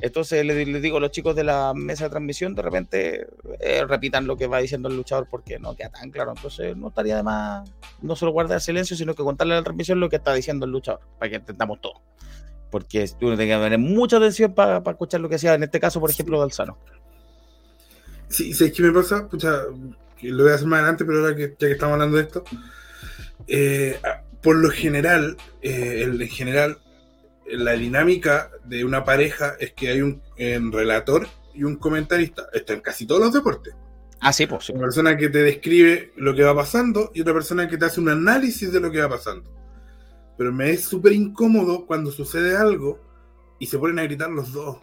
[SPEAKER 2] Entonces les, digo a los chicos de la mesa de transmisión, de repente eh, repitan lo que va diciendo el luchador porque no queda tan claro. Entonces no estaría de más no solo guardar silencio, sino que contarle a la transmisión lo que está diciendo el luchador, para que entendamos todo. Porque uno tiene que tener mucha atención para, escuchar lo que decía, en este caso, por ejemplo, Dalzano.
[SPEAKER 4] Sí, ¿sabes qué me pasa? Pucha, lo voy a hacer más adelante, pero ahora que, ya que estamos hablando de esto, eh, por lo general, eh, en general, la dinámica de una pareja es que hay un relator y un comentarista. Esto en casi todos los deportes.
[SPEAKER 2] Ah, sí, pues.
[SPEAKER 4] Una persona que te describe lo que va pasando y otra persona que te hace un análisis de lo que va pasando. Pero me es súper incómodo cuando sucede algo y se ponen a gritar los dos.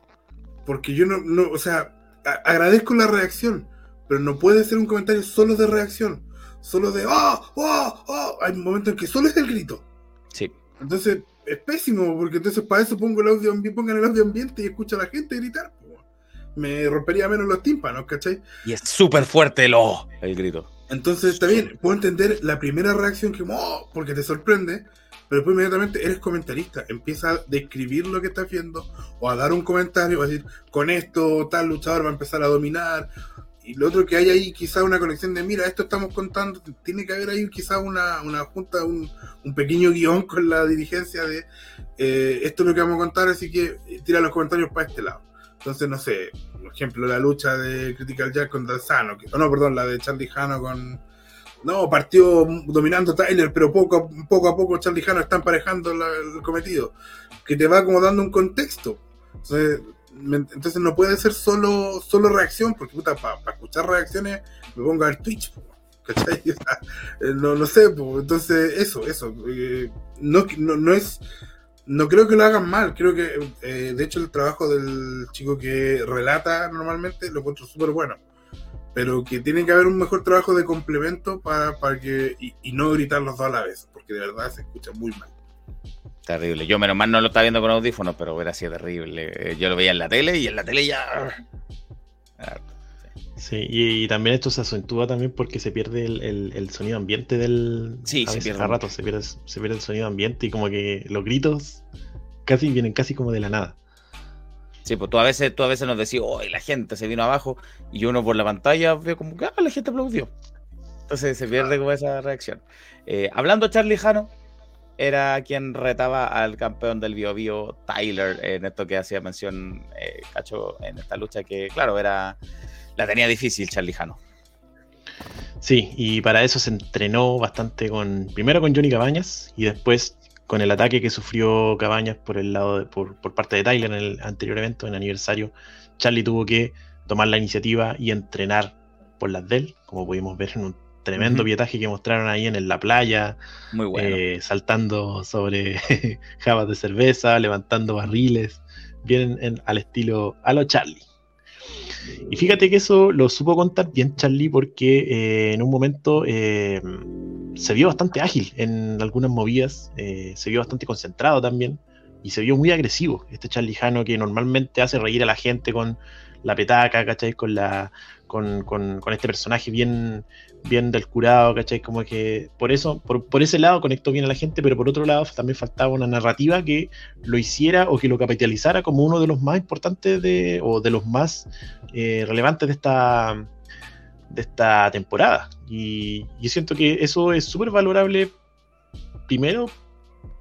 [SPEAKER 4] Porque yo no, no o sea, agradezco la reacción, pero no puede ser un comentario solo de reacción, solo de ¡oh! ¡oh! ¡oh! Hay momentos en que solo es el grito.
[SPEAKER 2] Sí.
[SPEAKER 4] Entonces es pésimo, porque entonces para eso pongo el audio, pongan el audio ambiente y escucha a la gente gritar. Me rompería menos los tímpanos, ¿cachai?
[SPEAKER 2] Y es súper fuerte el ¡oh! el grito.
[SPEAKER 4] Entonces bien, puedo entender la primera reacción que ¡oh! porque te sorprende, pero después inmediatamente eres comentarista, empieza a describir lo que estás viendo o a dar un comentario, a decir, con esto tal luchador va a empezar a dominar. Y lo otro que hay ahí quizá una conexión de, mira, esto estamos contando, tiene que haber ahí quizá una, una junta, un, un, pequeño guion con la dirigencia de, eh, esto es lo que vamos a contar, así que tira los comentarios para este lado. Entonces, no sé, por ejemplo, la lucha de Critical Jack con Dalzano, que, no, perdón, la de Charlie Hano con, no, partió dominando Tyler, pero poco, a, poco a poco Charlie Hano está emparejando el cometido. Que te va como dando un contexto. Entonces, no puede ser solo, solo reacción, porque puta, para escuchar reacciones me pongo al Twitch. ¿Cachai? Eh, no, no sé, entonces eso, eso. Eh, no, no, es. No creo que lo hagan mal, creo que eh, de hecho el trabajo del chico que relata normalmente lo encuentro súper bueno pero que tiene que haber un mejor trabajo de complemento para, para que y, no gritar los dos a la vez, porque de verdad se escucha muy mal.
[SPEAKER 2] Terrible. Yo menos mal no lo estaba viendo con audífonos, pero hubiera sido terrible. Yo lo veía en la tele y en la tele ya...
[SPEAKER 11] Sí, y, también esto se acentúa también porque se pierde el, el, sonido ambiente del...
[SPEAKER 2] Sí, se pierde.
[SPEAKER 11] rato se pierde, se pierde el sonido ambiente y como que los gritos casi vienen casi como de la nada.
[SPEAKER 2] Sí, pues tú a veces, a veces nos decís, oh, la gente se vino abajo, y uno por la pantalla ve como que ah, la gente aplaudió. Entonces se pierde como esa reacción. Eh, hablando Charlie Jano, era quien retaba al campeón del Bio Bio, Tyler, en esto que hacía mención eh, Cacho en esta lucha, que claro, era la tenía difícil Charlie Jano.
[SPEAKER 11] Sí, y para eso se entrenó bastante con, primero con Johnny Cabañas y después con el ataque que sufrió Cabañas por el lado por, parte de Tyler en el anterior evento, en aniversario, Charlie tuvo que tomar la iniciativa y entrenar por las de él, como pudimos ver en un tremendo pietaje que mostraron ahí en, la playa,
[SPEAKER 2] Muy bueno.
[SPEAKER 11] Eh, saltando sobre jabas de cerveza, levantando barriles, bien al estilo a lo Charlie. Y fíjate que eso lo supo contar bien Charlie porque eh, en un momento eh, se vio bastante ágil en algunas movidas, eh, se vio bastante concentrado también y se vio muy agresivo. Este Charlie Jano que normalmente hace reír a la gente con la petaca, ¿cachai? Con, la, con, con, este personaje bien, bien del curado, ¿cachai? Como que por eso, por, por, ese lado conectó bien a la gente, pero por otro lado también faltaba una narrativa que lo hiciera o que lo capitalizara como uno de los más importantes de, o de los más eh, relevantes de esta, de esta temporada. Y yo siento que eso es súper valorable, primero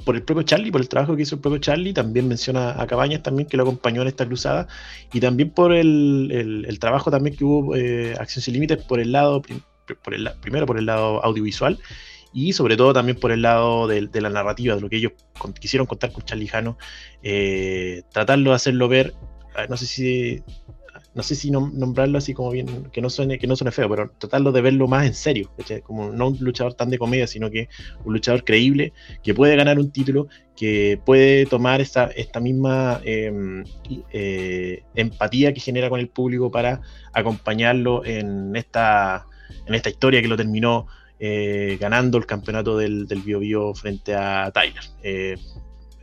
[SPEAKER 11] por el propio Charlie, por el trabajo que hizo el propio Charlie, también menciona a Cabañas también que lo acompañó en esta cruzada, y también por el, trabajo también que hubo eh, Acción Sin Límites por el lado por el, primero por el lado audiovisual y sobre todo también por el lado de, la narrativa, de lo que ellos quisieron contar con Charlie Jano, eh, tratarlo de hacerlo ver, ah, no sé si no sé si nombrarlo así como bien, que no suene, que no suene feo, pero tratarlo de verlo más en serio, como no un luchador tan de comedia, sino que un luchador creíble, que puede ganar un título, que puede tomar esta, esta misma eh, eh, empatía que genera con el público para acompañarlo en esta en esta historia que lo terminó eh, ganando el campeonato del, del Bio, Bio frente a Tyler.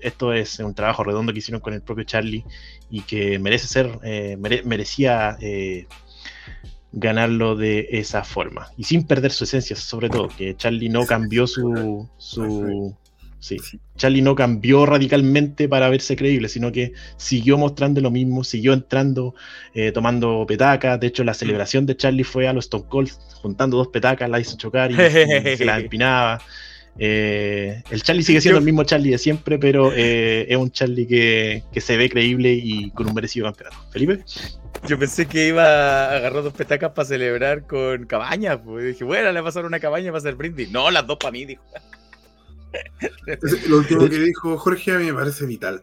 [SPEAKER 11] Esto es un trabajo redondo que hicieron con el propio Charlie y que merece ser, eh, mere, merecía eh, ganarlo de esa forma y sin perder su esencia, sobre todo, que Charlie no cambió su, su, Sí. Charlie no cambió radicalmente para verse creíble, sino que siguió mostrando lo mismo, siguió entrando, eh, tomando petacas. De hecho, la celebración de Charlie fue a los Stone Cold, juntando dos petacas, la hizo chocar y, y se la empinaba. Eh, el Charlie sigue siendo el mismo Charlie de siempre, pero eh, es un Charlie que, que, se ve creíble y con un merecido campeonato. ¿Felipe?
[SPEAKER 2] Yo pensé que iba a agarrar dos petacas para celebrar con cabaña. Pues dije, bueno, le va a pasar una cabaña para hacer brindis. No, las dos para mí, dijo.
[SPEAKER 4] Lo último que dijo Jorge a mí me parece vital.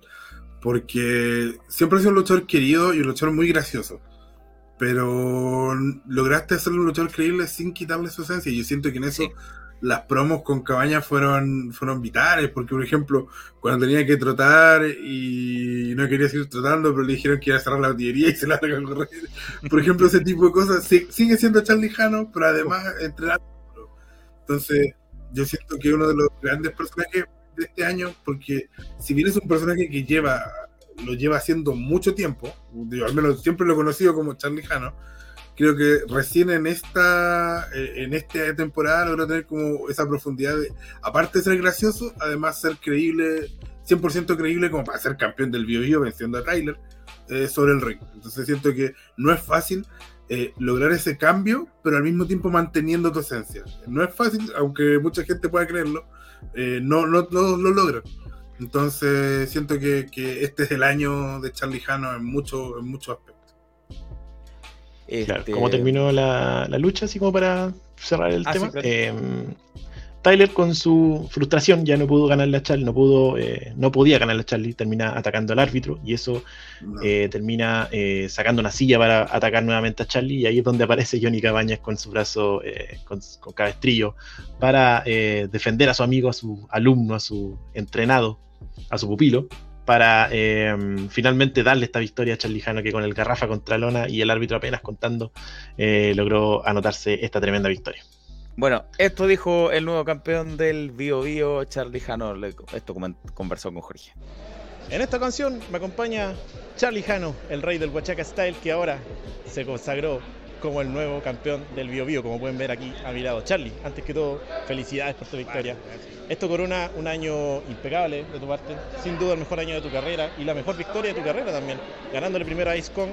[SPEAKER 4] Porque siempre ha sido un luchador querido y un luchador muy gracioso. Pero lograste hacerle un luchador creíble sin quitarle su esencia. Y yo siento que en eso sí. Las promos con Cabaña fueron, fueron vitales. Porque, por ejemplo, cuando tenía que trotar y no quería seguir trotando, pero le dijeron que iba a cerrar la artillería y se la a correr. Por ejemplo, ese tipo de cosas. Sigue siendo Charlie Jano, pero además entrenando. Entonces yo siento que uno de los grandes personajes de este año, porque si bien es un personaje que lleva, lo lleva haciendo mucho tiempo, digo, al menos siempre lo he conocido como Charlie Jano, creo que recién en esta, en esta temporada logró tener como esa profundidad de, aparte de ser gracioso, además ser creíble, 100% creíble como para ser campeón del Bio Bio venciendo a Tyler eh, sobre el ring. Entonces siento que no es fácil, eh, lograr ese cambio, pero al mismo tiempo manteniendo tu esencia. No es fácil, aunque mucha gente pueda creerlo, eh, no, no, no, lo logran. Entonces siento que, este es el año de Charlie Jano en, mucho, en muchos aspectos.
[SPEAKER 11] Este... Claro, ¿Cómo terminó la, la, lucha? Así como para cerrar el ah, tema. Sí, claro. eh, Tyler con su frustración ya no pudo ganar a Charlie, no pudo, eh, no podía ganar a Charlie, termina atacando al árbitro y eso no. eh, termina eh, sacando una silla para atacar nuevamente a Charlie y ahí es donde aparece Johnny Cabañas con su brazo, eh, con, con, cabestrillo, para eh, defender a su amigo, a su alumno, a su entrenado, a su pupilo, para finalmente darle esta victoria a Charlie Jano que con el garrafa contra Lona y el árbitro apenas contando logró anotarse esta tremenda victoria.
[SPEAKER 2] Bueno, esto dijo el nuevo campeón del Bio Bio, Charlie Jano. Esto conversó con Jorge.
[SPEAKER 12] En esta canción me acompaña Charlie Jano, el rey del Huachaca Style, que ahora se consagró como el nuevo campeón del Bio Bio, como pueden ver aquí a mi lado. Charlie, antes que todo, felicidades por tu victoria. Esto corona un año impecable de tu parte, sin duda el mejor año de tu carrera y la mejor victoria de tu carrera también, ganándole primero a Icecon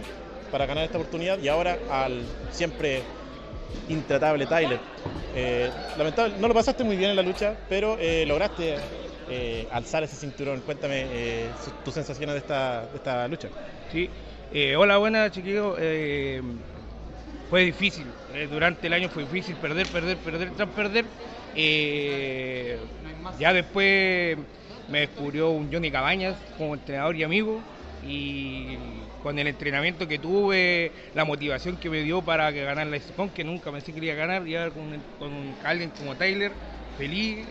[SPEAKER 12] para ganar esta oportunidad y ahora al siempre intratable Tyler. Eh, lamentable, no lo pasaste muy bien en la lucha, pero eh, lograste eh, alzar ese cinturón. Cuéntame eh, tus sensaciones de esta, de esta lucha.
[SPEAKER 13] Sí, eh, hola, buenas chiquillos. Fue difícil, durante el año fue difícil perder, perder, perder, tras perder. ya después me descubrió un Johnny Cabañas como entrenador y amigo y con el entrenamiento que tuve, la motivación que me dio para ganar la SCON, que nunca pensé que quería ganar, y ahora con, con, alguien como Tyler, feliz.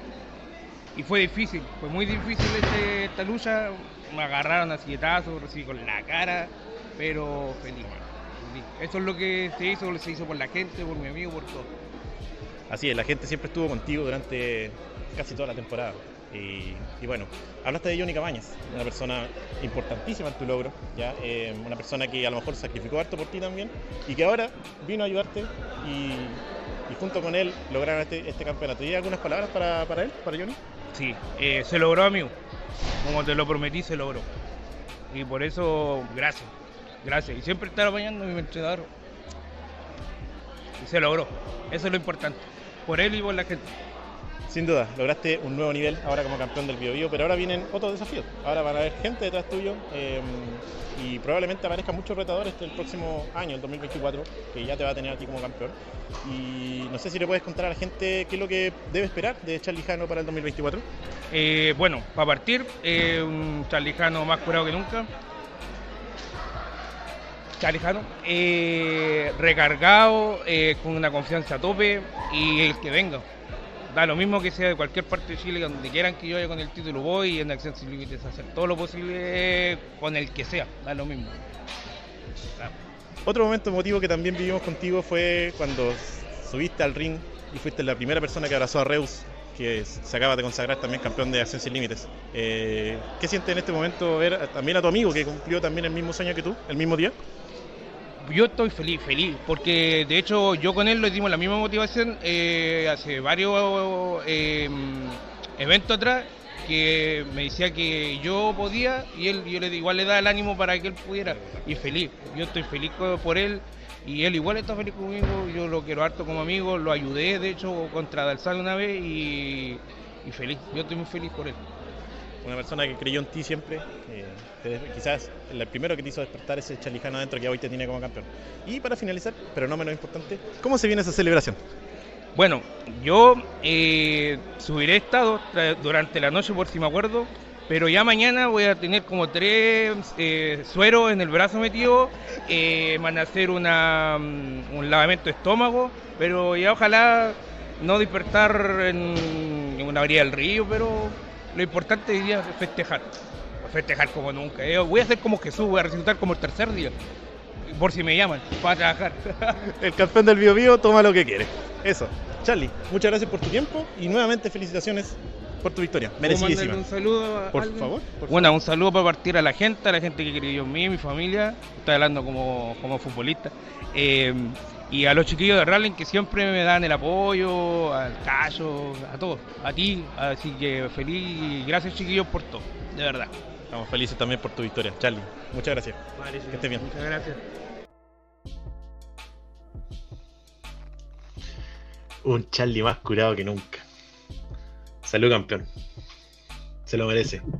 [SPEAKER 13] Y fue difícil, fue muy difícil este, esta lucha. Me agarraron a silletazos, recibí con la cara, pero feliz. Eso es lo que se hizo, se hizo por la gente, por mi amigo, por todo.
[SPEAKER 12] Así es, la gente siempre estuvo contigo durante casi toda la temporada. Y, y bueno, hablaste de Johnny Cabañas, una persona importantísima en tu logro, ¿ya? Eh, una persona que a lo mejor sacrificó harto por ti también y que ahora vino a ayudarte y, y junto con él lograron este, este campeonato. ¿Y algunas palabras para, para él, para Johnny?
[SPEAKER 13] Sí, eh, se logró, amigo. Como te lo prometí, se logró. Y por eso, gracias. Gracias. Y siempre estar apoyando a mi entrenador. Y se logró. Eso es lo importante. Por él y por la gente.
[SPEAKER 12] Sin duda, lograste un nuevo nivel ahora como campeón del Bio, Bio pero ahora vienen otros desafíos. Ahora van a haber gente detrás tuyo eh, y probablemente aparezcan muchos retadores el próximo año, el 2024, que ya te va a tener aquí como campeón. Y no sé si le puedes contar a la gente qué es lo que debe esperar de Charlie Jano para el 2024.
[SPEAKER 13] Eh, bueno, para partir, eh, un Charlijano más curado que nunca. Charlijano, eh, recargado, eh, con una confianza a tope y el que venga. Da lo mismo que sea de cualquier parte de Chile, donde quieran que yo vaya con el título voy y en Acción Sin Límites hacer todo lo posible con el que sea, da lo mismo.
[SPEAKER 12] Otro momento emotivo que también vivimos contigo fue cuando subiste al ring y fuiste la primera persona que abrazó a Reus, que se acaba de consagrar también campeón de Acción Sin Límites. Eh, ¿Qué sientes en este momento ver también a tu amigo que cumplió también el mismo sueño que tú, el mismo día?
[SPEAKER 13] Yo estoy feliz, feliz, porque de hecho yo con él le dimos la misma motivación eh, hace varios eh, eventos atrás, que me decía que yo podía y él yo le, igual le da el ánimo para que él pudiera, y feliz, yo estoy feliz por él y él igual está feliz conmigo, yo lo quiero harto como amigo, lo ayudé de hecho contra Dalsal una vez y feliz, yo estoy muy feliz por él.
[SPEAKER 12] Una persona que creyó en ti siempre, eh, quizás el primero que te hizo despertar ese chalijano adentro que hoy te tiene como campeón. Y para finalizar, pero no menos importante, ¿cómo se viene esa celebración?
[SPEAKER 13] Bueno, yo eh, subiré estado durante la noche por si me acuerdo, pero ya mañana voy a tener como tres eh, sueros en el brazo metido, eh, van a hacer una, mm, un lavamiento de estómago, pero ya ojalá no despertar en una orilla del río, pero lo importante día es festejar, festejar como nunca. Eh, voy a hacer como Jesús, voy a resucitar como el tercer día, por si me llaman, para trabajar.
[SPEAKER 12] El campeón del Bio Bio toma lo que quiere. Eso. Charlie, muchas gracias por tu tiempo y nuevamente felicitaciones por tu victoria.
[SPEAKER 13] ¿Puedo mandarle
[SPEAKER 12] Merecidísima.
[SPEAKER 13] un saludo a
[SPEAKER 12] Por favor, por
[SPEAKER 13] bueno, un saludo para partir a la gente, a la gente que creyó en mí, mi familia. Estoy hablando como, como futbolista. Eh, y a los chiquillos de Rally que siempre me dan el apoyo, al Cayo, a todos, a ti. Así que feliz y gracias chiquillos por todo, de verdad.
[SPEAKER 12] Estamos felices también por tu victoria, Charlie. Muchas gracias.
[SPEAKER 13] Vale, sí.
[SPEAKER 12] que estés bien.
[SPEAKER 13] Muchas gracias.
[SPEAKER 11] Un Charlie más curado que nunca. Salud, campeón. Se lo merece.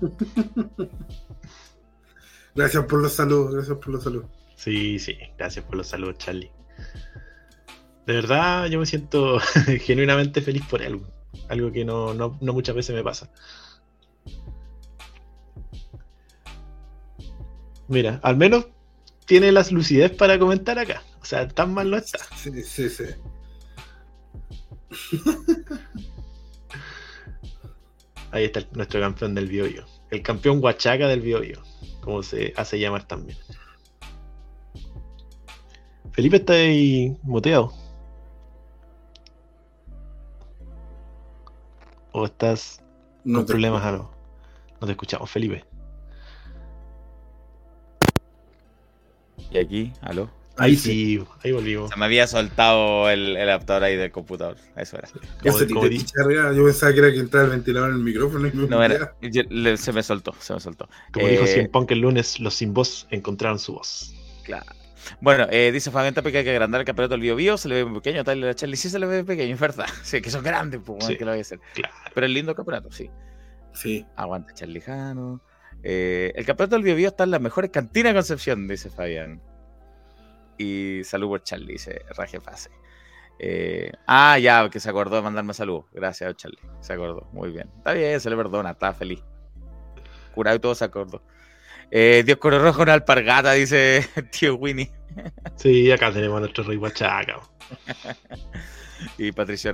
[SPEAKER 4] Gracias por los saludos, gracias por los saludos.
[SPEAKER 11] Sí, sí, gracias por los saludos, Charlie. De verdad, yo me siento genuinamente feliz por algo. Algo que no, no, no muchas veces me pasa. Mira, al menos tiene las lucidez para comentar acá. O sea, tan mal no está.
[SPEAKER 4] Sí, sí, sí.
[SPEAKER 11] Ahí está el- nuestro campeón del Biobio. El campeón Huachaca del Biobio. Como se hace llamar también. Felipe está ahí muteado. ¿O estás
[SPEAKER 4] No
[SPEAKER 11] con problemas algo? No te escuchamos, Felipe.
[SPEAKER 2] Y aquí, aló.
[SPEAKER 11] Ahí sí, ahí volvimos.
[SPEAKER 2] Se me había soltado el, el adaptador ahí del computador. Eso era.
[SPEAKER 4] Ese
[SPEAKER 11] como
[SPEAKER 4] te yo pensaba que era que entraba el ventilador en el micrófono y me
[SPEAKER 2] No era. yo- le- se me soltó, se me soltó.
[SPEAKER 11] Como dijo
[SPEAKER 2] Eh,
[SPEAKER 11] Cien Punk el lunes, los sin voz encontraron su voz.
[SPEAKER 2] Claro. Bueno, eh, dice Fabián Tapia que hay que agrandar el campeonato del Bio Bio, se le ve muy pequeño, tal la Charlie sí se le ve pequeño, es verdad. Sí, que son grandes, pues,
[SPEAKER 11] Sí.
[SPEAKER 2] que lo voy a hacer.
[SPEAKER 11] Claro.
[SPEAKER 2] Pero es lindo el campeonato, sí.
[SPEAKER 4] Sí.
[SPEAKER 2] Aguanta Charlie Jano. Eh, el campeonato del Bio Bio está en las mejores cantinas de Concepción, dice Fabián. Y salud por Charlie, dice Raje Fase. Eh, ah, ya, que se acordó de mandarme saludos. Gracias, Charlie. Se acordó. Muy bien. Está bien, se le perdona, está feliz. Curado y todo se acordó. Eh, Dios Coro Rojo, una alpargata, dice tío Winnie.
[SPEAKER 11] Sí, acá tenemos a nuestro rey Huachaca.
[SPEAKER 2] y Patricio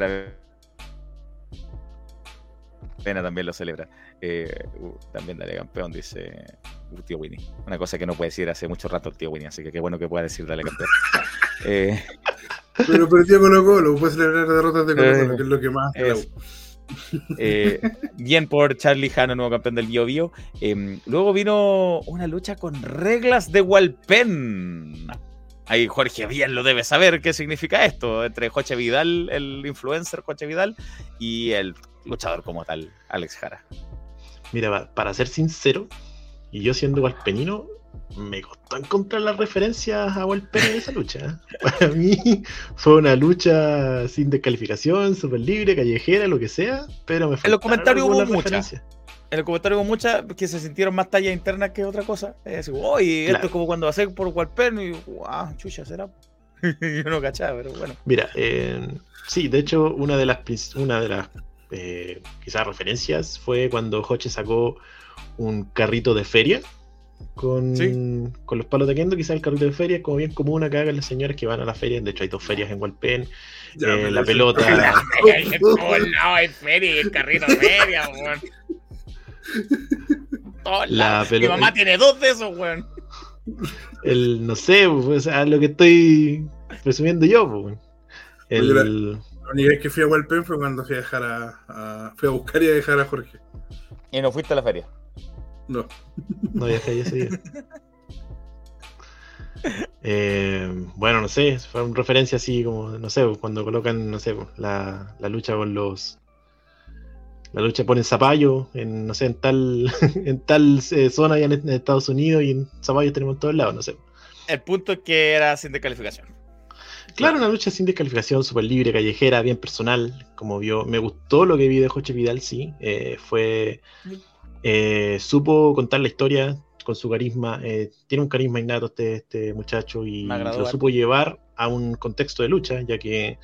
[SPEAKER 2] Pena también lo celebra. Eh, uh, también dale campeón, dice uh, tío Winnie. Una cosa que no puede decir hace mucho rato el tío Winnie, así que qué bueno que pueda decir dale campeón. Eh,
[SPEAKER 4] Pero perdió Colo Colo, puede celebrar derrotas de Colo Colo,
[SPEAKER 2] Eh,
[SPEAKER 4] que es lo que más
[SPEAKER 2] es-. Eh, bien por Charlie Hanna, nuevo campeón del Bio Bio. Em, luego vino una lucha con reglas de Walpen. Ahí Jorge bien lo debe saber qué significa esto, entre Joche Vidal, el influencer Joche Vidal, y el luchador como tal, Alex Jara.
[SPEAKER 11] Mira, pa- para ser sincero, y yo siendo walpenino, me costó encontrar las referencias a Walpen en esa lucha. Para mí fue una lucha sin descalificación, súper libre, callejera, lo que sea, pero me
[SPEAKER 2] En los comentarios hubo muchas. En el comentario hubo muchas que se sintieron más talla interna que otra cosa. Es esto es como cuando hacer por Walpen y ah, chucha, será. yo no cachaba, pero bueno.
[SPEAKER 11] Mira, eh, sí, de hecho, una de las, una de las eh, quizás referencias fue cuando Hoche sacó un carrito de feria con, con los palos de kendo. Quizás el carrito de feria es como bien común acá con las señoras que van a la feria. De hecho, hay dos ferias en Walpen. Eh, la pelota.
[SPEAKER 2] no, es feria, el carrito de feria, weón.
[SPEAKER 11] La
[SPEAKER 2] lados. Mi
[SPEAKER 11] pelota-
[SPEAKER 2] mamá tiene dos de esos, weón.
[SPEAKER 11] el, no sé, pues, o sea, lo que estoy presumiendo yo. pues, el,
[SPEAKER 4] Oye, La única vez que fui a Walpen fue cuando fui a dejar a, a- fui a buscar y a dejar a Jorge.
[SPEAKER 2] Y no fuiste a la feria.
[SPEAKER 4] No.
[SPEAKER 11] No había feria ese día. Eh, bueno, no sé, fue una referencia así como, no sé, cuando colocan, no sé, la, la lucha con los. La lucha ponen zapallo en, no sé, en tal, en tal eh, zona allá en, en Estados Unidos y en zapallos tenemos en todos lados, no sé.
[SPEAKER 2] El punto es que era sin descalificación.
[SPEAKER 11] Claro, una lucha sin descalificación, súper libre, callejera, bien personal, como vio. Me gustó lo que vi de Joche Vidal, sí. eh, fue. Eh, supo contar la historia con su carisma. eh, tiene un carisma innato este, este muchacho y lo supo llevar a un contexto de lucha, ya que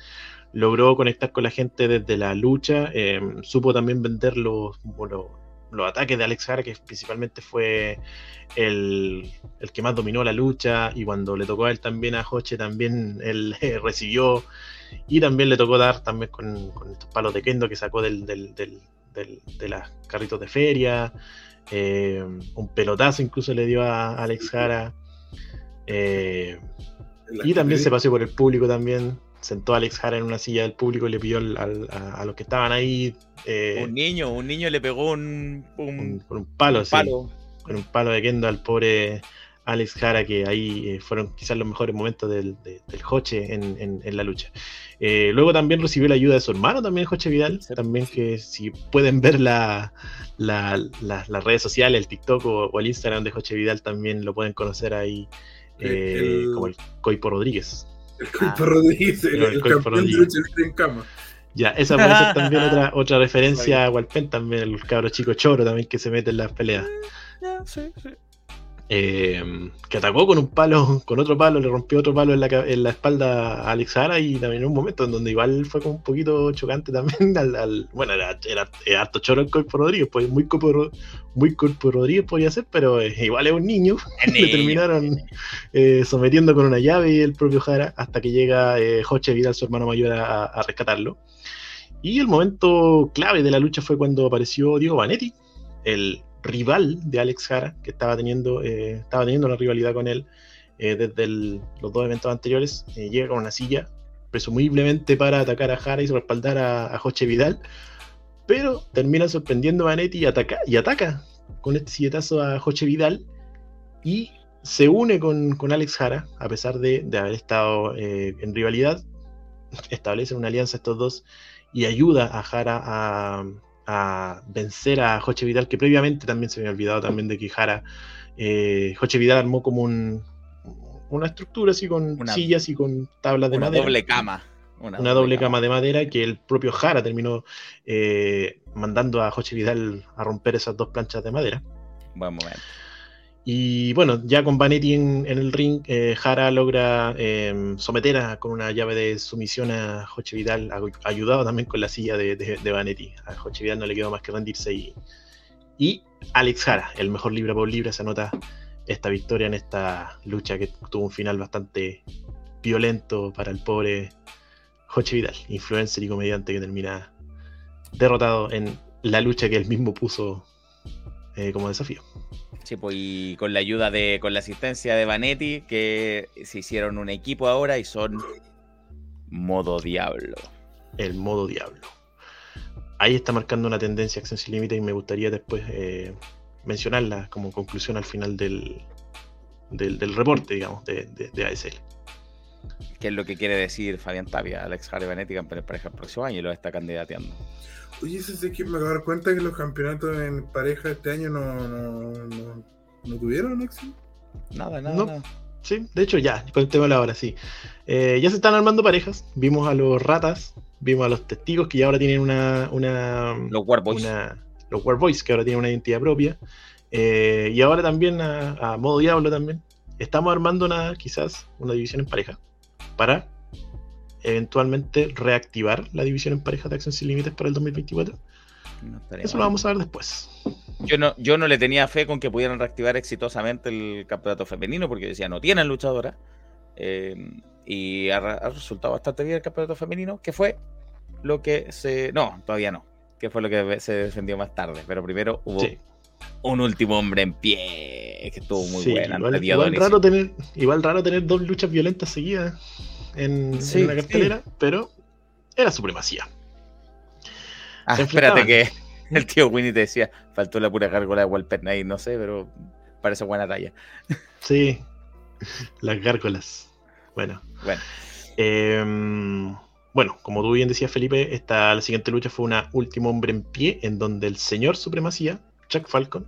[SPEAKER 11] logró conectar con la gente desde la lucha. eh, supo también vender los, bueno, los ataques de Alex Hara, que principalmente fue el, el que más dominó la lucha. Y cuando le tocó a él también a Hoche, también él eh, recibió. Y también le tocó dar también con, con estos palos de kendo que sacó del, del, del- del- de las carritos de feria. eh, un pelotazo incluso le dio a Alex Jara. eh, y también se paseó por el público también. Sentó a Alex Jara en una silla del público y le pidió al- al- a, a los que estaban ahí eh,
[SPEAKER 2] Un niño, un niño le pegó un, un,
[SPEAKER 11] con un palo,
[SPEAKER 2] un
[SPEAKER 11] sí,
[SPEAKER 2] palo.
[SPEAKER 11] con un palo de kendo al pobre Alex Jara, que ahí eh, fueron quizás los mejores momentos del, de- del Joche en, en- en la lucha. Eh, luego también recibió la ayuda de su hermano, también Joche Vidal, también que si pueden ver la, la- la- las redes sociales, el TikTok o, o el Instagram de Joche Vidal, también lo pueden conocer ahí eh,
[SPEAKER 4] El-
[SPEAKER 11] como el Coipo Rodríguez.
[SPEAKER 4] El Coipo Rodríguez, el,
[SPEAKER 11] el
[SPEAKER 4] el
[SPEAKER 11] Coipo
[SPEAKER 4] campeón de
[SPEAKER 11] Rodríguez.
[SPEAKER 4] lucha libre en cama.
[SPEAKER 11] Ya, esa puede ser también otra, otra referencia a Walpen, también el cabro chico choro también que se mete en las peleas. Eh, que atacó con un palo, con otro palo, le rompió otro palo en la, en la espalda a Alex Jara y también en un momento en donde igual fue como un poquito chocante también al, al- bueno, era, era, era harto choro el Corpo Rodríguez, pues muy Corpo, muy Corpo Rodríguez podía ser, pero eh, igual es un niño, le terminaron eh, sometiendo con una llave el propio Jara hasta que llega eh, Joche Vidal, su hermano mayor, a, a rescatarlo. Y el momento clave de la lucha fue cuando apareció Diego Vanetti, el rival de Alex Jara, que estaba teniendo, eh, estaba teniendo una rivalidad con él eh, desde los dos eventos anteriores. Eh, llega con una silla, presumiblemente para atacar a Jara y respaldar a, a Joche Vidal, pero termina sorprendiendo a Vanetti y ataca, y ataca con este silletazo a Joche Vidal y se une con, con Alex Jara, a pesar de, haber estado en rivalidad, establecen una alianza estos dos y ayuda a Jara a, a vencer a Joche Vidal, que previamente también se me había olvidado también de que Jara, eh, Joche Vidal armó como un, una estructura así con
[SPEAKER 2] Una-
[SPEAKER 11] sillas y con tablas de
[SPEAKER 2] Una
[SPEAKER 11] madera.
[SPEAKER 2] doble cama.
[SPEAKER 11] Una, doble cama. de madera que el propio Jara terminó eh, mandando a Joche Vidal a romper esas dos planchas de madera.
[SPEAKER 2] Buen momento.
[SPEAKER 11] Y bueno, ya con Vanetti en, el ring, eh, Jara logra eh, someter a- con una llave de sumisión a Joche Vidal, ayu- ayudado también con la silla de Vanetti. A Joche Vidal no le quedó más que rendirse y, y Alex Jara, el mejor libra por libra, se anota esta victoria en esta lucha que tuvo un final bastante violento para el pobre Joche Vidal, influencer y comediante que termina derrotado en la lucha que él mismo puso eh, como desafío.
[SPEAKER 2] Sí, pues, y con la ayuda de, con la asistencia de Vanetti, que se hicieron un equipo ahora y son modo diablo.
[SPEAKER 11] el modo diablo. ahí está marcando una tendencia Acción Sin Límite y me gustaría después eh, mencionarla como conclusión al final del, del, del reporte, digamos, de, de, de ASL.
[SPEAKER 2] ¿Qué es lo que quiere decir Fabián Tapia? Alex Harry Benetti campeón de pareja el próximo año y lo está candidateando.
[SPEAKER 4] Oye, eso sí que me acabo de dar cuenta que los campeonatos en pareja este año no, no, no, no tuvieron éxito.
[SPEAKER 2] Nada, nada,
[SPEAKER 11] No.
[SPEAKER 2] nada.
[SPEAKER 11] Sí, de hecho ya, con el tema de la hora, sí. Eh, ya se están armando parejas. Vimos a los ratas, vimos a los testigos que ya ahora tienen una. una
[SPEAKER 2] Los Warboys.
[SPEAKER 11] una- los Warboys que ahora tienen una identidad propia. Eh, y ahora también a, a modo diablo también. Estamos armando una, quizás, una división en pareja. Para eventualmente reactivar la división en pareja de Acción Sin Límites para el 2024.
[SPEAKER 2] No estaría
[SPEAKER 11] Eso lo vamos a ver después.
[SPEAKER 2] Yo no, yo no le tenía fe con que pudieran reactivar exitosamente el campeonato femenino, porque decía, no tienen luchadora. Eh, y ha, ha resultado bastante bien el campeonato femenino, que fue lo que se. No, todavía no. Que fue lo que se defendió más tarde. Pero primero hubo
[SPEAKER 11] Sí.
[SPEAKER 2] un último hombre en pie, que estuvo muy
[SPEAKER 11] Sí,
[SPEAKER 2] buena.
[SPEAKER 11] igual, raro tener, igual raro tener dos luchas violentas seguidas en, en
[SPEAKER 2] Sí,
[SPEAKER 11] una cartelera, pero era supremacía.
[SPEAKER 2] Ah, espérate que el tío Winnie te decía, faltó la pura gárgola de Walper Knight, no sé, pero parece buena talla.
[SPEAKER 11] Sí, las gárgolas. Bueno,
[SPEAKER 2] Bueno,
[SPEAKER 11] Em, bueno, como tú bien decías, Felipe, esta, la siguiente lucha fue una último hombre en pie, en donde el señor Supremacía, Chuck Falcon,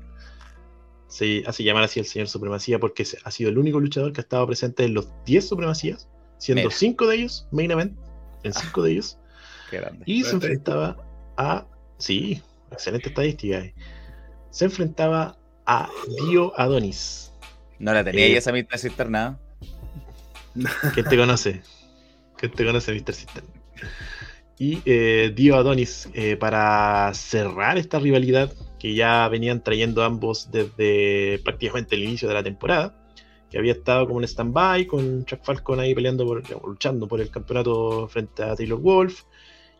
[SPEAKER 11] se hace llamar así el señor Supremacía porque ha sido el único luchador que ha estado presente en los 10 Supremacías, siendo
[SPEAKER 2] Mira.
[SPEAKER 11] 5 de ellos main event, en 5 de ellos,
[SPEAKER 2] qué grande.
[SPEAKER 11] y se enfrentaba a. Sí, excelente estadística. eh. Se enfrentaba a Dio Adonis.
[SPEAKER 2] No la tenía
[SPEAKER 11] Eh,
[SPEAKER 2] esa mitad cisterna.
[SPEAKER 11] ¿Quién te conoce? ¿Quién te conoce, Mr. System? Y eh, Dio Adonis, eh, para cerrar esta rivalidad que ya venían trayendo ambos desde prácticamente el inicio de la temporada, que había estado como en stand-by con Chuck Falcon ahí peleando, por, luchando por el campeonato frente a Taylor Wolf,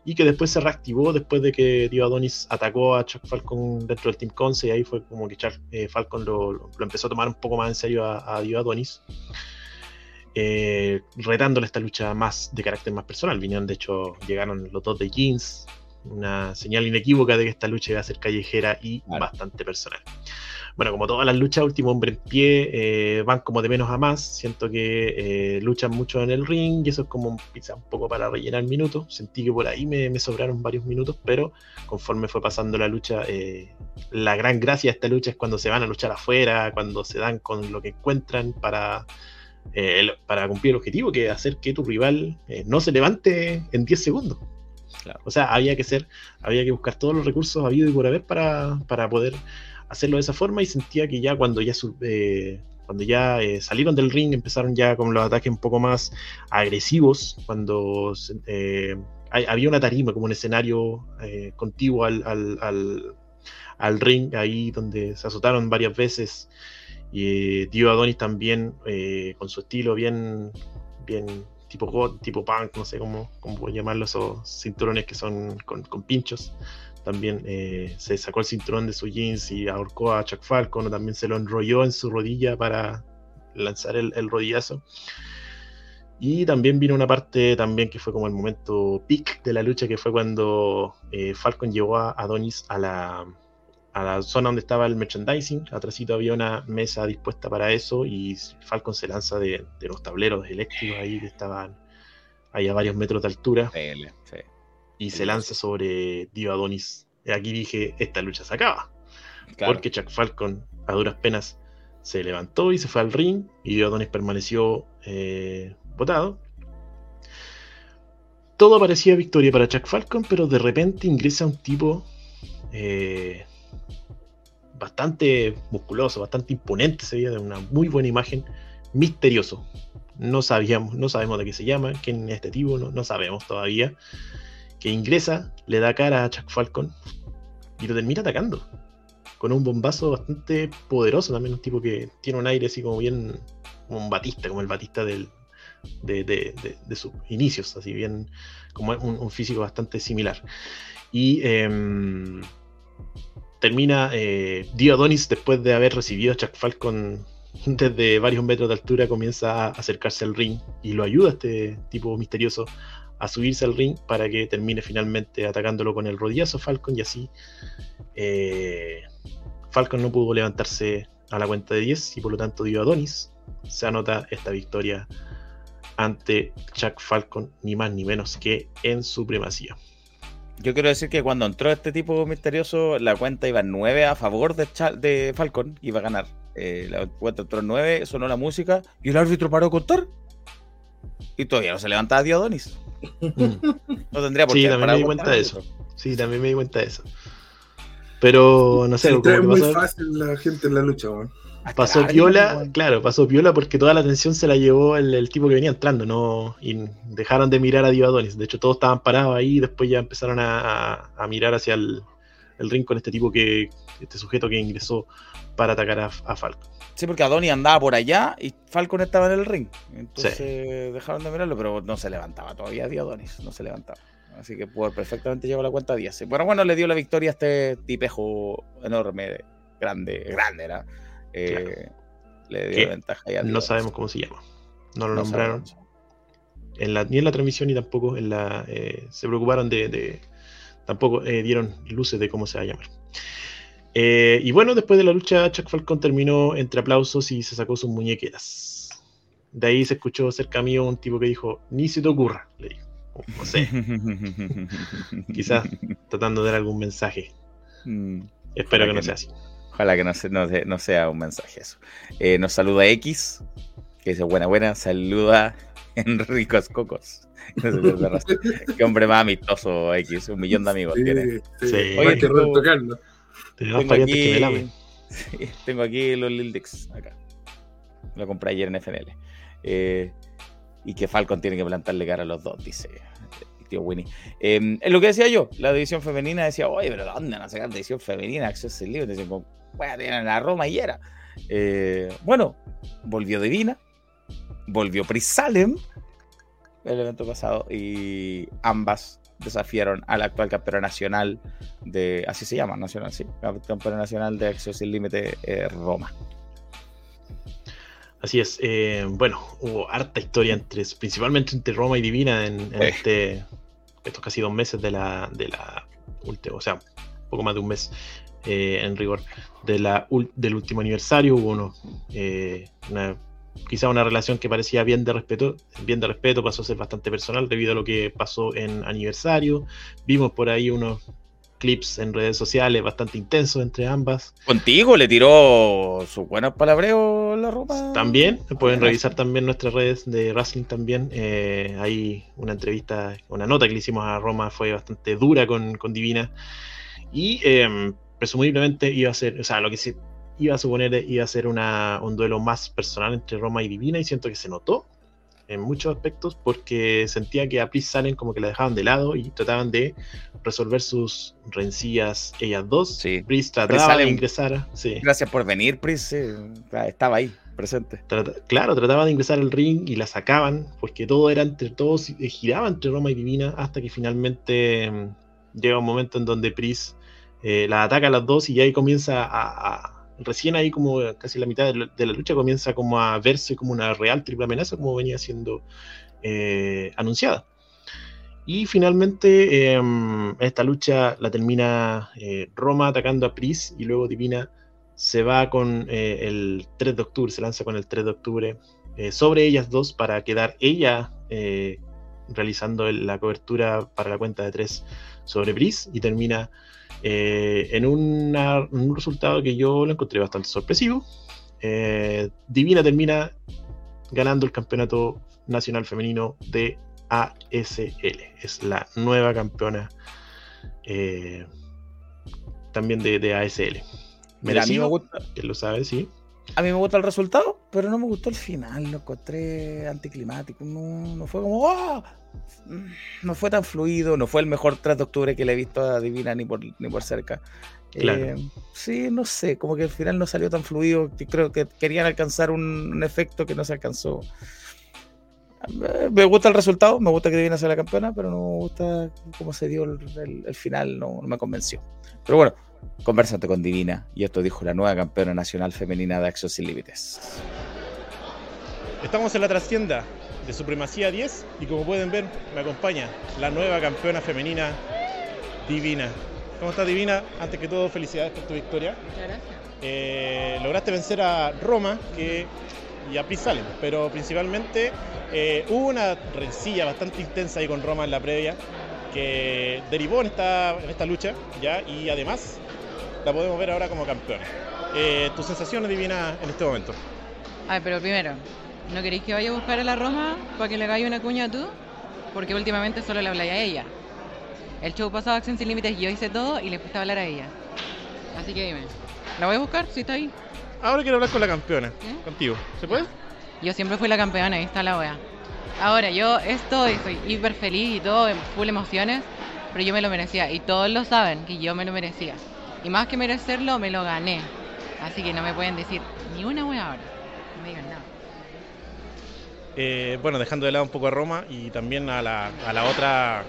[SPEAKER 11] y que después se reactivó después de que Dio Adonis atacó a Chuck Falcon dentro del Team Conce, y ahí fue como que Chuck, eh, Falcon lo, lo- lo empezó a tomar un poco más en serio a, a Dio Adonis eh, retándole esta lucha más de carácter más personal. Vinieron, de hecho, llegaron los dos de Jeans, una señal inequívoca de que esta lucha iba a ser callejera y
[SPEAKER 2] Claro.
[SPEAKER 11] bastante personal. Bueno, como todas las luchas, último hombre en pie, eh, van como de menos a más. Siento que eh, luchan mucho en el ring y eso es como quizá un poco para rellenar minutos. Sentí que por ahí me, me sobraron varios minutos, pero conforme fue pasando la lucha, eh, la gran gracia de esta lucha es cuando se van a luchar afuera, cuando se dan con lo que encuentran para eh, el- para cumplir el objetivo, que es hacer que tu rival eh, no se levante en 10 segundos.
[SPEAKER 2] Claro.
[SPEAKER 11] O sea, había que ser, había que buscar todos los recursos habidos y por haber para, para poder hacerlo de esa forma y sentía que ya cuando ya eh, cuando ya eh, salieron del ring empezaron ya con los ataques un poco más agresivos, cuando eh, había una tarima como un escenario contiguo al, al, al- al ring, ahí donde se azotaron varias veces y Dio Adonis también, con su estilo bien, bien tipo tipo punk, no sé cómo, cómo puedo llamarlo, esos cinturones que son con, con pinchos. También eh, se sacó el cinturón de su jeans y ahorcó a Chuck Falcon, o también se lo enrolló en su rodilla para lanzar el, el rodillazo. Y también vino una parte también que fue como el momento peak de la lucha, que fue cuando eh, Falcon llevó a Adonis a la, a la zona donde estaba el merchandising. Atrásito había una mesa dispuesta para eso y Falcon se lanza de, de los tableros eléctricos ahí que estaban ahí a varios metros de altura
[SPEAKER 2] Sí, sí.
[SPEAKER 11] Y se lanza sobre Dio Adonis. Aquí dije, esta lucha se acaba.
[SPEAKER 2] Claro.
[SPEAKER 11] Porque Chuck Falcon a duras penas se levantó y se fue al ring y Dio Adonis permaneció eh, botado. Todo parecía victoria para Chuck Falcon, pero de repente ingresa un tipo eh, bastante musculoso, bastante imponente, se veía de una muy buena imagen, misterioso. No sabíamos, no sabemos de qué se llama, quién es este tipo, no, no sabemos todavía. Que ingresa, le da cara a Chuck Falcon y lo termina atacando. Con un bombazo bastante poderoso también, un tipo que tiene un aire así como bien, como un batista, como el batista de, sus inicios, así bien, como un, un físico bastante similar. Y em, termina eh, Dio Adonis, después de haber recibido a Chuck Falcon desde varios metros de altura, comienza a acercarse al ring y lo ayuda a este tipo misterioso a subirse al ring para que termine finalmente atacándolo con el rodillazo Falcon y así eh, Falcon no pudo levantarse a la cuenta de 10 y por lo tanto dio a Donis. Se anota esta victoria ante Chuck Falcon, ni más ni menos que en supremacía.
[SPEAKER 2] Yo quiero decir que cuando entró este tipo misterioso, la cuenta iba en 9 a favor de, Falcon, iba a ganar. Eh, la cuenta entró en 9, sonó la música y el árbitro paró a contar. Y todavía no se levantaba Diodonis. No tendría por
[SPEAKER 11] Sí,
[SPEAKER 2] qué
[SPEAKER 11] también
[SPEAKER 2] parar
[SPEAKER 11] me di cuenta de eso. Sí, también me di cuenta de eso. Pero no sé, que
[SPEAKER 4] muy
[SPEAKER 11] pasó,
[SPEAKER 4] fácil la gente en la lucha, weón.
[SPEAKER 11] pasó
[SPEAKER 2] árbitro,
[SPEAKER 11] piola, claro, pasó piola porque toda la atención se la llevó el, el tipo que venía entrando, no y dejaron de mirar a Divadonis. De hecho, todos estaban parados ahí y después ya empezaron a, a- a mirar hacia el, el ring con este tipo que, este sujeto que ingresó para atacar a, a Falcon.
[SPEAKER 2] Sí, porque Adonis andaba por allá y Falcon estaba en el ring. Entonces dejaron de mirarlo, pero no se levantaba todavía Diodonis, no se levantaba. Así que pudo perfectamente llevar la cuenta a 10. Pero bueno, le dio la victoria a este tipejo enorme, grande, grande era. Eh, Le dio la ventaja a
[SPEAKER 11] no sabemos cómo se llama. No lo
[SPEAKER 2] No
[SPEAKER 11] nombraron. En la, ni en la transmisión ni tampoco en la. eh, se preocuparon de. de- tampoco eh, dieron luces de cómo se va a llamar. Eh, y bueno, después de la lucha, Chuck Falcon terminó entre aplausos y se sacó sus muñequeras. De ahí se escuchó cerca mío un tipo que dijo: Ni se te ocurra, le dijo. No sé, quizás tratando de dar algún mensaje.
[SPEAKER 2] Mm,
[SPEAKER 11] Espero
[SPEAKER 2] ojalá
[SPEAKER 11] que no sea así.
[SPEAKER 2] Ojalá que no, se- no, no sea un mensaje eso. Eh, nos saluda X, que dice buena, buena. Saluda Enricos Cocos. Qué hombre más amistoso X, un millón de amigos
[SPEAKER 4] Sí,
[SPEAKER 2] tiene.
[SPEAKER 4] sí,
[SPEAKER 11] Sí.
[SPEAKER 4] Hay
[SPEAKER 2] Oye,
[SPEAKER 4] que.
[SPEAKER 11] Tenemos
[SPEAKER 2] Tengo
[SPEAKER 11] parientes que me
[SPEAKER 2] aquí,
[SPEAKER 11] lamen.
[SPEAKER 2] tengo aquí los Lil Dicks acá. Lo compré ayer en FNL. Eh, y que Falcon tiene que plantarle cara a los dos, dice el tío Winnie. Eh, es lo que decía yo, la división femenina decía, oye, pero ¿dónde van a sacar división femenina? Access Libre, dicen, bueno, tienen la Roma y era. Eh, bueno, volvió Divina, volvió Pris Salem el evento pasado y ambas desafiaron al actual campeón nacional de, así se llama, nacional, sí, campeón nacional de Access Sin Límite eh, Roma.
[SPEAKER 11] Así es. eh, bueno, hubo harta historia entre, principalmente entre Roma y Divina en, en
[SPEAKER 2] Eh.
[SPEAKER 11] este, estos casi dos meses de la, de la última, o sea, poco más de un mes en rigor de la, del último aniversario. Hubo uno, una, quizá una relación que parecía bien de respeto, bien de respeto, pasó a ser bastante personal debido a lo que pasó en aniversario. Vimos por ahí unos clips en redes sociales bastante intensos entre ambas.
[SPEAKER 2] Contigo le tiró sus buenos palabreos la Roma.
[SPEAKER 11] También pueden revisar también nuestras redes de wrestling también. Eh, hay una entrevista, una nota que le hicimos a Roma fue bastante dura con, con Divina. Y eh, presumiblemente iba a ser, o sea, lo que se iba a suponer iba a ser una, un duelo más personal entre Roma y Divina. Y siento que se notó en muchos aspectos porque sentía que a Pris Salen como que la dejaban de lado y trataban de resolver sus rencillas ellas dos.
[SPEAKER 2] Sí.
[SPEAKER 11] Pris trataba de
[SPEAKER 2] Salen-
[SPEAKER 11] ingresar. Sí.
[SPEAKER 2] Gracias por venir, Pris. sí, estaba ahí, presente.
[SPEAKER 11] Trata- claro, trataba de ingresar al ring y la sacaban, porque todo era entre todos, eh, giraba entre Roma y Divina, hasta que finalmente mm, llega un momento en donde Pris eh, la ataca a las dos y ahí comienza a, a- recién ahí como casi la mitad de la, lucha comienza como a verse como una real triple amenaza, como venía siendo eh, anunciada. Y finalmente eh, esta lucha la termina eh, Roma atacando a Pris y luego Divina se va con eh, el 3 de octubre, se lanza con el 3 de octubre sobre ellas dos para quedar ella realizando la cobertura para la cuenta de 3 sobre Pris y termina eh, en, una- un resultado que yo lo encontré bastante sorpresivo. Eh, Divina termina ganando el campeonato nacional femenino de ASL. Es la nueva campeona eh, también de, de ASL.
[SPEAKER 2] Mira, a mí me
[SPEAKER 11] Merecido,
[SPEAKER 2] gusta.
[SPEAKER 11] que lo sabe, sí.
[SPEAKER 2] A mí me gusta el resultado, pero no me gustó el final. Lo encontré anticlimático. No, no fue como. ¡ah! Mm, No fue tan fluido. No fue el mejor 3 de octubre que le he visto a Divina ni por, ni por cerca.
[SPEAKER 11] Claro.
[SPEAKER 2] Eh, sí, no sé. Como que el final no salió tan fluido. que Creo que querían alcanzar un, un efecto que no se alcanzó. Me gusta el resultado. Me gusta que Divina sea la campeona, pero no me gusta cómo se dio el, el- el final. No, no me convenció. Pero bueno, conversate con Divina. Y esto dijo la nueva campeona nacional femenina de Acción Sin Límites.
[SPEAKER 12] Estamos en la trastienda de Supremacía 10 y como pueden ver me acompaña la nueva campeona femenina Divina. ¿Cómo estás Divina? Antes que todo felicidades por tu victoria.
[SPEAKER 14] Muchas gracias.
[SPEAKER 12] Eh, lograste vencer a Roma que, y a pero principalmente eh, hubo una rencilla bastante intensa ahí con Roma en la previa que derivó en esta, en esta lucha ya y además la podemos ver ahora como campeona. Eh, ¿Tu sensación divina en este momento?
[SPEAKER 14] Ay, pero primero, ¿no queréis que vaya a buscar a la Roma para que le hagáis una cuña tú? Porque últimamente solo le habláis a ella. El show pasado Acción Sin Límites yo hice todo y le puse a hablar a ella. Así que dime, ¿la voy a buscar? Si está ahí.
[SPEAKER 12] Ahora quiero hablar con la campeona, contigo. ¿Se puede?
[SPEAKER 14] Yo siempre fui la campeona, ahí está la wea. Ahora, yo estoy, soy hiper feliz y todo, full emociones, pero yo me lo merecía. Y todos lo saben, que yo me lo merecía. Y más que merecerlo, me lo gané. Así que no me pueden decir ni una wea ahora. No me digan nada.
[SPEAKER 12] Eh, bueno, dejando de lado un poco a Roma y también a la, a la otra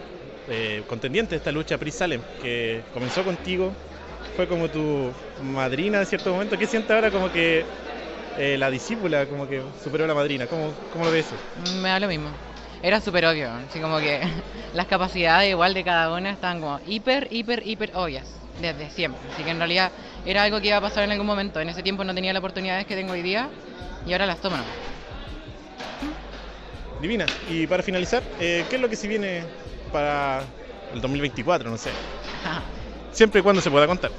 [SPEAKER 12] eh, contendiente de esta lucha, Pris Salem, que comenzó contigo, fue como tu madrina en cierto momento. ¿Qué siente ahora como que eh, la discípula como que superó a la madrina? ¿Cómo, cómo lo ves eso?
[SPEAKER 14] Me da lo mismo. Era súper obvio, así como que las capacidades igual de cada una estaban como hiper, hiper, hiper obvias, desde siempre. Así que en realidad era algo que iba a pasar en algún momento. En ese tiempo no tenía las oportunidades que tengo hoy día y ahora las tomo.
[SPEAKER 12] Divina. Y para finalizar, eh, ¿qué es lo que se viene para el 2024? No sé. Siempre y cuando se pueda contar.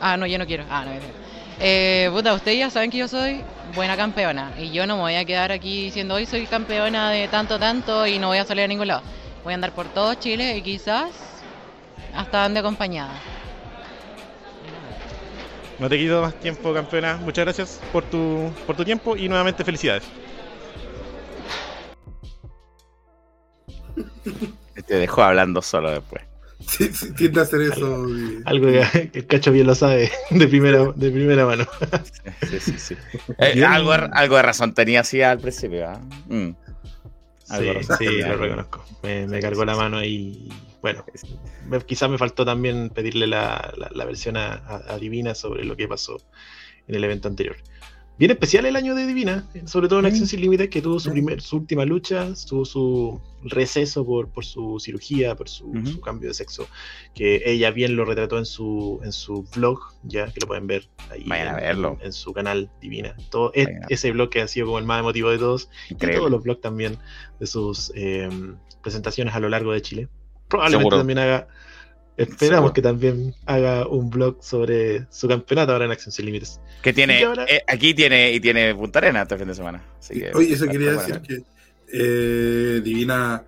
[SPEAKER 14] Ah, no, yo no quiero. Ah, no, mentira. Eh, puta, ustedes ya saben que yo soy buena campeona y yo no me voy a quedar aquí diciendo hoy soy campeona de tanto, tanto y no voy a salir a ningún lado. Voy a andar por todo Chile y quizás hasta ande acompañada.
[SPEAKER 12] No te quito más tiempo, campeona. Muchas gracias por tu, por tu tiempo y nuevamente felicidades.
[SPEAKER 2] Te dejó hablando solo después.
[SPEAKER 4] Sí, sí, tiende a hacer eso.
[SPEAKER 11] Algo que el cacho bien lo sabe de primera, de primera mano.
[SPEAKER 2] Sí, sí, sí. Eh, algo, algo de razón tenía así al principio. Algo de
[SPEAKER 11] Sí, sí,
[SPEAKER 2] tenía.
[SPEAKER 11] lo reconozco. Me, me cargó la mano y bueno, me- quizás me faltó también pedirle la, la- la versión a, a- a Divina sobre lo que pasó en el evento anterior. Bien especial el año de Divina, sobre todo en Acción Sin Límites, que tuvo su, primer, su última lucha, tuvo su receso por, por su cirugía, por su, su cambio de sexo, que ella bien lo retrató en su, en su vlog, ya que lo pueden ver ahí
[SPEAKER 2] Vayan a
[SPEAKER 11] en,
[SPEAKER 2] verlo.
[SPEAKER 11] en su canal Divina. Todo es-
[SPEAKER 2] a-
[SPEAKER 11] ese blog que ha sido como el más emotivo de todos, y
[SPEAKER 2] Increíble.
[SPEAKER 11] todos los blogs también de sus eh, presentaciones a lo largo de Chile. Probablemente
[SPEAKER 2] Seguro.
[SPEAKER 11] también haga, esperamos que también haga un blog sobre su campeonato ahora en Acción Sin Límites.
[SPEAKER 2] Que tiene,
[SPEAKER 11] ahora-
[SPEAKER 2] eh, aquí tiene y tiene Punta Arena este fin de semana. Así que-
[SPEAKER 4] Oye, eso quería decir que eh, Divina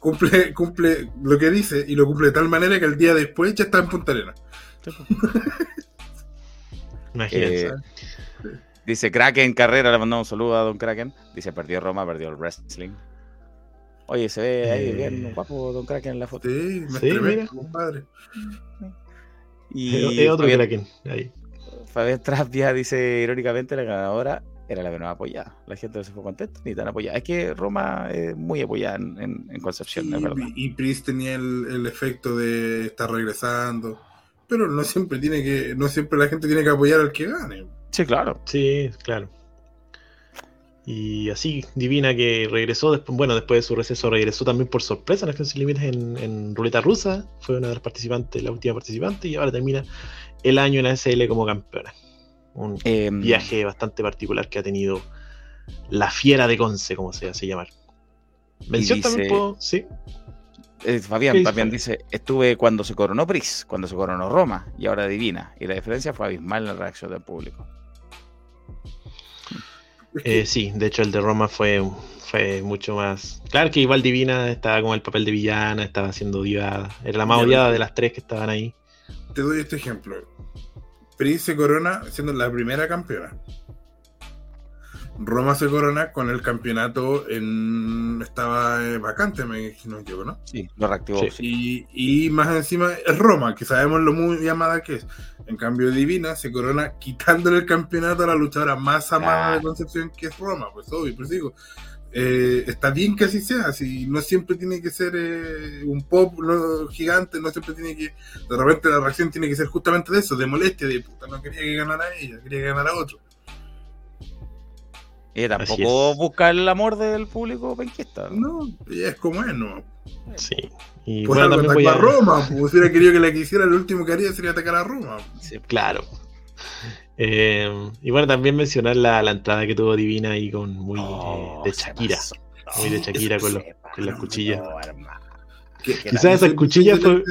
[SPEAKER 4] cumple, cumple lo que dice y lo cumple de tal manera que el día después ya está en Punta Arena.
[SPEAKER 11] Imagínense.
[SPEAKER 2] Eh, dice Kraken Carrera, le mandamos un saludo a Don Kraken. Dice, perdió Roma, perdió el wrestling. Oye, se ve ahí
[SPEAKER 11] Eh.
[SPEAKER 2] bien guapo Don Kraken en la foto.
[SPEAKER 4] Sí, me
[SPEAKER 11] Sí, mira.
[SPEAKER 4] compadre.
[SPEAKER 2] Y
[SPEAKER 11] Es- otro
[SPEAKER 2] Fabián-
[SPEAKER 11] Kraken. Ahí.
[SPEAKER 2] Fabián Trapia dice, irónicamente, la ganadora era la menos apoyada. La gente no se fue contenta ni tan apoyada. Es que Roma es muy apoyada en, en- en Concepción, es verdad.
[SPEAKER 4] Y, Priest tenía el, el efecto de estar regresando. Pero no siempre tiene que, no siempre la gente tiene que apoyar al que gane.
[SPEAKER 2] Sí, claro.
[SPEAKER 11] Sí, claro. Y así, Divina que regresó, después, bueno, después de su receso regresó también por sorpresa en Acción Sin Límites en, en Ruleta Rusa. Fue una de las participantes, la última participante, y ahora termina el año en la SL como campeona. Un
[SPEAKER 2] Em,
[SPEAKER 11] viaje bastante particular que ha tenido la fiera de Conce, como se hace llamar. Mención
[SPEAKER 2] dice-
[SPEAKER 11] también puedo, sí.
[SPEAKER 2] Eh, Fabián,
[SPEAKER 11] ¿Qué dice
[SPEAKER 2] Fabián
[SPEAKER 11] Fabián?
[SPEAKER 2] dice, estuve cuando se coronó Pris, cuando se coronó Roma y ahora Divina. Y la diferencia fue abismal en la reacción del público.
[SPEAKER 11] Eh, sí, de hecho el de Roma fue, fue mucho más. Claro que igual Divina estaba como el papel de villana, estaba siendo odiada. Era la más odiada de las tres que estaban ahí.
[SPEAKER 4] Te doy este ejemplo. Priest se corona siendo la primera campeona. Roma se corona con el campeonato en estaba eh, vacante, me no equivoco, ¿no?
[SPEAKER 2] Sí, lo reactivó.
[SPEAKER 4] Y, y más encima es Roma, que sabemos lo muy llamada que es. En cambio, Divina se corona quitándole el campeonato a la luchadora más amada de Concepción, que es Roma, pues obvio, pues digo. eh, está bien que así sea, si no siempre tiene que ser eh, un pop no, gigante, no siempre tiene que. De repente la reacción tiene que ser justamente de eso, de molestia, de puta, no quería que ganara ella, quería que ganara otro.
[SPEAKER 2] Y tampoco busca el amor del público penquista.
[SPEAKER 4] No, es como es, ¿no?
[SPEAKER 11] Sí. Y
[SPEAKER 4] pues
[SPEAKER 11] bueno, también voy a...
[SPEAKER 4] a Roma. Pues hubiera querido que la quisiera, lo último que haría sería atacar a Roma.
[SPEAKER 11] Sí, claro. Eh, y bueno, también mencionar la, la entrada que tuvo Divina ahí con muy eh, de Shakira. Muy de Shakira con, los, con las cuchillas. Quizás esas cuchillas fue.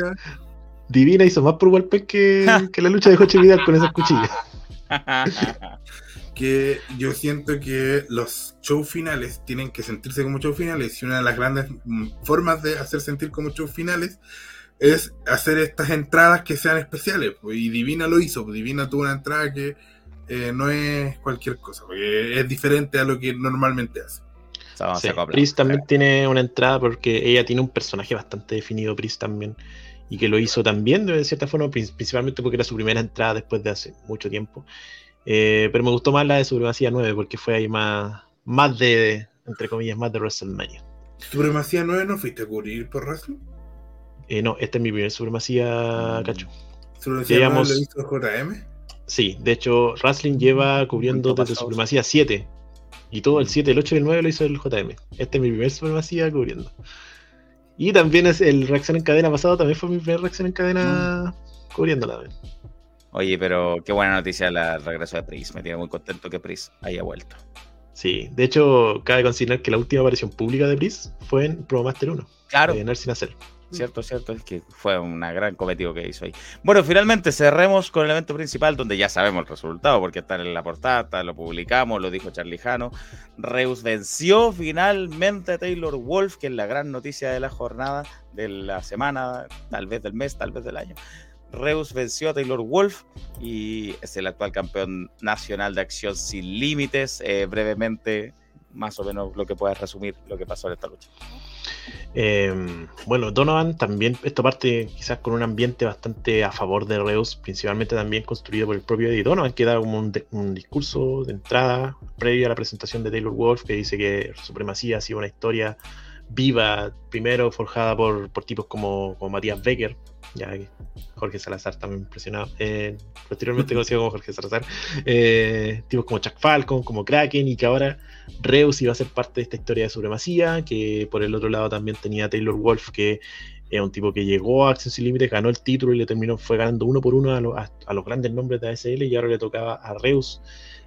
[SPEAKER 11] Divina hizo más por golpes que, que la lucha de Joche Vidal con esas cuchillas.
[SPEAKER 4] que yo siento que los shows finales tienen que sentirse como shows finales y una de las grandes mm, formas de hacer sentir como shows finales es hacer estas entradas que sean especiales y Divina lo hizo, Divina tuvo una entrada que eh, no es cualquier cosa, porque es diferente a lo que normalmente hace.
[SPEAKER 11] Sí, Pris también tiene una entrada porque ella tiene un personaje bastante definido, Pris también, y que lo hizo también de cierta forma, principalmente porque era su primera entrada después de hace mucho tiempo. Eh, pero me gustó más la de Supremacía 9 porque fue ahí más, más de, entre comillas, más de WrestleMania.
[SPEAKER 4] ¿Supremacía 9 no fuiste a cubrir por Wrestling?
[SPEAKER 11] Eh, no, esta es mi primer Supremacía, cacho.
[SPEAKER 4] ¿Supremacía
[SPEAKER 11] Llevamos-
[SPEAKER 4] 9 lo hizo JM?
[SPEAKER 11] Sí, de hecho, Wrestling lleva cubriendo desde Supremacía 7. Y todo el 7, el 8 y el 9 lo hizo el JM. Este es mi primer Supremacía cubriendo. Y también es el reacción en cadena pasado, también fue mi primer reacción en cadena cubriendo también.
[SPEAKER 2] Oye, pero qué buena noticia el regreso de Pris. Me tiene muy contento que Pris haya vuelto.
[SPEAKER 11] Sí, de hecho, cabe considerar que la última aparición pública de Pris fue en Pro Master 1.
[SPEAKER 2] Claro.
[SPEAKER 11] De Nursing Hacer.
[SPEAKER 2] Cierto, cierto, es que fue una gran cometido que hizo ahí. Bueno, finalmente cerremos con el evento principal donde ya sabemos el resultado, porque está en la portada, está- lo publicamos, lo dijo Charlie Jano. Reus venció finalmente a Taylor Wolf, que es la gran noticia de la jornada, de la semana, tal vez del mes, tal vez del año. Reus venció a Taylor Wolf y es el actual campeón nacional de acción sin límites. Eh, brevemente, más o menos lo que puedes resumir lo que pasó en esta lucha.
[SPEAKER 11] Eh, bueno, Donovan también, esto parte quizás con un ambiente bastante a favor de Reus, principalmente también construido por el propio Eddie Donovan, que da como un, discurso de entrada previo a la presentación de Taylor Wolf, que dice que Supremacía ha sido una historia viva, primero forjada por, por tipos como, como Matías Becker, ya Jorge Salazar también impresionado, eh, posteriormente conocido como Jorge Salazar, eh, tipos como Chuck Falcon, como Kraken, y que ahora Reus iba a ser parte de esta historia de supremacía, que por el otro lado también tenía Taylor Wolf, que es un tipo que llegó a Acción Sin Límites, ganó el título y le terminó, fue ganando uno por uno a los grandes nombres de ASL y ahora le tocaba a Reus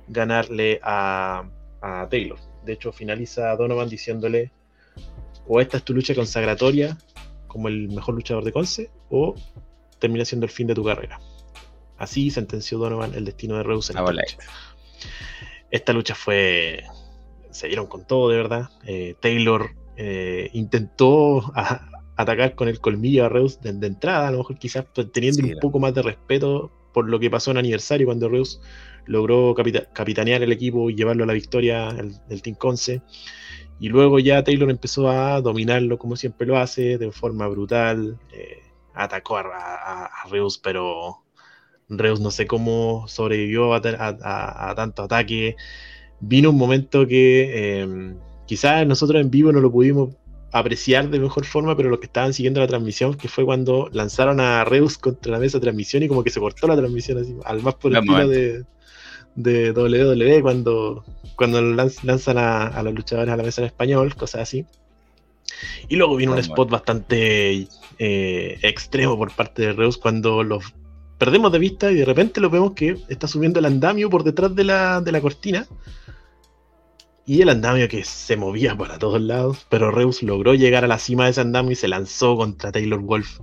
[SPEAKER 11] ganarle a, a Taylor. De hecho, finaliza Donovan diciéndole, o esta es tu lucha consagratoria como el mejor luchador de Conce, o termina siendo el fin de tu carrera. Así sentenció Donovan el destino de Reus en esta lucha. Esta lucha fue. Se dieron con todo, de verdad. Eh, Taylor eh, intentó a- atacar con el colmillo a Reus de, de entrada, a lo mejor quizás pues, teniendo
[SPEAKER 2] Sí,
[SPEAKER 11] un poco más de respeto por lo que pasó en aniversario cuando Reus logró capita- capitanear el equipo y llevarlo a la victoria el- del Team Conce. Y luego ya Taylor empezó a dominarlo como siempre lo hace, de forma brutal. eh, atacó a, a- a Reus, pero Reus no sé cómo sobrevivió a, a- tanto ataque. Vino un momento que eh, quizás nosotros en vivo no lo pudimos apreciar de mejor forma, pero los que estaban siguiendo la transmisión, que fue cuando lanzaron a Reus contra la mesa de transmisión y como que se cortó la transmisión así, al más por el de, de WWE cuando, cuando lanz- lanzan a, a los luchadores a la mesa en español, cosas así. Y luego vino un spot bastante eh, extremo por parte de Reus cuando los perdemos de vista y de repente lo vemos que está subiendo el andamio por detrás de la, de la cortina. Y el andamio que se movía para todos lados, pero Reus logró llegar a la cima de ese andamio y se lanzó contra Taylor Wolf,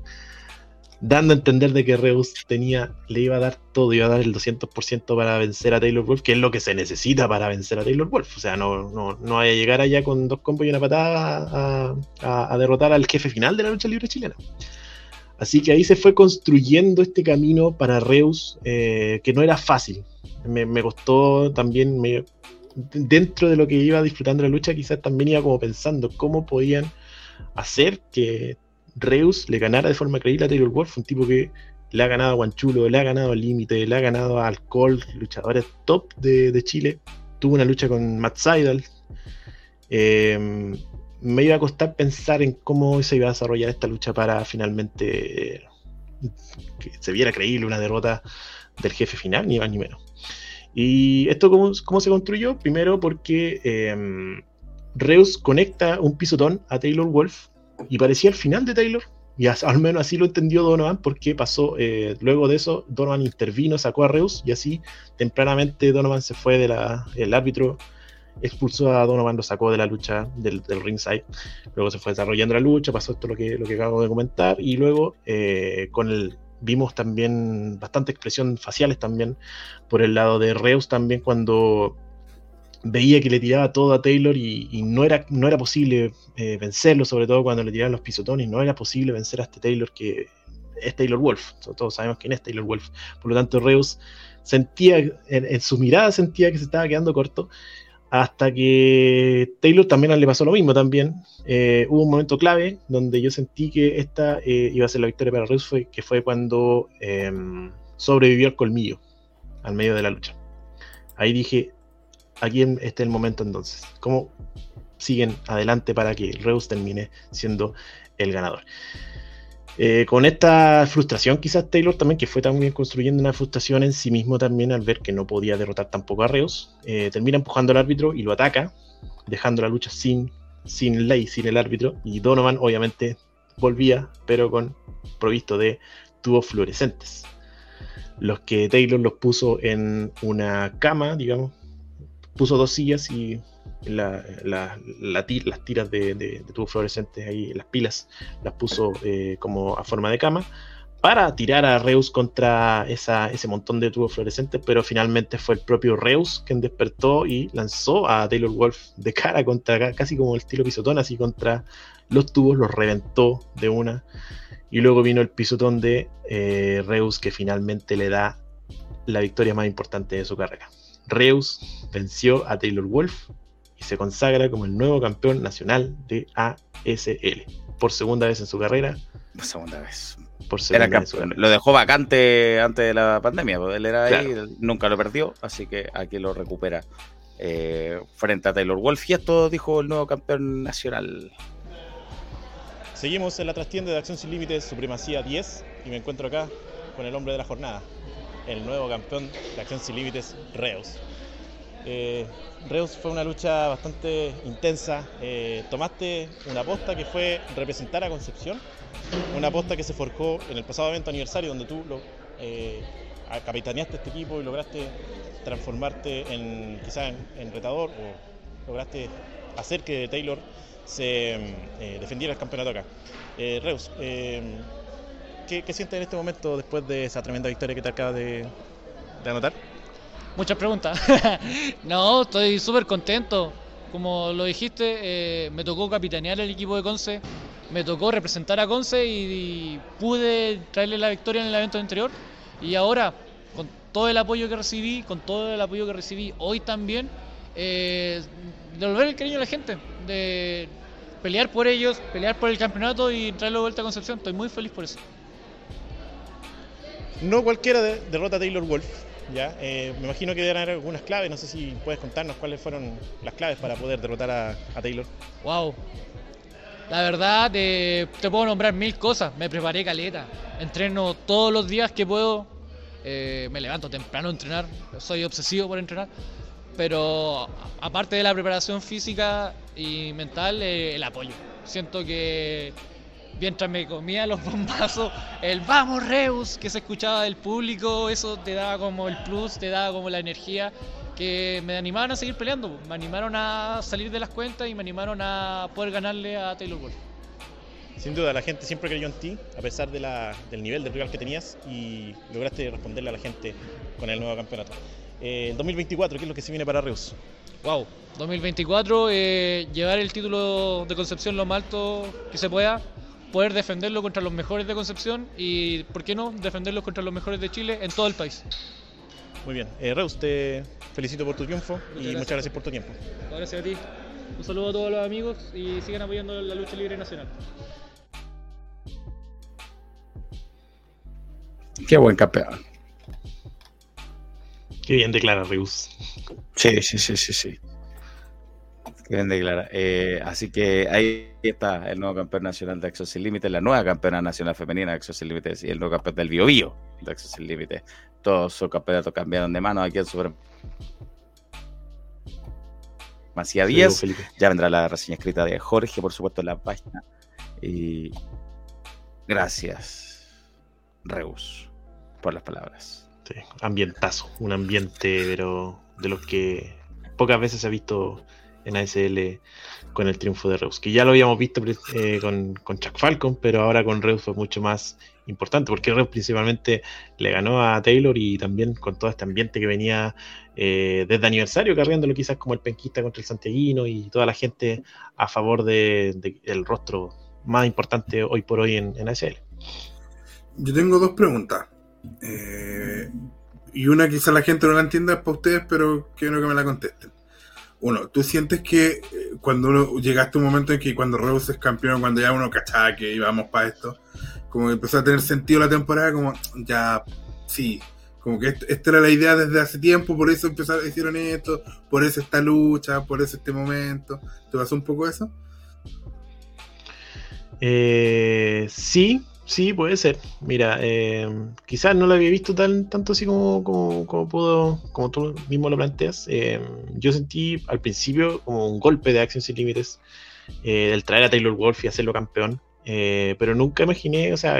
[SPEAKER 11] dando a entender de que Reus tenía, le iba a dar todo, iba a dar el 200% para vencer a Taylor Wolf, que es lo que se necesita para vencer a Taylor Wolf. O sea, no, no, no vaya a llegar allá con dos combos y una patada a, derrotar al jefe final de la lucha libre chilena. Así que ahí se fue construyendo este camino para Reus, eh, que no era fácil. Me, me costó también, dentro de lo que iba disfrutando la lucha, quizás también iba como pensando cómo podían hacer que Reus le ganara de forma creíble a Taylor Wolf, un tipo que le ha ganado a Guanchulo, le ha ganado al Límite, le ha ganado a Alcohol, luchadores top de, Chile. Tuvo una lucha con Matt Seidel. Eh, me iba a costar pensar en cómo se iba a desarrollar esta lucha para finalmente eh, que se viera creíble una derrota del jefe final, ni más ni menos. ¿Y esto cómo, se construyó? Primero porque em, Reus conecta un pisotón a Taylor Wolf y parecía el final de Taylor. Y al menos así lo entendió Donovan, porque pasó, eh, luego de eso, Donovan intervino, sacó a Reus, y así tempranamente Donovan se fue de la. El árbitro expulsó a Donovan, lo sacó de la lucha del, del ringside. Luego se fue desarrollando la lucha, pasó esto lo que, lo que acabo de comentar, y luego eh, con el. Vimos también bastante expresión faciales también por el lado de Reus también cuando veía que le tiraba todo a Taylor y, no, era, no era posible eh, vencerlo, sobre todo cuando le tiraban los pisotones, no era posible vencer a este Taylor que es Taylor Wolf, todos sabemos quién es Taylor Wolf, por lo tanto Reus sentía, en, en su mirada sentía que se estaba quedando corto, hasta que Taylor también le pasó lo mismo también, Eh, hubo un momento clave donde yo sentí que esta eh, iba a ser la victoria para Reus, fue, que fue cuando em, sobrevivió al colmillo, al medio de la lucha. Ahí dije, aquí este es el momento entonces. ¿Cómo siguen adelante para que Reus termine siendo el ganador? Eh, con esta frustración, quizás Taylor también, que fue también construyendo una frustración en sí mismo también al ver que no podía derrotar tampoco a Reus, eh, termina empujando al árbitro y lo ataca, dejando la lucha sin, sin ley, sin el árbitro. Y Donovan, obviamente, volvía, pero con provisto de tubos fluorescentes. Los que Taylor los puso en una cama, digamos, puso dos sillas y la- las tiras de, tubos fluorescentes ahí, las pilas, las puso eh, como a forma de cama para tirar a Reus contra ese montón de tubos fluorescentes, pero finalmente fue el propio Reus quien despertó y lanzó a Taylor Wolf de cara contra, casi como el estilo pisotón, así contra los tubos, los reventó de una. Y luego vino el pisotón de eh, Reus que finalmente le da la victoria más importante de su carrera. Reus venció a Taylor Wolf y se consagra como el nuevo campeón nacional de ASL. Por segunda vez en su carrera.
[SPEAKER 2] Por segunda vez.
[SPEAKER 11] Por
[SPEAKER 2] Era
[SPEAKER 11] segunda vez en su
[SPEAKER 2] campeón.
[SPEAKER 11] carrera.
[SPEAKER 2] Lo dejó vacante antes de la pandemia. pues Él era ahí,
[SPEAKER 11] Claro.
[SPEAKER 2] nunca lo perdió, así que aquí lo recupera eh, frente a Taylor Wolf. Y esto dijo el nuevo campeón nacional.
[SPEAKER 12] Seguimos en la trastienda de Acción Sin Límites, Supremacía 10, y me encuentro acá con el hombre de la jornada, el nuevo campeón de Acción Sin Límites, Reus. Eh, Reus fue una lucha bastante intensa. eh, tomaste una aposta que fue representar a Concepción, una aposta que se forjó en el pasado evento aniversario donde tú lo, eh, capitaneaste este equipo y lograste transformarte en quizás en, en retador o lograste hacer que Taylor se eh, defendiera el campeonato acá. Reus, ¿qué, sientes en este momento después de esa tremenda victoria que te acabas de, anotar?
[SPEAKER 15] Muchas preguntas. no, estoy súper contento. Como lo dijiste, eh, me tocó capitanear el equipo de Conce, me tocó representar a Conce y, y pude traerle la victoria en el evento anterior. Y ahora, con todo el apoyo que recibí, con todo el apoyo que recibí hoy también, eh, devolver el cariño a la gente, de pelear por ellos, pelear por el campeonato y traerlo de vuelta a Concepción. Estoy muy feliz por eso.
[SPEAKER 12] No cualquiera de- derrota a Taylor Wolf. ¿ya? Eh, me imagino que deben haber algunas claves. No sé si puedes contarnos cuáles fueron las claves para poder derrotar a, Taylor.
[SPEAKER 15] Wow. La verdad, eh, te puedo nombrar mil cosas. Me preparé caleta. Entreno todos los días que puedo. Eh, me levanto temprano a entrenar. Soy obsesivo por entrenar. Pero aparte de la preparación física y mental, el apoyo. Siento que mientras me comía los bombazos, el vamos Reus que se escuchaba del público, eso te daba como el plus, te daba como la energía que me animaron a seguir peleando, me animaron a salir de las cuentas y me animaron a poder ganarle a Taylor Wolf.
[SPEAKER 12] Sin duda, la gente siempre creyó en ti, a pesar de la- del nivel de rival que tenías, y lograste responderle a la gente con el nuevo campeonato. Eh, el 2024, ¿qué es lo que se viene para Reus?
[SPEAKER 15] Wow, 2024, eh, llevar el título de Concepción lo más alto que se pueda, poder defenderlo contra los mejores de Concepción y, ¿por qué no?, defenderlo contra los mejores de Chile en todo el país.
[SPEAKER 12] Muy bien. Eh, Reus, te felicito por tu triunfo y
[SPEAKER 15] gracias.
[SPEAKER 12] muchas gracias por tu tiempo.
[SPEAKER 15] Gracias a ti. Un saludo a todos los amigos y sigan apoyando la lucha libre nacional.
[SPEAKER 2] Qué buen campeón.
[SPEAKER 11] Qué bien declara Reus.
[SPEAKER 2] Sí, sí, sí, sí, sí. Qué bien declara. Eh, así que ahí está el nuevo campeón nacional de Acceso Sin Límites, la nueva campeona nacional femenina de Acceso Sin Límites y el nuevo campeón del Bio Bio de Acceso Sin Límites todos sus campeonatos cambiaron de mano aquí en Super Macía
[SPEAKER 11] Sí,
[SPEAKER 2] 10.
[SPEAKER 11] Felipe.
[SPEAKER 2] Ya vendrá la reseña escrita de Jorge, por supuesto, en la página. Y gracias, Reus, por las palabras.
[SPEAKER 11] Sí, ambientazo, un ambiente, pero de los que pocas veces se ha visto en ASL con el triunfo de Reus, que ya lo habíamos visto eh, con, con Chuck Falcon, pero ahora con Reus fue mucho más importante, porque Reus principalmente le ganó a Taylor y también con todo este ambiente que venía eh, desde aniversario, cargándolo quizás como el penquista contra el santiaguino y toda la gente a favor de, de- del rostro más importante hoy por hoy en, en ASL.
[SPEAKER 4] Yo tengo dos preguntas. Eh, y una quizá la gente no la entienda para ustedes, pero quiero que me la contesten. Uno, ¿tú sientes que eh, cuando uno llegaste a un momento en que cuando Reus es campeón, cuando ya uno cachaba que íbamos para esto, como que empezó a tener sentido la temporada, como ya, sí, como que esta era la idea desde hace tiempo, por eso empezaron, hicieron esto, por eso esta lucha, por eso este momento. ¿Te pasó un poco eso?
[SPEAKER 11] Eh, sí, sí, puede ser. Mira, eh, quizás no lo había visto tan, tanto así como, como, como pudo, como tú mismo lo planteas. Eh, yo sentí al principio como un golpe de Action Sin Límites eh, el traer a Taylor Wolf y hacerlo campeón. eh, pero nunca imaginé, o sea,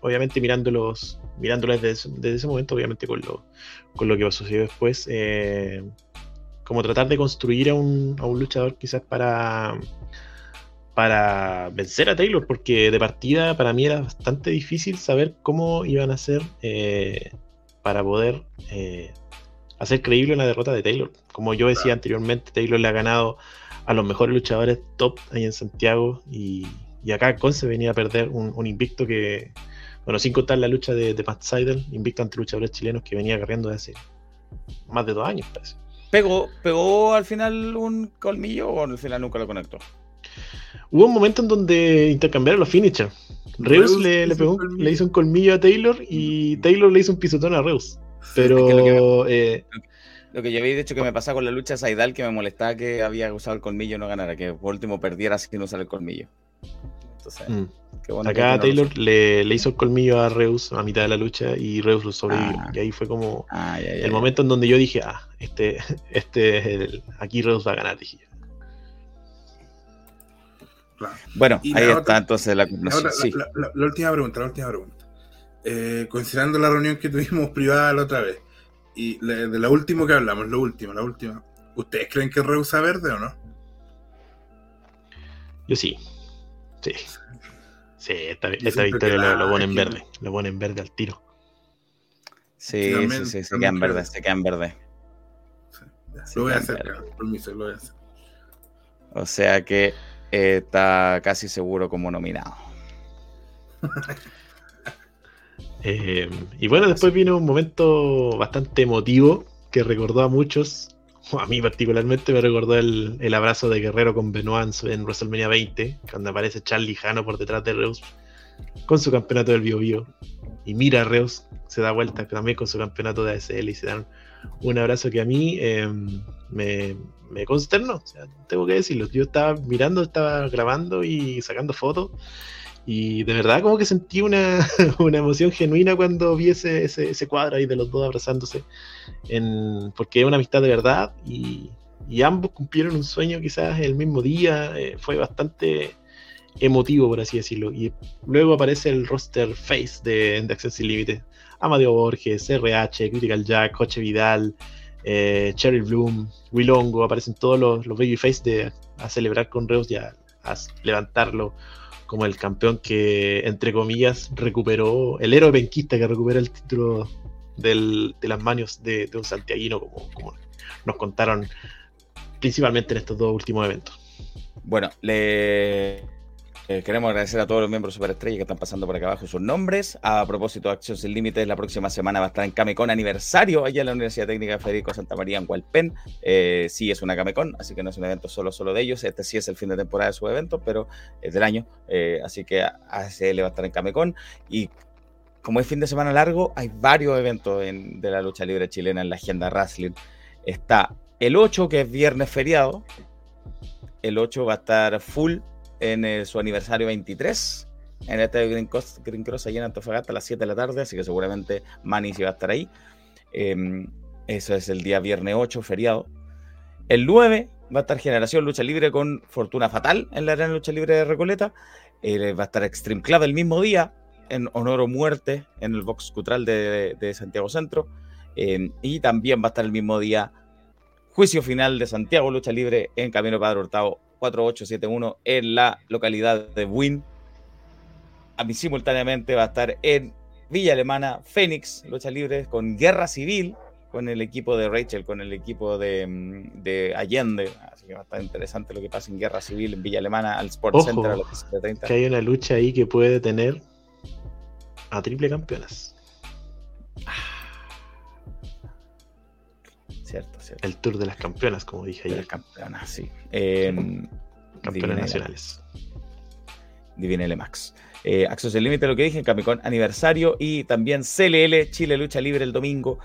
[SPEAKER 11] obviamente mirándolos, mirándolos desde, ese- momento, obviamente con lo, con lo que sucedió después, como tratar de construir a un, a un luchador quizás para para vencer a Taylor, porque de partida para mí era bastante difícil saber cómo iban a hacer eh, para poder eh, hacer creíble una derrota de Taylor. Como yo decía anteriormente, Taylor le ha ganado a los mejores luchadores top ahí en Santiago y, y acá Conce venía a perder un, un invicto que, bueno, sin contar la lucha de, de Matt Seidel, invicto ante luchadores chilenos que venía agarreando desde hace más de dos años, parece.
[SPEAKER 2] ¿Pegó, ¿Pegó al final un colmillo o al final nunca lo conectó?
[SPEAKER 11] Hubo un momento en donde intercambiaron los finishers. Reus
[SPEAKER 2] Reus
[SPEAKER 11] le, le
[SPEAKER 2] hizo
[SPEAKER 11] pegó
[SPEAKER 2] un
[SPEAKER 11] un- le hizo un colmillo a Taylor y Taylor le hizo un pisotón a Reus. Pero eh,
[SPEAKER 2] Lo que yo había dicho que me pasaba con la lucha Saidal, que me molestaba que había usado el colmillo y no ganara, que por último perdiera sin usar el colmillo. Entonces,
[SPEAKER 11] mm,
[SPEAKER 2] qué bueno que
[SPEAKER 11] acá
[SPEAKER 2] no
[SPEAKER 11] Taylor le, le hizo el colmillo a Reus a mitad de la lucha y Reus lo sobrevivió.
[SPEAKER 2] Ah.
[SPEAKER 11] Y ahí fue como
[SPEAKER 2] ya, ya,
[SPEAKER 11] el
[SPEAKER 2] ya.
[SPEAKER 11] momento en donde yo dije, ah, este, este es el, aquí Reus va a ganar, dije.
[SPEAKER 2] Bueno,
[SPEAKER 4] Y
[SPEAKER 2] ahí
[SPEAKER 4] la
[SPEAKER 2] está
[SPEAKER 4] otra-
[SPEAKER 2] entonces la
[SPEAKER 4] La,
[SPEAKER 2] conclusión.
[SPEAKER 4] otra-
[SPEAKER 2] Sí.
[SPEAKER 4] la- la- la última pregunta, la última pregunta. Eh, considerando la reunión que tuvimos privada la otra vez, y le- de la última que hablamos, lo último, la última, ¿ustedes creen que rehúsa verde o no?
[SPEAKER 11] Yo sí. Sí. Sí, esta, victoria
[SPEAKER 4] la-
[SPEAKER 11] lo pone en
[SPEAKER 4] que-
[SPEAKER 11] verde. Lo pone en verde al tiro.
[SPEAKER 2] Sí, sí, sí, se quedan
[SPEAKER 4] creo
[SPEAKER 2] verdes, se quedan verdes.
[SPEAKER 4] Lo voy a hacer, permiso, lo voy a hacer.
[SPEAKER 2] O sea que está casi seguro como nominado.
[SPEAKER 11] Eh, y bueno, después vino un momento bastante emotivo que recordó a muchos. A mí particularmente me recordó el, abrazo de Guerrero con Benoit en WrestleMania 20, cuando aparece Charlie Jano por detrás de Reus con su campeonato del Bio Bio. Y mira a Reus, se da vuelta también con su campeonato de ASL y se dan un abrazo que a mí eh, me, consternó. O sea, tengo que decirlo. Yo estaba mirando, estaba grabando y sacando fotos. Y de verdad como que sentí una, emoción genuina cuando vi ese, cuadro ahí de los dos abrazándose. Porque es una amistad de verdad y, ambos cumplieron un sueño quizás el mismo día. eh, fue bastante emotivo, por así decirlo. Y luego aparece el roster face de, de Access Sin Límites. Amadeo Borges, RH, Critical Jack, Coche Vidal, eh, Cherry Bloom, Wilongo, aparecen todos los, los babyface de a celebrar con Reus y a, levantarlo como el campeón que, entre comillas, recuperó, el héroe penquista que recupera el título de las manos de, de un santiaguino, como, como nos contaron principalmente en estos dos últimos eventos.
[SPEAKER 2] Bueno, le eh, queremos agradecer a todos los miembros de Superestrella que están pasando por acá abajo sus nombres. A propósito, Acción Sin Límites, la próxima semana va a estar en Camecon aniversario allá en la Universidad Técnica Federico Santa María en Hualpén. Eh, sí, es una Camecon, así que no es un evento solo, solo de ellos. Este sí es el fin de temporada de su evento, pero es del año. Eh, así que ACL va a estar en Camecon. Y como es fin de semana largo, hay varios eventos en- de la lucha libre chilena en la agenda wrestling. Está el 8, que es viernes feriado. El 8 va a estar full en eh, su aniversario 23. en el estadio Green Cross, Green Cross allá en Antofagasta a las 7 de la tarde, así que seguramente Manny sí va a estar ahí. Eh, eso es el día viernes 8, feriado. El 9 va a estar Generación Lucha Libre con Fortuna Fatal en la Arena Lucha Libre de Recoleta. Eh, va a estar Extreme Club el mismo día, en honor o muerte, en el box cutral de, Santiago Centro. Eh, y también va a estar el mismo día Juicio Final de Santiago Lucha Libre en Camino Padre Hurtado 4871 en la localidad de Buin. A mí simultáneamente va a estar en Villa Alemana Fénix Lucha Libre con Guerra Civil con el equipo de Rachel, con el equipo de, mm, de, Allende. Así que va a estar interesante lo que pasa en Guerra Civil en Villa Alemana al Sport
[SPEAKER 11] Ojo,
[SPEAKER 2] Center a las 17:30.
[SPEAKER 11] Que hay una lucha ahí que puede tener a triple campeonas.
[SPEAKER 2] Cierto, cierto.
[SPEAKER 11] El tour de las campeonas, como dije ayer.
[SPEAKER 2] las campeonas, sí. En
[SPEAKER 11] Campeonas nacionales.
[SPEAKER 2] Divina L Max. Eh, Access al Límite, lo que dije, Camicón aniversario y también CLL Chile Lucha Libre el domingo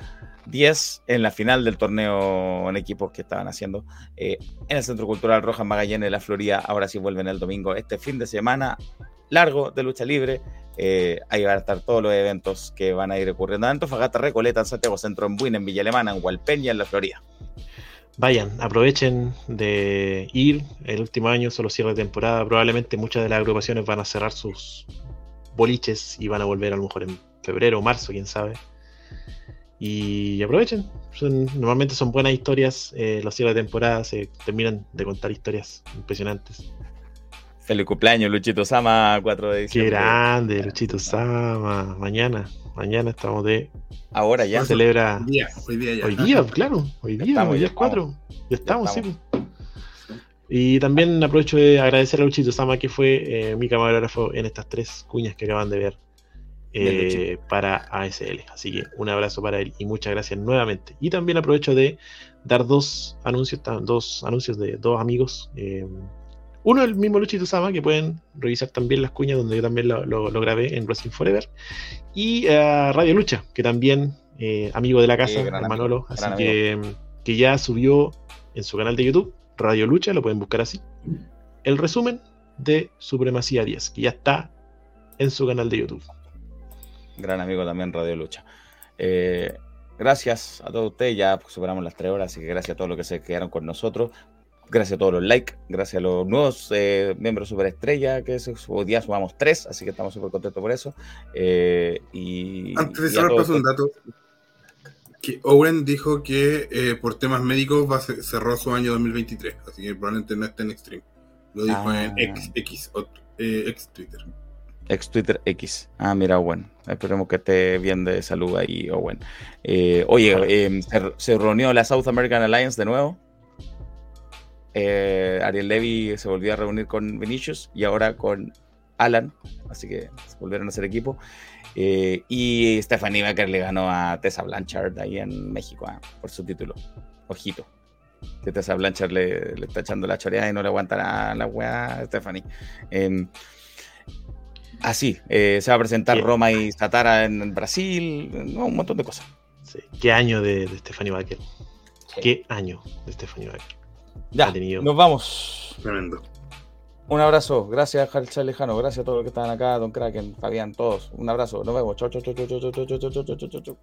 [SPEAKER 2] 10 en la final del torneo en equipos que estaban haciendo eh, en el Centro Cultural Rojas Magallanes de la Florida. Ahora sí vuelven el domingo. Este fin de semana largo de lucha libre. eh, ahí van a estar todos los eventos que van a ir ocurriendo en Antofagasta, Recoleta, en Santiago Centro, en Buin, en Villa Alemana, en Hualpeña, en la Florida.
[SPEAKER 11] Vayan, aprovechen de ir. El último año, solo cierre de temporada. Probablemente muchas de las agrupaciones van a cerrar sus boliches y van a volver a lo mejor en febrero o marzo, quién sabe. Y aprovechen. Son- normalmente son buenas historias. eh, los cierres de temporada se terminan de contar historias impresionantes.
[SPEAKER 2] Feliz cumpleaños, Luchito Sama, 4 de
[SPEAKER 11] Qué
[SPEAKER 2] diciembre.
[SPEAKER 11] grande, Luchito Sama. Mañana, mañana estamos de.
[SPEAKER 2] Ahora ya.
[SPEAKER 11] Se celebra.
[SPEAKER 4] Hoy día, hoy día ya.
[SPEAKER 11] Hoy día, claro. Hoy día,
[SPEAKER 2] estamos,
[SPEAKER 11] hoy día es 4. Ya estamos,
[SPEAKER 2] estamos.
[SPEAKER 11] sí. Y también aprovecho de agradecer a Luchito Sama, que fue eh, mi camarógrafo en estas tres cuñas que acaban de ver eh, para ASL. Así que un abrazo para él y muchas gracias nuevamente. Y también aprovecho de dar dos anuncios, dos anuncios de dos amigos. eh, uno el mismo Luchito Sama, que pueden revisar también las cuñas, donde yo también lo, lo- lo grabé en Wrestling Forever. Y eh, Radio Lucha, que también eh, amigo de la casa,
[SPEAKER 2] amigo,
[SPEAKER 11] Manolo. Así que, que ya subió en su canal de YouTube, Radio Lucha, lo pueden buscar así. El resumen de Supremacía 10, que ya está en su canal de YouTube.
[SPEAKER 2] gran amigo también Radio Lucha. Eh, gracias a todos ustedes, ya superamos las tres horas, así que gracias a todos los que se quedaron con nosotros. Gracias a todos los likes, gracias a los nuevos eh, miembros Superestrella, que es- hoy día sumamos tres, así que estamos súper contentos por eso. Eh, y,
[SPEAKER 4] Antes de cerrar, paso un dato. Que Owen dijo que eh, por temas médicos va a cer- cerró su año 2023, así que probablemente no esté en Extreme. Lo dijo
[SPEAKER 2] Ah.
[SPEAKER 4] en X, X, o- eh, ex Twitter.
[SPEAKER 2] Ex Twitter X. Ah, mira, Owen. Esperemos que esté bien de salud ahí, Owen. Eh, oye, eh, se, se reunió la South American Alliance de nuevo. Eh, Ariel Levy se volvió a reunir con Vinicius y ahora con Alan. Así que se volvieron a hacer equipo. Eh, y Stephanie Becker le ganó a Tessa Blanchard ahí en México ah, por su título. Ojito. Que Tessa Blanchard le, le está echando la choreada y no le aguanta la, la weá a Stephanie. Em, Así, eh, se va a presentar. Roma y Satara en Brasil, no, un montón de cosas.
[SPEAKER 11] Sí. ¿Qué año de, de Stephanie Baker? ¿Qué año de Stephanie Baker?
[SPEAKER 2] Ya, nos vamos.
[SPEAKER 4] Tremendo.
[SPEAKER 2] Un abrazo, gracias Harcha Lejano, gracias a todos los que estaban acá, Don Kraken, Fabián, todos. Un abrazo, nos vemos. Chau, chau, chau, chau, chau, chau, chau, chau, chau, chau, chau.